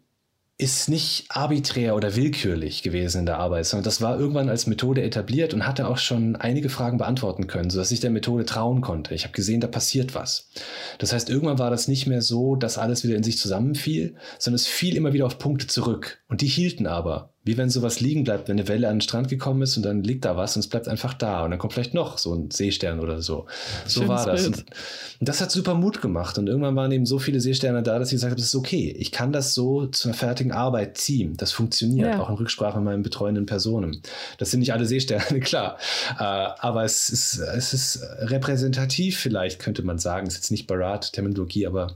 ist nicht arbiträr oder willkürlich gewesen in der Arbeit, sondern das war irgendwann als Methode etabliert und hatte auch schon einige Fragen beantworten können, sodass ich der Methode trauen konnte. Ich habe gesehen, da passiert was. Das heißt, irgendwann war das nicht mehr so, dass alles wieder in sich zusammenfiel, sondern es fiel immer wieder auf Punkte zurück. Und die hielten aber. Wie wenn sowas liegen bleibt, wenn eine Welle an den Strand gekommen ist und dann liegt da was und es bleibt einfach da und dann kommt vielleicht noch so ein Seestern oder so. So Schönes war das. Und, und, das hat super Mut gemacht und irgendwann waren eben so viele Seesterne da, dass ich gesagt habe, das ist okay. Ich kann das so zu einer fertigen Arbeit ziehen. Das funktioniert, ja. auch in Rücksprache mit meinen betreuenden Personen. Das sind nicht alle Seesterne, klar. Äh, aber es ist, es ist repräsentativ vielleicht, könnte man sagen. Es ist jetzt nicht Barat-Terminologie, aber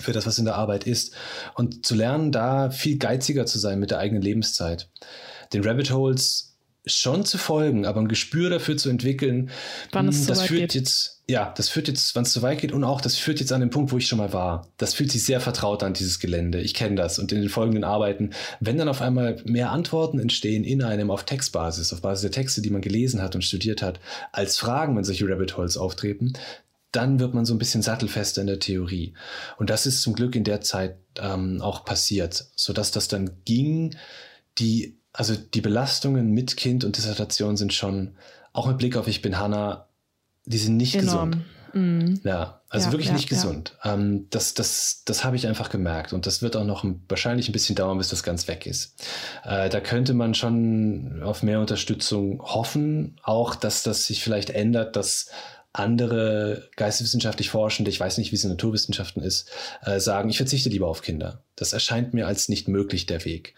für das, was in der Arbeit ist. Und zu lernen, da viel geiziger zu sein mit der eigenen Lebenszeit. Den Rabbit Holes schon zu folgen, aber ein Gespür dafür zu entwickeln, wann es hm, das führt geht. jetzt, ja, das führt jetzt, wann es zu weit geht und auch das führt jetzt an den Punkt, wo ich schon mal war. Das fühlt sich sehr vertraut an, dieses Gelände. Ich kenne das. Und in den folgenden Arbeiten, wenn dann auf einmal mehr Antworten entstehen in einem auf Textbasis, auf Basis der Texte, die man gelesen hat und studiert hat, als Fragen, wenn solche Rabbit Holes auftreten, dann wird man so ein bisschen sattelfester in der Theorie. Und das ist zum Glück in der Zeit ähm, auch passiert, sodass das dann ging. Die, also die Belastungen mit Kind und Dissertation sind schon, auch mit Blick auf Ich bin Hanna, die sind nicht Enorm. gesund. Mhm. Ja, also ja, wirklich ja, nicht gesund. Ja. Ähm, das das, das habe ich einfach gemerkt und das wird auch noch ein, wahrscheinlich ein bisschen dauern, bis das ganz weg ist. Äh, da könnte man schon auf mehr Unterstützung hoffen, auch dass das sich vielleicht ändert, dass andere geisteswissenschaftlich Forschende, ich weiß nicht, wie es in Naturwissenschaften ist, äh, sagen, ich verzichte lieber auf Kinder. Das erscheint mir als nicht möglich der Weg.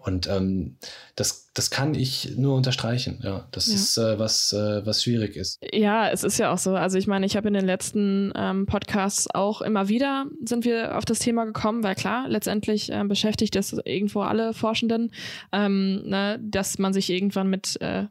Und ähm, das, das kann ich nur unterstreichen. Ja, das ja. ist äh, was, äh, was schwierig ist. Ja, es ist ja auch so. Also ich meine, ich habe in den letzten ähm, Podcasts auch immer wieder sind wir auf das Thema gekommen, weil klar, letztendlich äh, beschäftigt es irgendwo alle Forschenden, ähm, ne, dass man sich irgendwann mit äh,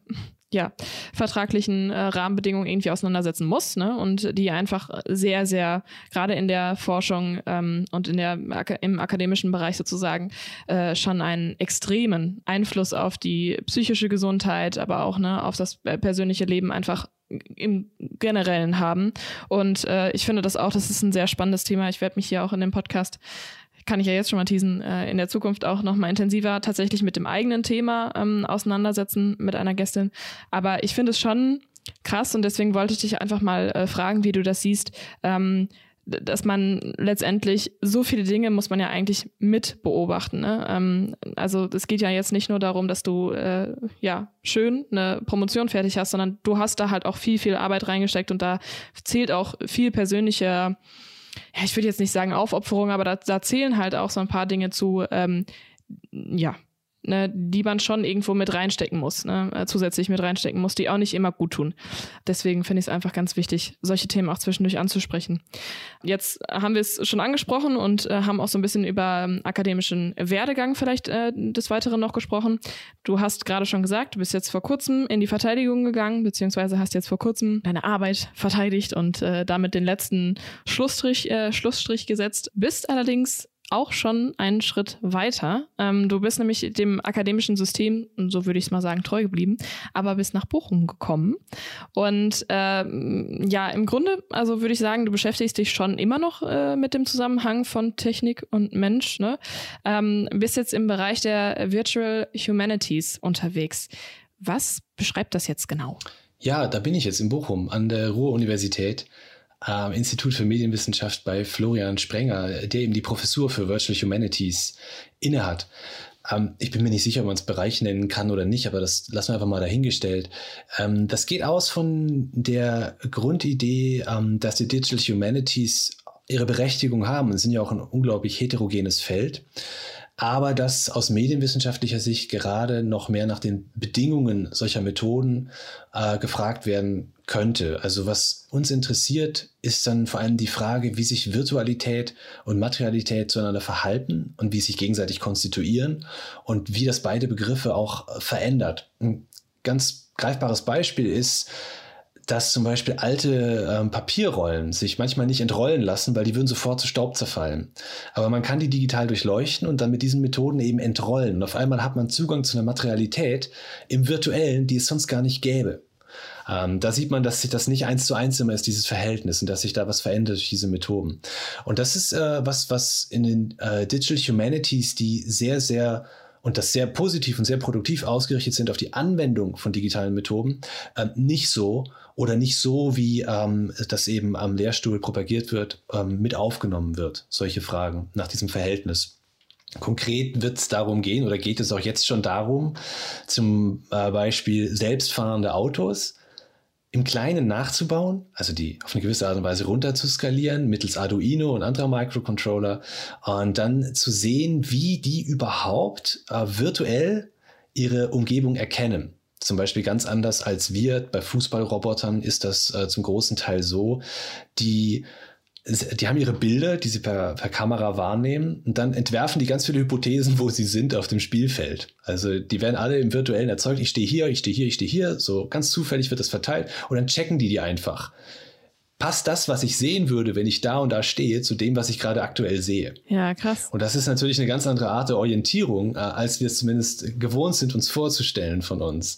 ja, vertraglichen äh, Rahmenbedingungen irgendwie auseinandersetzen muss ne? und die einfach sehr, sehr, gerade in der Forschung ähm, und in der, im akademischen Bereich sozusagen, äh, schon einen extremen Einfluss auf die psychische Gesundheit, aber auch ne, auf das persönliche Leben einfach im Generellen haben. Und äh, ich finde das auch, das ist ein sehr spannendes Thema. Ich werde mich hier auch in dem Podcast kann ich ja jetzt schon mal teasen, äh, in der Zukunft auch noch mal intensiver tatsächlich mit dem eigenen Thema ähm, auseinandersetzen mit einer Gästin. Aber ich finde es schon krass und deswegen wollte ich dich einfach mal äh, fragen, wie du das siehst. Ähm, dass man letztendlich so viele Dinge muss man ja eigentlich mit beobachten. Ne? Ähm, also es geht ja jetzt nicht nur darum, dass du äh, ja schön eine Promotion fertig hast, sondern du hast da halt auch viel, viel Arbeit reingesteckt und da zählt auch viel persönlicher ja, ich würde jetzt nicht sagen Aufopferung, aber da, da zählen halt auch so ein paar Dinge zu, ähm, ja, ne, die man schon irgendwo mit reinstecken muss, ne, äh, zusätzlich mit reinstecken muss, die auch nicht immer gut tun. Deswegen finde ich es einfach ganz wichtig, solche Themen auch zwischendurch anzusprechen. Jetzt haben wir es schon angesprochen und äh, haben auch so ein bisschen über ähm, akademischen Werdegang vielleicht äh, des Weiteren noch gesprochen. Du hast gerade schon gesagt, du bist jetzt vor kurzem in die Verteidigung gegangen, beziehungsweise hast jetzt vor kurzem deine Arbeit verteidigt und äh, damit den letzten Schlussstrich, äh, Schlussstrich gesetzt, bist allerdings auch schon einen Schritt weiter. Ähm, du bist nämlich dem akademischen System, so würde ich es mal sagen, treu geblieben, aber bist nach Bochum gekommen. Und ähm, ja, im Grunde, also würde ich sagen, du beschäftigst dich schon immer noch äh, mit dem Zusammenhang von Technik und Mensch. Ne? Ähm, bist jetzt im Bereich der Virtual Humanities unterwegs. Was beschreibt das jetzt genau? Ja, da bin ich jetzt in Bochum an der Ruhr-Universität am Institut für Medienwissenschaft bei Florian Sprenger, der eben die Professur für Virtual Humanities innehat. Ähm, ich bin mir nicht sicher, ob man es Bereich nennen kann oder nicht, aber das lassen wir einfach mal dahingestellt. Ähm, das geht aus von der Grundidee, ähm, dass die Digital Humanities ihre Berechtigung haben und sind ja auch ein unglaublich heterogenes Feld aber dass aus medienwissenschaftlicher Sicht gerade noch mehr nach den Bedingungen solcher Methoden äh, gefragt werden könnte. Also was uns interessiert, ist dann vor allem die Frage, wie sich Virtualität und Materialität zueinander verhalten und wie sich gegenseitig konstituieren und wie das beide Begriffe auch verändert. Ein ganz greifbares Beispiel ist, dass zum Beispiel alte ähm, Papierrollen sich manchmal nicht entrollen lassen, weil die würden sofort zu Staub zerfallen. Aber man kann die digital durchleuchten und dann mit diesen Methoden eben entrollen. Und auf einmal hat man Zugang zu einer Materialität im virtuellen, die es sonst gar nicht gäbe. Ähm, da sieht man, dass sich das nicht eins zu eins immer ist, dieses Verhältnis, und dass sich da was verändert durch diese Methoden. Und das ist äh, was, was in den äh, Digital Humanities, die sehr, sehr und das sehr positiv und sehr produktiv ausgerichtet sind auf die Anwendung von digitalen Methoden, äh, nicht so oder nicht so, wie ähm, das eben am Lehrstuhl propagiert wird, ähm, mit aufgenommen wird, solche Fragen nach diesem Verhältnis. Konkret wird es darum gehen oder geht es auch jetzt schon darum, zum äh, Beispiel selbstfahrende Autos im Kleinen nachzubauen, also die auf eine gewisse Art und Weise runter zu skalieren mittels Arduino und anderer Microcontroller und dann zu sehen, wie die überhaupt äh, virtuell ihre Umgebung erkennen. Zum Beispiel ganz anders als wir bei Fußballrobotern ist das äh, zum großen Teil so, die die haben ihre Bilder, die sie per, per Kamera wahrnehmen und dann entwerfen die ganz viele Hypothesen, wo sie sind auf dem Spielfeld. Also die werden alle im virtuellen erzeugt. Ich stehe hier, ich stehe hier, ich stehe hier. So ganz zufällig wird das verteilt und dann checken die die einfach passt das, was ich sehen würde, wenn ich da und da stehe, zu dem, was ich gerade aktuell sehe. Ja, krass. Und das ist natürlich eine ganz andere Art der Orientierung, äh, als wir es zumindest gewohnt sind, uns vorzustellen von uns.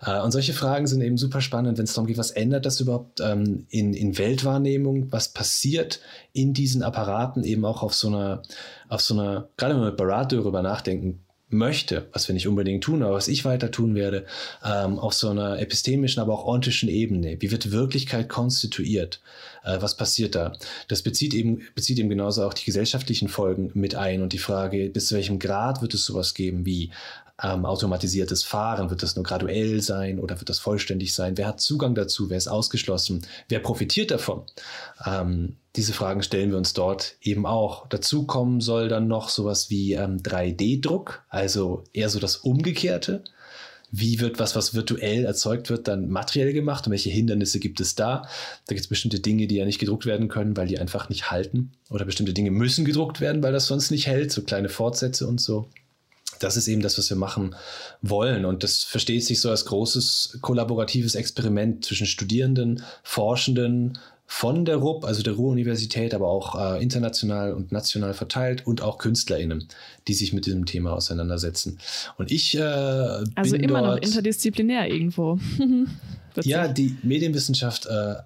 Äh, und solche Fragen sind eben super spannend, wenn es darum geht, was ändert das überhaupt ähm, in, in Weltwahrnehmung, was passiert in diesen Apparaten eben auch auf so einer, auf so einer, gerade wenn wir mit Barat darüber nachdenken, möchte, was wir nicht unbedingt tun, aber was ich weiter tun werde, ähm, auf so einer epistemischen, aber auch ontischen Ebene. Wie wird Wirklichkeit konstituiert? Äh, was passiert da? Das bezieht eben, bezieht eben genauso auch die gesellschaftlichen Folgen mit ein und die Frage, bis zu welchem Grad wird es sowas geben wie ähm, automatisiertes Fahren? Wird das nur graduell sein oder wird das vollständig sein? Wer hat Zugang dazu? Wer ist ausgeschlossen? Wer profitiert davon? Ähm, diese Fragen stellen wir uns dort eben auch. Dazu kommen soll dann noch sowas wie ähm, 3D-Druck, also eher so das Umgekehrte. Wie wird was, was virtuell erzeugt wird, dann materiell gemacht und welche Hindernisse gibt es da? Da gibt es bestimmte Dinge, die ja nicht gedruckt werden können, weil die einfach nicht halten. Oder bestimmte Dinge müssen gedruckt werden, weil das sonst nicht hält, so kleine Fortsätze und so das ist eben das, was wir machen wollen. Und das versteht sich so als großes kollaboratives Experiment zwischen Studierenden, Forschenden von der RUB, also der Ruhr-Universität, aber auch äh, international und national verteilt und auch KünstlerInnen, die sich mit diesem Thema auseinandersetzen. Und ich äh, Also immer dort, noch interdisziplinär irgendwo. ja, die Medienwissenschaft äh,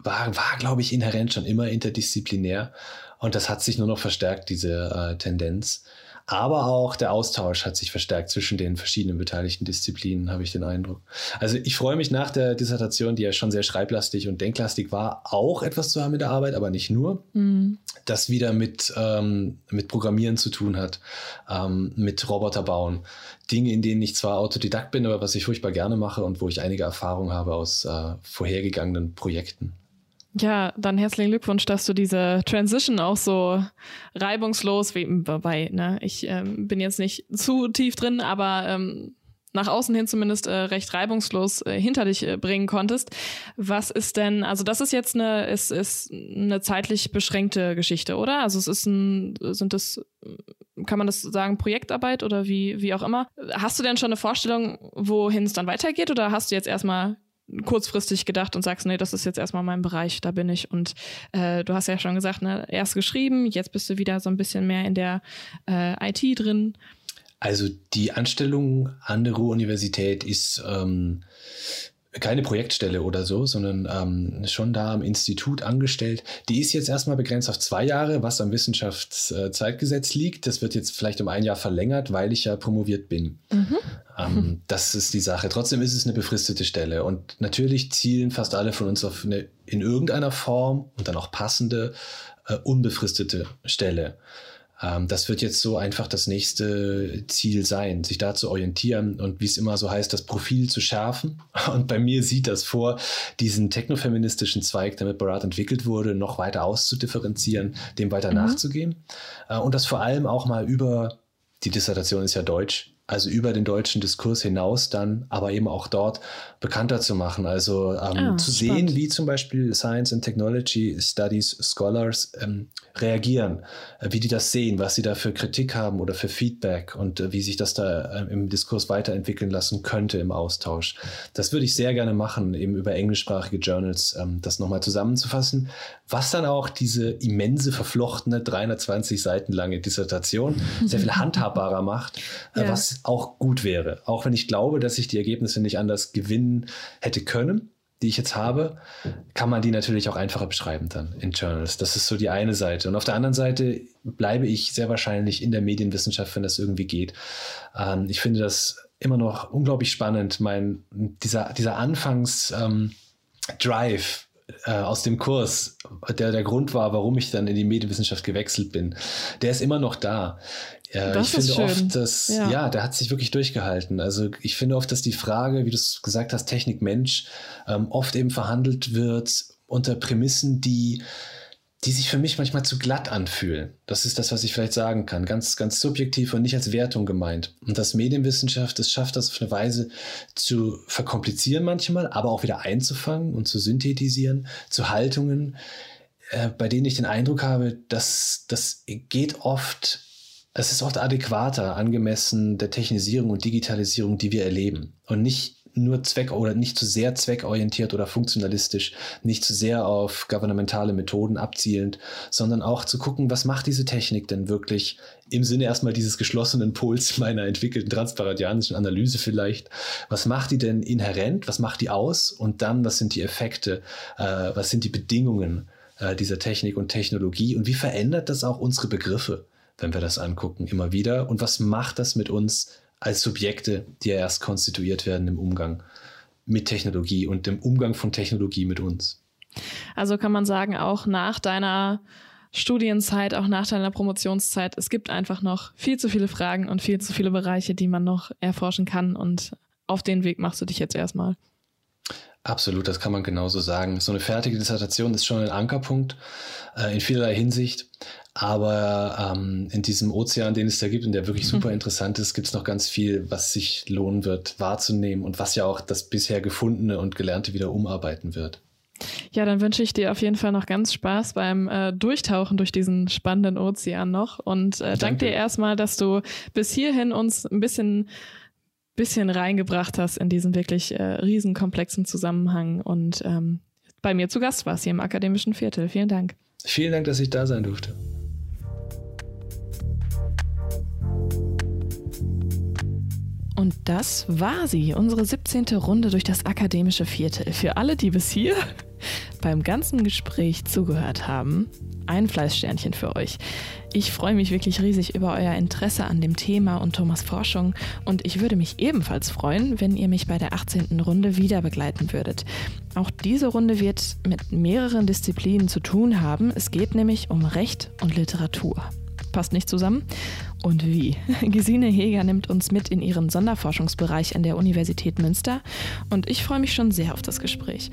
war, war glaube ich, inhärent schon immer interdisziplinär. Und das hat sich nur noch verstärkt, diese äh, Tendenz. Aber auch der Austausch hat sich verstärkt zwischen den verschiedenen beteiligten Disziplinen, habe ich den Eindruck. Also ich freue mich nach der Dissertation, die ja schon sehr schreiblastig und denklastig war, auch etwas zu haben in der Arbeit, aber nicht nur. Mhm. Das wieder mit, ähm, mit Programmieren zu tun hat, ähm, mit Roboter bauen. Dinge, in denen ich zwar Autodidakt bin, aber was ich furchtbar gerne mache und wo ich einige Erfahrung habe aus äh, vorhergegangenen Projekten. Ja, dann herzlichen Glückwunsch, dass du diese Transition auch so reibungslos, wie, wobei, ne, ich ähm, bin jetzt nicht zu tief drin, aber ähm, nach außen hin zumindest äh, recht reibungslos äh, hinter dich äh, bringen konntest. Was ist denn, also das ist jetzt eine, ist, ist eine zeitlich beschränkte Geschichte, oder? Also es ist ein, sind das, kann man das sagen, Projektarbeit oder wie, wie auch immer? Hast du denn schon eine Vorstellung, wohin es dann weitergeht oder hast du jetzt erstmal kurzfristig gedacht und sagst, nee, das ist jetzt erstmal mein Bereich, da bin ich. Und äh, du hast ja schon gesagt, ne, erst geschrieben, jetzt bist du wieder so ein bisschen mehr in der äh, IT drin. Also die Anstellung an der Ruhr-Universität ist ähm, keine Projektstelle oder so, sondern ähm, schon da am Institut angestellt. Die ist jetzt erstmal begrenzt auf zwei Jahre, was am Wissenschaftszeitgesetz liegt. Das wird jetzt vielleicht um ein Jahr verlängert, weil ich ja promoviert bin. Mhm. Ähm, das ist die Sache. Trotzdem ist es eine befristete Stelle. Und natürlich zielen fast alle von uns auf eine in irgendeiner Form und dann auch passende, äh, unbefristete Stelle. Ähm, das wird jetzt so einfach das nächste Ziel sein, sich da zu orientieren und wie es immer so heißt, das Profil zu schärfen. Und bei mir sieht das vor, diesen technofeministischen Zweig, der mit Barat entwickelt wurde, noch weiter auszudifferenzieren, dem weiter mhm. nachzugehen. Äh, und das vor allem auch mal über, die Dissertation ist ja deutsch, also über den deutschen Diskurs hinaus dann, aber eben auch dort bekannter zu machen. Also ähm, ah, zu spannend. sehen, wie zum Beispiel Science and Technology Studies Scholars ähm, reagieren, äh, wie die das sehen, was sie da für Kritik haben oder für Feedback und äh, wie sich das da äh, im Diskurs weiterentwickeln lassen könnte im Austausch. Das würde ich sehr gerne machen, eben über englischsprachige Journals, ähm, das nochmal zusammenzufassen, was dann auch diese immense, verflochtene, 320 Seiten lange Dissertation sehr viel handhabbarer macht, äh, ja. was auch gut wäre. Auch wenn ich glaube, dass ich die Ergebnisse nicht anders gewinnen hätte können, die ich jetzt habe, kann man die natürlich auch einfacher beschreiben dann in Journals. Das ist so die eine Seite. Und auf der anderen Seite bleibe ich sehr wahrscheinlich in der Medienwissenschaft, wenn das irgendwie geht. Ähm, ich finde das immer noch unglaublich spannend. Mein, dieser, dieser Anfangs- ähm, äh, aus dem Kurs, der der Grund war, warum ich dann in die Medienwissenschaft gewechselt bin, der ist immer noch da. Das ich finde schön. oft, dass, ja. ja. der hat sich wirklich durchgehalten. Also ich finde oft, dass die Frage, wie du es gesagt hast, Technik-Mensch, ähm, oft eben verhandelt wird unter Prämissen, die die sich für mich manchmal zu glatt anfühlen. Das ist das, was ich vielleicht sagen kann. Ganz, ganz subjektiv und nicht als Wertung gemeint. Und das Medienwissenschaft, es schafft das auf eine Weise zu verkomplizieren manchmal, aber auch wieder einzufangen und zu synthetisieren, zu Haltungen, äh, bei denen ich den Eindruck habe, dass das geht oft, es ist oft adäquater, angemessen der Technisierung und Digitalisierung, die wir erleben. Und nicht nur zweck oder nicht zu sehr zweckorientiert oder funktionalistisch, nicht zu sehr auf gouvernementale Methoden abzielend, sondern auch zu gucken, was macht diese Technik denn wirklich im Sinne erstmal dieses geschlossenen Pols meiner entwickelten transparadianischen Analyse vielleicht. Was macht die denn inhärent? Was macht die aus? Und dann, was sind die Effekte? Äh, was sind die Bedingungen äh, dieser Technik und Technologie? Und wie verändert das auch unsere Begriffe? wenn wir das angucken, immer wieder. Und was macht das mit uns als Subjekte, die ja erst konstituiert werden im Umgang mit Technologie und im Umgang von Technologie mit uns. Also kann man sagen, auch nach deiner Studienzeit, auch nach deiner Promotionszeit, es gibt einfach noch viel zu viele Fragen und viel zu viele Bereiche, die man noch erforschen kann und auf den Weg machst du dich jetzt erstmal. Absolut, das kann man genauso sagen. So eine fertige Dissertation ist schon ein Ankerpunkt äh, in vielerlei Hinsicht. Aber ähm, in diesem Ozean, den es da gibt und der wirklich mhm. super interessant ist, gibt es noch ganz viel, was sich lohnen wird wahrzunehmen und was ja auch das bisher Gefundene und Gelernte wieder umarbeiten wird. Ja, dann wünsche ich dir auf jeden Fall noch ganz Spaß beim äh, Durchtauchen durch diesen spannenden Ozean noch und äh, danke. danke dir erstmal, dass du bis hierhin uns ein bisschen bisschen reingebracht hast in diesen wirklich äh, riesenkomplexen Zusammenhang und ähm, bei mir zu Gast warst hier im akademischen Viertel. Vielen Dank. Vielen Dank, dass ich da sein durfte. Und das war sie, unsere 17. Runde durch das akademische Viertel. Für alle, die bis hier beim ganzen Gespräch zugehört haben, ein Fleißsternchen für euch. Ich freue mich wirklich riesig über euer Interesse an dem Thema und Thomas Forschung und ich würde mich ebenfalls freuen, wenn ihr mich bei der 18. Runde wieder begleiten würdet. Auch diese Runde wird mit mehreren Disziplinen zu tun haben. Es geht nämlich um Recht und Literatur. Passt nicht zusammen? Und wie? Gesine Heger nimmt uns mit in ihren Sonderforschungsbereich an der Universität Münster und ich freue mich schon sehr auf das Gespräch.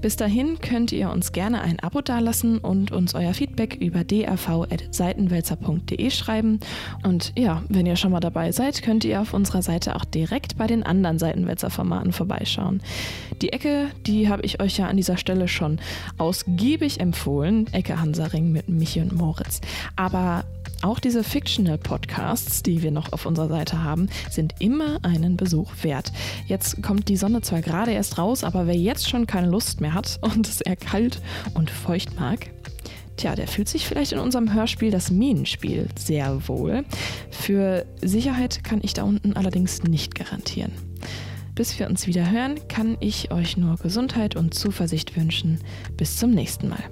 Bis dahin könnt ihr uns gerne ein Abo dalassen und uns euer Feedback über dav.seitenwälzer.de schreiben. Und ja, wenn ihr schon mal dabei seid, könnt ihr auf unserer Seite auch direkt bei den anderen Seitenwälzer-Formaten vorbeischauen. Die Ecke, die habe ich euch ja an dieser Stelle schon ausgiebig empfohlen. Ecke Hansaring mit Michi und Moritz. Aber auch diese Fictional-Podcasts, die wir noch auf unserer Seite haben, sind immer einen Besuch wert. Jetzt kommt die Sonne zwar gerade erst raus, aber wer jetzt schon keine Lust mehr hat und es eher kalt und feucht mag, Tja, der fühlt sich vielleicht in unserem Hörspiel das Minenspiel sehr wohl. Für Sicherheit kann ich da unten allerdings nicht garantieren. Bis wir uns wieder hören, kann ich euch nur Gesundheit und Zuversicht wünschen. Bis zum nächsten Mal.